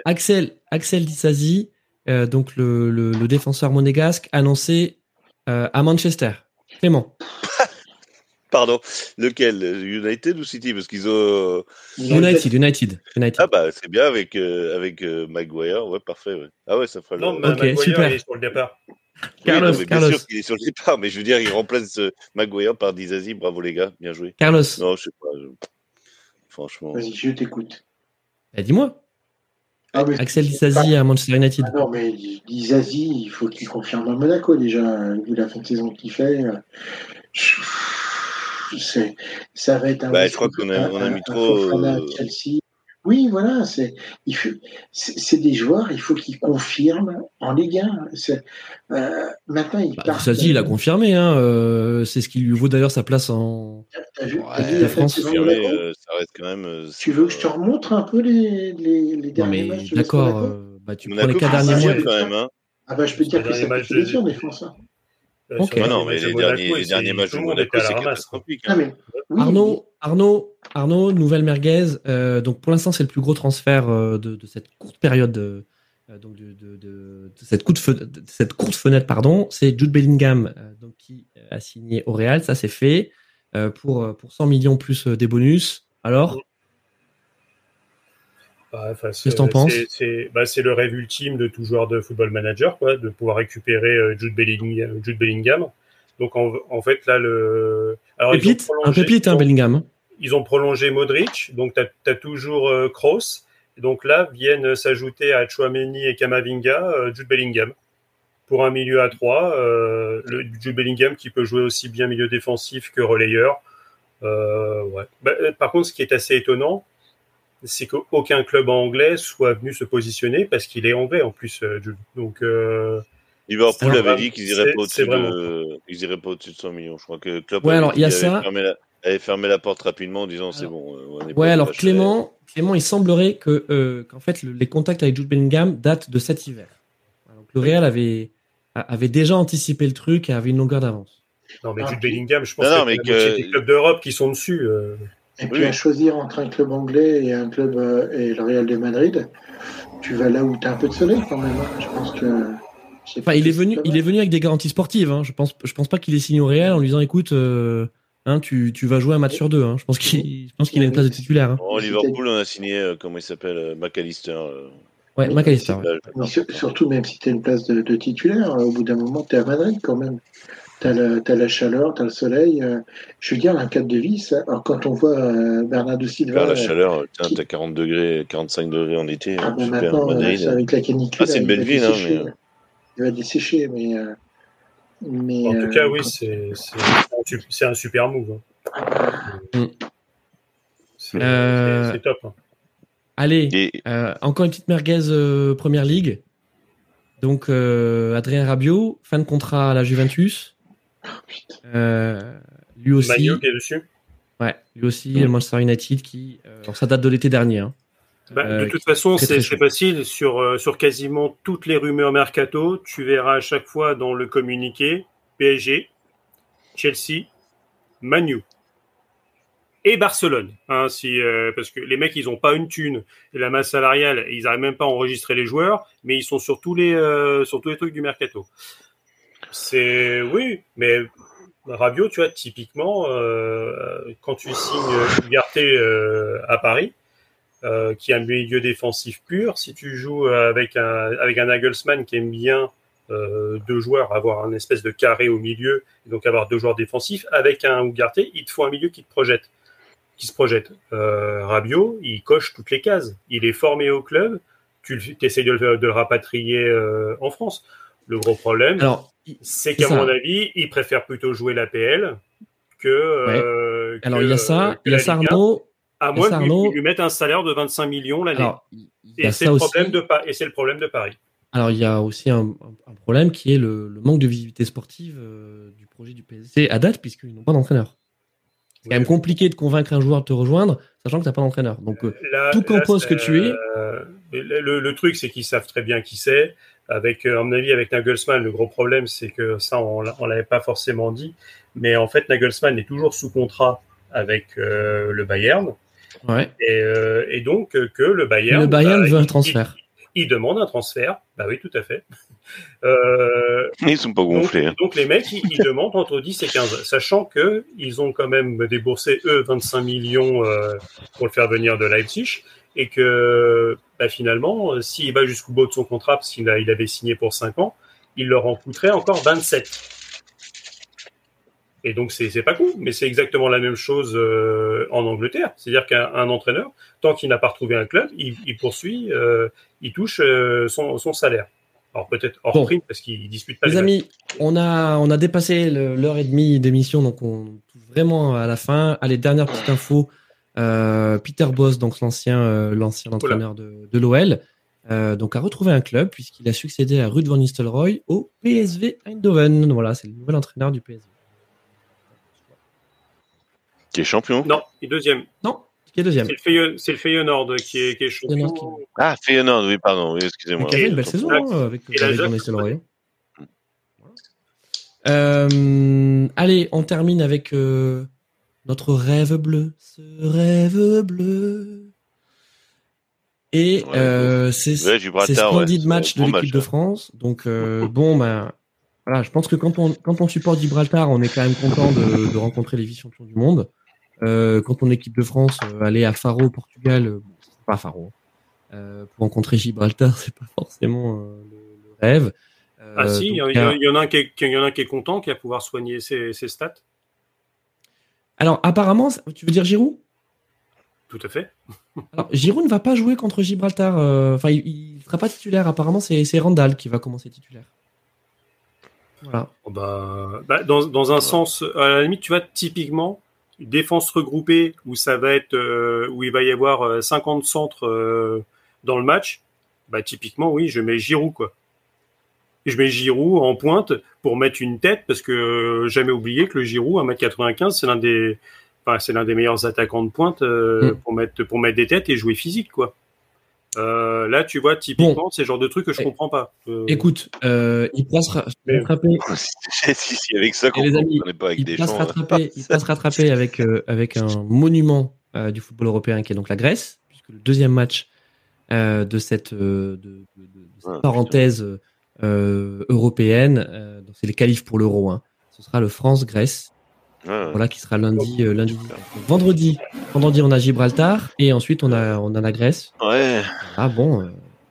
Axel, Axel Disasi, euh, donc le, le- le défenseur monégasque, annoncé euh, à Manchester. Clément. Pardon, lequel? United ou City? Parce qu'ils ont. United, United, United. Ah bah c'est bien avec euh, avec euh, Maguire, ouais parfait. Ouais. Ah ouais ça fera. Non, le... Ma- Ok, Maguire, super. il est sur le départ. Oui, Carlos, non, mais bien sûr qu'il est sur le départ, mais je veux dire il remplace euh, Maguire par Dizazi. Bravo les gars, bien joué. Carlos, Non je sais pas. je- Franchement. Vas-y, je t'écoute. bah, dis-moi. Ah, mais- Axel Disasi à Manchester United. Ah non, mais Dizazi, il faut qu'il confirme à Monaco déjà, vu la fin de saison qu'il fait. euh, je- Ça va être un. Bah, je crois qu'on a- on a mis un trop, Fofana à euh, Chelsea. Oui, voilà, c'est il faut- c'est c'est des joueurs, il faut qu'ils confirment en Ligue 1. C'est, euh, maintenant, ils Bah, partent. Disasi, il a confirmé. Hein, euh, c'est ce qui lui vaut d'ailleurs sa place en. T'as vu, t'as la France, saison de Confirmé, Monaco euh, ça reste quand même. euh, Tu veux que je te remontre un peu les, les, les Non, derniers mais matchs d'accord. Euh, bah, tu prends Monaco les quatre derniers mois. quand même. Hein. Ah bah je peux te dire que ça derniers fait matchs Euh, Ok. sur Ah Ouais, non, les mais matchs de les Monaco, derniers, les derniers matchs Monaco, c'est catastrophique. Ah mais oui, Arnaud, Arnaud, Arnaud, nouvelle merguez. Euh, donc pour l'instant, c'est le plus gros transfert euh, de, de cette courte période, de, euh, donc de, de- de- de cette, courte fe- de cette courte fenêtre, pardon. C'est Jude Bellingham euh, donc, qui a signé au Real. Ça, c'est fait euh, pour, euh, pour 100 millions plus euh, des bonus. Alors, Enfin, Qu'est-ce que t'en c'est- penses? c'est- bah, c'est le rêve ultime de tout joueur de football manager, quoi, de pouvoir récupérer euh, Jude Bellingham. Jude Bellingham. Donc en, en fait là le alors, ils ont pépite, un pépite, hein, Bellingham. ils ont prolongé Modric, donc tu as, toujours euh, Kroos. Et donc là viennent s'ajouter à Chouameni et Kamavinga euh, Jude Bellingham. Pour un milieu à 3, le Jude Bellingham qui peut jouer aussi bien milieu défensif que relayeur. Euh, ouais. Bah, euh, par contre, ce qui est assez étonnant, c'est qu'aucun club anglais soit venu se positionner parce qu'il est anglais en plus. euh, Jude. Donc euh, Liverpool avait dit qu'ils iraient c'est- pas c'est au-dessus de, ils iraient pas au-dessus de 100 millions. Je crois que Klopp Ouais, avait alors, il y a dit- avait ça. fermé la, avait fermé la porte rapidement en disant c'est bon. euh, on est Ouais, pas alors. Clément, Clément, il semblerait que euh, qu'en fait le- les contacts avec Jude Bellingham datent de cet hiver. Donc le Real avait avait déjà anticipé le truc et avait une longueur d'avance. non mais Ah, Jude Bellingham, je pense Non, non, que mais que- des clubs d'Europe qui sont dessus. euh, Et puis à choisir entre un club anglais et un club euh, et le Real de Madrid, tu vas là où tu as un peu de soleil quand même. hein. Je pense que. Enfin, il est venu, il est venu avec des garanties sportives. Hein. Je pense, je pense pas qu'il est signé au Real en lui disant, écoute, euh, hein, tu, tu vas jouer un match sur deux. Hein. Je pense qu'il, je pense qu'il a une place de titulaire. Hein. Bon, Liverpool, on a signé, euh, comment il s'appelle, euh, McAllister. euh, Ouais, Oui, McAllister. ouais. Surtout, même si tu as une place de, de titulaire, euh, au bout d'un moment, tu es à Madrid quand même. Tu as, la chaleur, tu as le soleil. euh, je veux dire, un cadre de vie, ça- alors quand on voit euh, Bernardo Silva, la euh, chaleur, qui- t'as 40 degrés, 45 degrés en été. ah hein, ben super, maintenant, Madrid. c'est avec la canicule, Ah, c'est une belle ville, hein, mais- Il va dessécher, mais. euh, mais En tout cas, oui, c'est un super move. hein. Mm. C'est Euh, top. hein. Allez, Et euh, encore une petite merguez euh, Première Ligue. Donc, euh, Adrien Rabiot, fin de contrat à la Juventus. Euh, lui aussi, Magno qui est dessus. ouais, lui aussi, le Manchester United qui, euh, alors, ça date de l'été dernier. Hein. Bah, Euh, de toute façon, c'est facile. Sur, euh, sur quasiment toutes les rumeurs mercato, tu verras à chaque fois dans le communiqué PSG, Chelsea, Manu et Barcelone. Hein, si, euh, parce que les mecs, ils n'ont pas une thune et la masse salariale, ils n'arrivent même pas à enregistrer les joueurs, mais ils sont sur tous les, euh, sur tous les trucs du mercato. C'est oui, mais Rabiot, tu vois, typiquement, euh, quand tu signes Ugarte euh, à Paris, euh, qui est un milieu défensif pur. Si tu joues avec un, avec qui aime bien deux joueurs, avoir un espèce de carré au milieu, et donc avoir deux joueurs défensifs, avec un Ugarte, il te faut un milieu qui te projette, qui se projette. Rabiot, il coche toutes les cases. Il est formé au club, tu essaies de, le- rapatrier en France. Le gros problème, c'est qu'à mon avis, il préfère plutôt jouer l'APL que. euh, alors que, il y a euh, ça, il y a ça Ligue 1. Arnaud. À moins de lui, mettre un salaire de 25 millions l'année. Alors, Et c'est le problème de le problème Paris. Alors, il y a aussi un, problème qui est le, le manque de visibilité sportive euh, du projet du PSG à date, puisqu'ils n'ont pas d'entraîneur. C'est quand même compliqué de convaincre un joueur de te rejoindre, sachant que tu n'as pas d'entraîneur. Donc, euh, Là- Tout là, compose c'est, que tu es. euh, le truc, c'est qu'ils savent très bien qui c'est. Avec, euh, à mon avis, avec Nagelsmann, le gros problème, c'est que ça, on on l'avait pas forcément dit. Mais en fait, Nagelsmann est toujours sous contrat avec euh, le Bayern. ouais. Et, euh, et donc, que le Bayern. le Bayern bah, veut un transfert. Il, il demande un transfert. Bah oui, tout à fait. Euh, ils sont pas Donc, gonflés. hein. donc les mecs, ils, ils demandent entre 10 et 15, sachant que ils ont quand même déboursé, eux, 25 millions euh, pour le faire venir de Leipzig, et que bah, finalement, euh, s'il va jusqu'au bout de son contrat, parce qu'il il avait signé pour 5 ans, il leur en coûterait encore 27. Et donc, c'est pas cool, mais c'est exactement la même chose euh, en Angleterre. C'est-à-dire qu'un un entraîneur, tant qu'il n'a pas retrouvé un club, il, il poursuit, euh, il touche euh, son, son salaire. Alors peut-être hors Bon. prime, parce qu'il dispute pas Les les matchs. amis, on a, on a dépassé l'heure et demie d'émission, donc on touche vraiment à la fin. Allez, dernière petite info. Euh, Peter Boss, donc l'ancien euh, l'ancien entraîneur de, de l'OL, euh, donc a retrouvé un club puisqu'il a succédé à Ruud van Nistelrooy au PSV Eindhoven. Voilà, c'est le nouvel entraîneur du PSV. Qui est champion Non, et deuxième. Non, qui est deuxième. C'est le, Feyenoord, c'est le Feyenoord qui est, qui est champion. Feyenoord Ah, Feyenoord, oui, pardon, oui, excusez-moi. qui a fait une belle saison hein, avec, avec Van Nistelrooy. Euh, allez, on termine avec euh, notre rêve bleu. Ce rêve bleu. Et Ouais, euh, c'est splendide ouais. match de Bon l'équipe de hein. France. Donc euh, bon, ben voilà, je pense que quand on quand on supporte Gibraltar, on est quand même content de, de rencontrer les vice-champions du monde. Euh, quand on est équipe de France, euh, aller à Faro au Portugal, euh, bon, c'est pas Faro. Euh, pour rencontrer Gibraltar, c'est pas forcément euh, le, le rêve. Euh, Ah si, il y, en- il y en a un qui est, il y en a un qui est content, qui va pouvoir soigner ses, ses stats. Alors apparemment, tu veux dire Giroud? Tout à fait. Alors Giroud ne va pas jouer contre Gibraltar. euh, Enfin, il, il sera pas titulaire. Apparemment, c'est c'est Randall qui va commencer titulaire. Voilà. Oh bah, bah, dans, dans un sens, à la limite, tu vois, typiquement, défense regroupée où ça va être, euh, où il va y avoir euh, 50 centres euh, dans le match, bah typiquement, oui, je mets Giroud quoi. Je mets Giroud en pointe pour mettre une tête parce que euh, jamais oublier que le Giroud, 1m95, c'est l'un des, enfin, c'est l'un des meilleurs attaquants de pointe euh, Mm. pour mettre pour mettre des têtes et jouer physique quoi. Euh, là, tu vois, typiquement, c'est le genre de truc que je Eh, comprends pas. Euh, Écoute, euh, il pourra se ra- Mais- rattraper. si, si, si, avec ça qu'on les amis, ne pas avec Il des pourra se champs. hein. rattraper. Il avec euh, avec un monument euh, du football européen, qui est donc la Grèce, puisque le deuxième match euh, de cette, euh, de, de- de- de cette Ah, parenthèse européenne, euh, donc c'est les qualifs pour l'Euro. hein. Ce sera le France-Grèce, Ouais, voilà, qui sera lundi, euh, lundi. Donc, vendredi, vendredi, on a Gibraltar et ensuite on a, on a la Grèce. ouais. Ah bon, euh,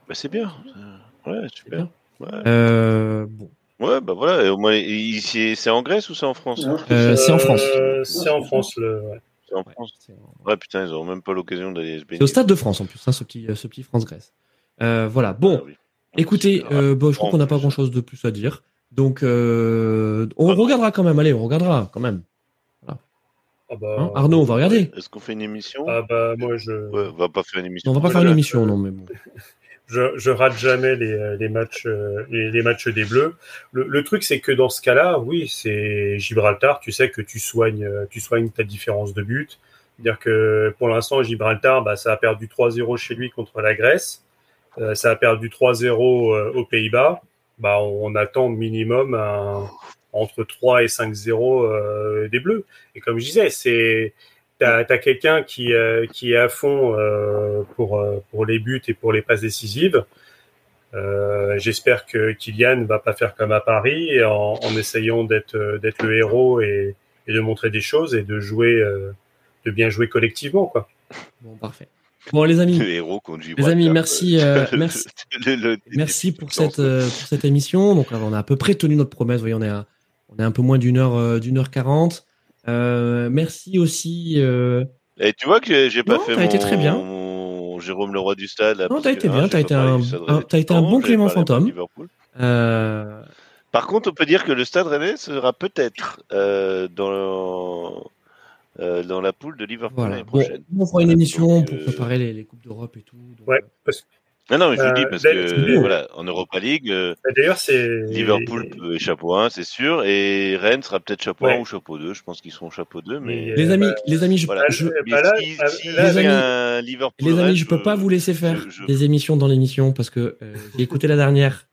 Bah, c'est bien. Ouais, c'est super. bien. Ouais. Euh, bon. Ouais, bah voilà. Et au moins, c'est en Grèce ou c'est en France? Euh, c'est en France. Euh, c'est en France, le. ouais. C'est en Ouais, France. Ouais, putain, ils ont même pas l'occasion d'aller se baigner. c'est au Stade de France en plus, hein, ce petit, ce petit France-Grèce. Euh, voilà, bon. Ah oui. Écoutez, euh, bon, je crois qu'on n'a pas plus. grand chose de plus à dire. Donc, euh, on Ah regardera quand même. Allez, on regardera quand même. Ah bah, Hein, Arnaud, on va regarder. Est-ce qu'on fait une émission? Ah bah, moi, je. Ouais, on va pas faire une émission. On va pas faire une émission, non, mais bon. je, je rate jamais les, euh, les matchs euh, les, les matchs des Bleus. Le, le truc c'est que dans ce cas-là, oui, c'est Gibraltar. Tu sais que tu soignes tu soignes ta différence de but. C'est-à-dire que pour l'instant Gibraltar, bah, ça a perdu 3-0 chez lui contre la Grèce. Euh, ça a perdu 3-0 euh, aux Pays-Bas. Bah, on attend minimum entre 3 et 5-0 euh, des Bleus. Et comme je disais, c'est T'as as, quelqu'un qui, qui est à fond pour, pour les buts et pour les passes décisives. J'espère que Kylian va pas faire comme à Paris en, essayant d'être d'être le héros et, de montrer des choses et de jouer, de bien jouer collectivement, quoi. Bon, parfait. Bon, les amis, héros. Les amis, merci, euh, merci. Le- le- merci pour cette, euh, pour cette émission. Donc, là, on a à peu près tenu notre promesse. Vous voyez, on est, à, on est un peu moins d'une heure, euh, d'une heure quarante. Euh, merci aussi. Et tu vois que j'ai- pas Non, fait t'as mon, été très bien. mon Jérôme Leroy du stade. Là, Non, t'as été hein, bien, t'as été un- t'as été un bon Clément Fantôme. Par contre, on peut dire que le Stade Rennais sera peut-être dans, euh, dans la poule de Liverpool voilà. l'année Bon, prochaine. on fera une émission donc, pour euh, préparer les, les Coupes d'Europe et tout. Donc, Ouais, euh, parce que Non, non, mais je vous le dis parce que voilà, en Europa League, euh, d'ailleurs, c'est Liverpool peut est chapeau 1, c'est sûr, et Rennes sera peut-être chapeau 1 Ouais. ou chapeau 2. Je pense qu'ils seront chapeau 2, mais les amis, bah, les amis, je, les amis- je peux pas vous laisser faire je- je- des émissions dans l'émission parce que euh, j'ai écouté la dernière.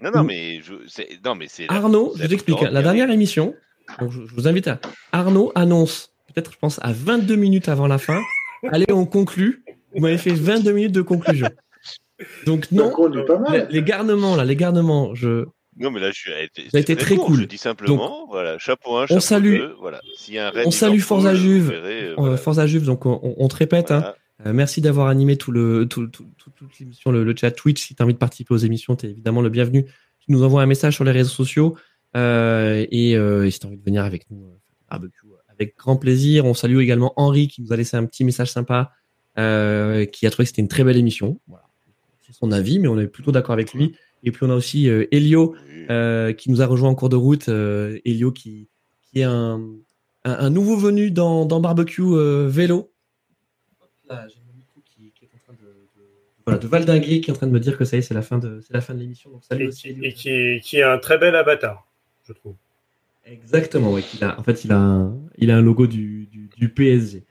Non, non, mais je, c'est, non, mais c'est. la- Arnaud, je vous explique. La dernière émission, donc je, je vous invite à. Arnaud annonce, peut-être, je pense, à 22 minutes avant la fin. Allez, on conclut. Vous m'avez fait 22 minutes de conclusion. Donc, non, Donc, on les, garnements, là, les garnements, je. Non, mais là, je suis. été, Ça a été très cool. Je dis simplement, voilà, chapeau 1, chapeau salue- 2, voilà. S'il y a un Rennes on salue Forza Juve. vous verrez, euh, euh, voilà. Forza Juve, donc on, on- on te répète. hein. Euh, merci d'avoir animé tout le, tout, tout- tout- toute l'émission, le, le chat Twitch. Si tu as envie de participer aux émissions, tu es évidemment le bienvenu. Tu nous envoies un message sur les réseaux sociaux. euh, et, euh, et si tu as envie de venir avec nous, euh, barbecue, avec grand plaisir. On salue également Henri qui nous a laissé un petit message sympa, euh, qui a trouvé que c'était une très belle émission. Voilà. C'est son avis, mais on est plutôt d'accord avec lui. Et puis on a aussi euh, Elio Oui. euh, qui nous a rejoint en cours de route. Euh, Elio qui, qui est un, un, un nouveau venu dans, dans barbecue euh, vélo. Là, j'ai mon micro qui, qui est en train de, de, voilà, de valdinguer, qui est en train de me dire que ça y est, c'est la fin de, c'est la fin de l'émission. Donc salut et, aussi, qui, Elio. et qui, qui a un très bel avatar, je trouve. Exactement, a, en fait, il a un, il a un logo du, du, PSG.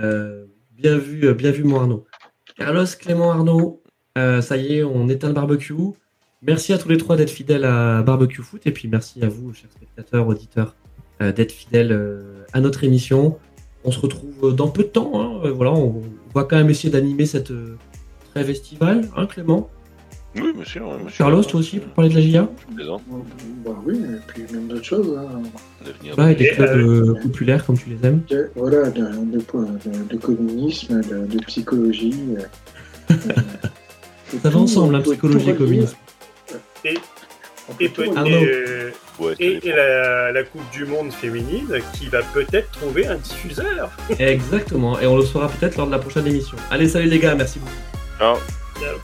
Euh, bien vu, euh, bien vu, mon Arnaud. Carlos, Clément, Arnaud, euh, ça y est, on éteint le barbecue. Merci à tous les trois d'être fidèles à Barbecue Foot et puis merci à vous, chers spectateurs, auditeurs, d'être fidèles à notre émission. On se retrouve dans peu de temps. hein. Voilà, on, va quand même essayer d'animer cette trêve estivale, hein, Clément? Oui, monsieur. oui, monsieur. Carlos, toi aussi, pour parler de la GIA. Bah oui, et puis même d'autres choses. hein. Et des clubs euh, euh, populaires comme tu les aimes. De- Voilà, de, de, de- de communisme, de, de psychologie. euh, euh, Ça va ensemble, hein, peut psychologie et communisme. Et, et, peut- et, euh, Ouais, et- tu et la, la Coupe du Monde féminine qui va peut-être trouver un diffuseur. Exactement, et on le saura peut-être lors de la prochaine émission. Allez, salut les gars, merci beaucoup. Ciao. Ciao.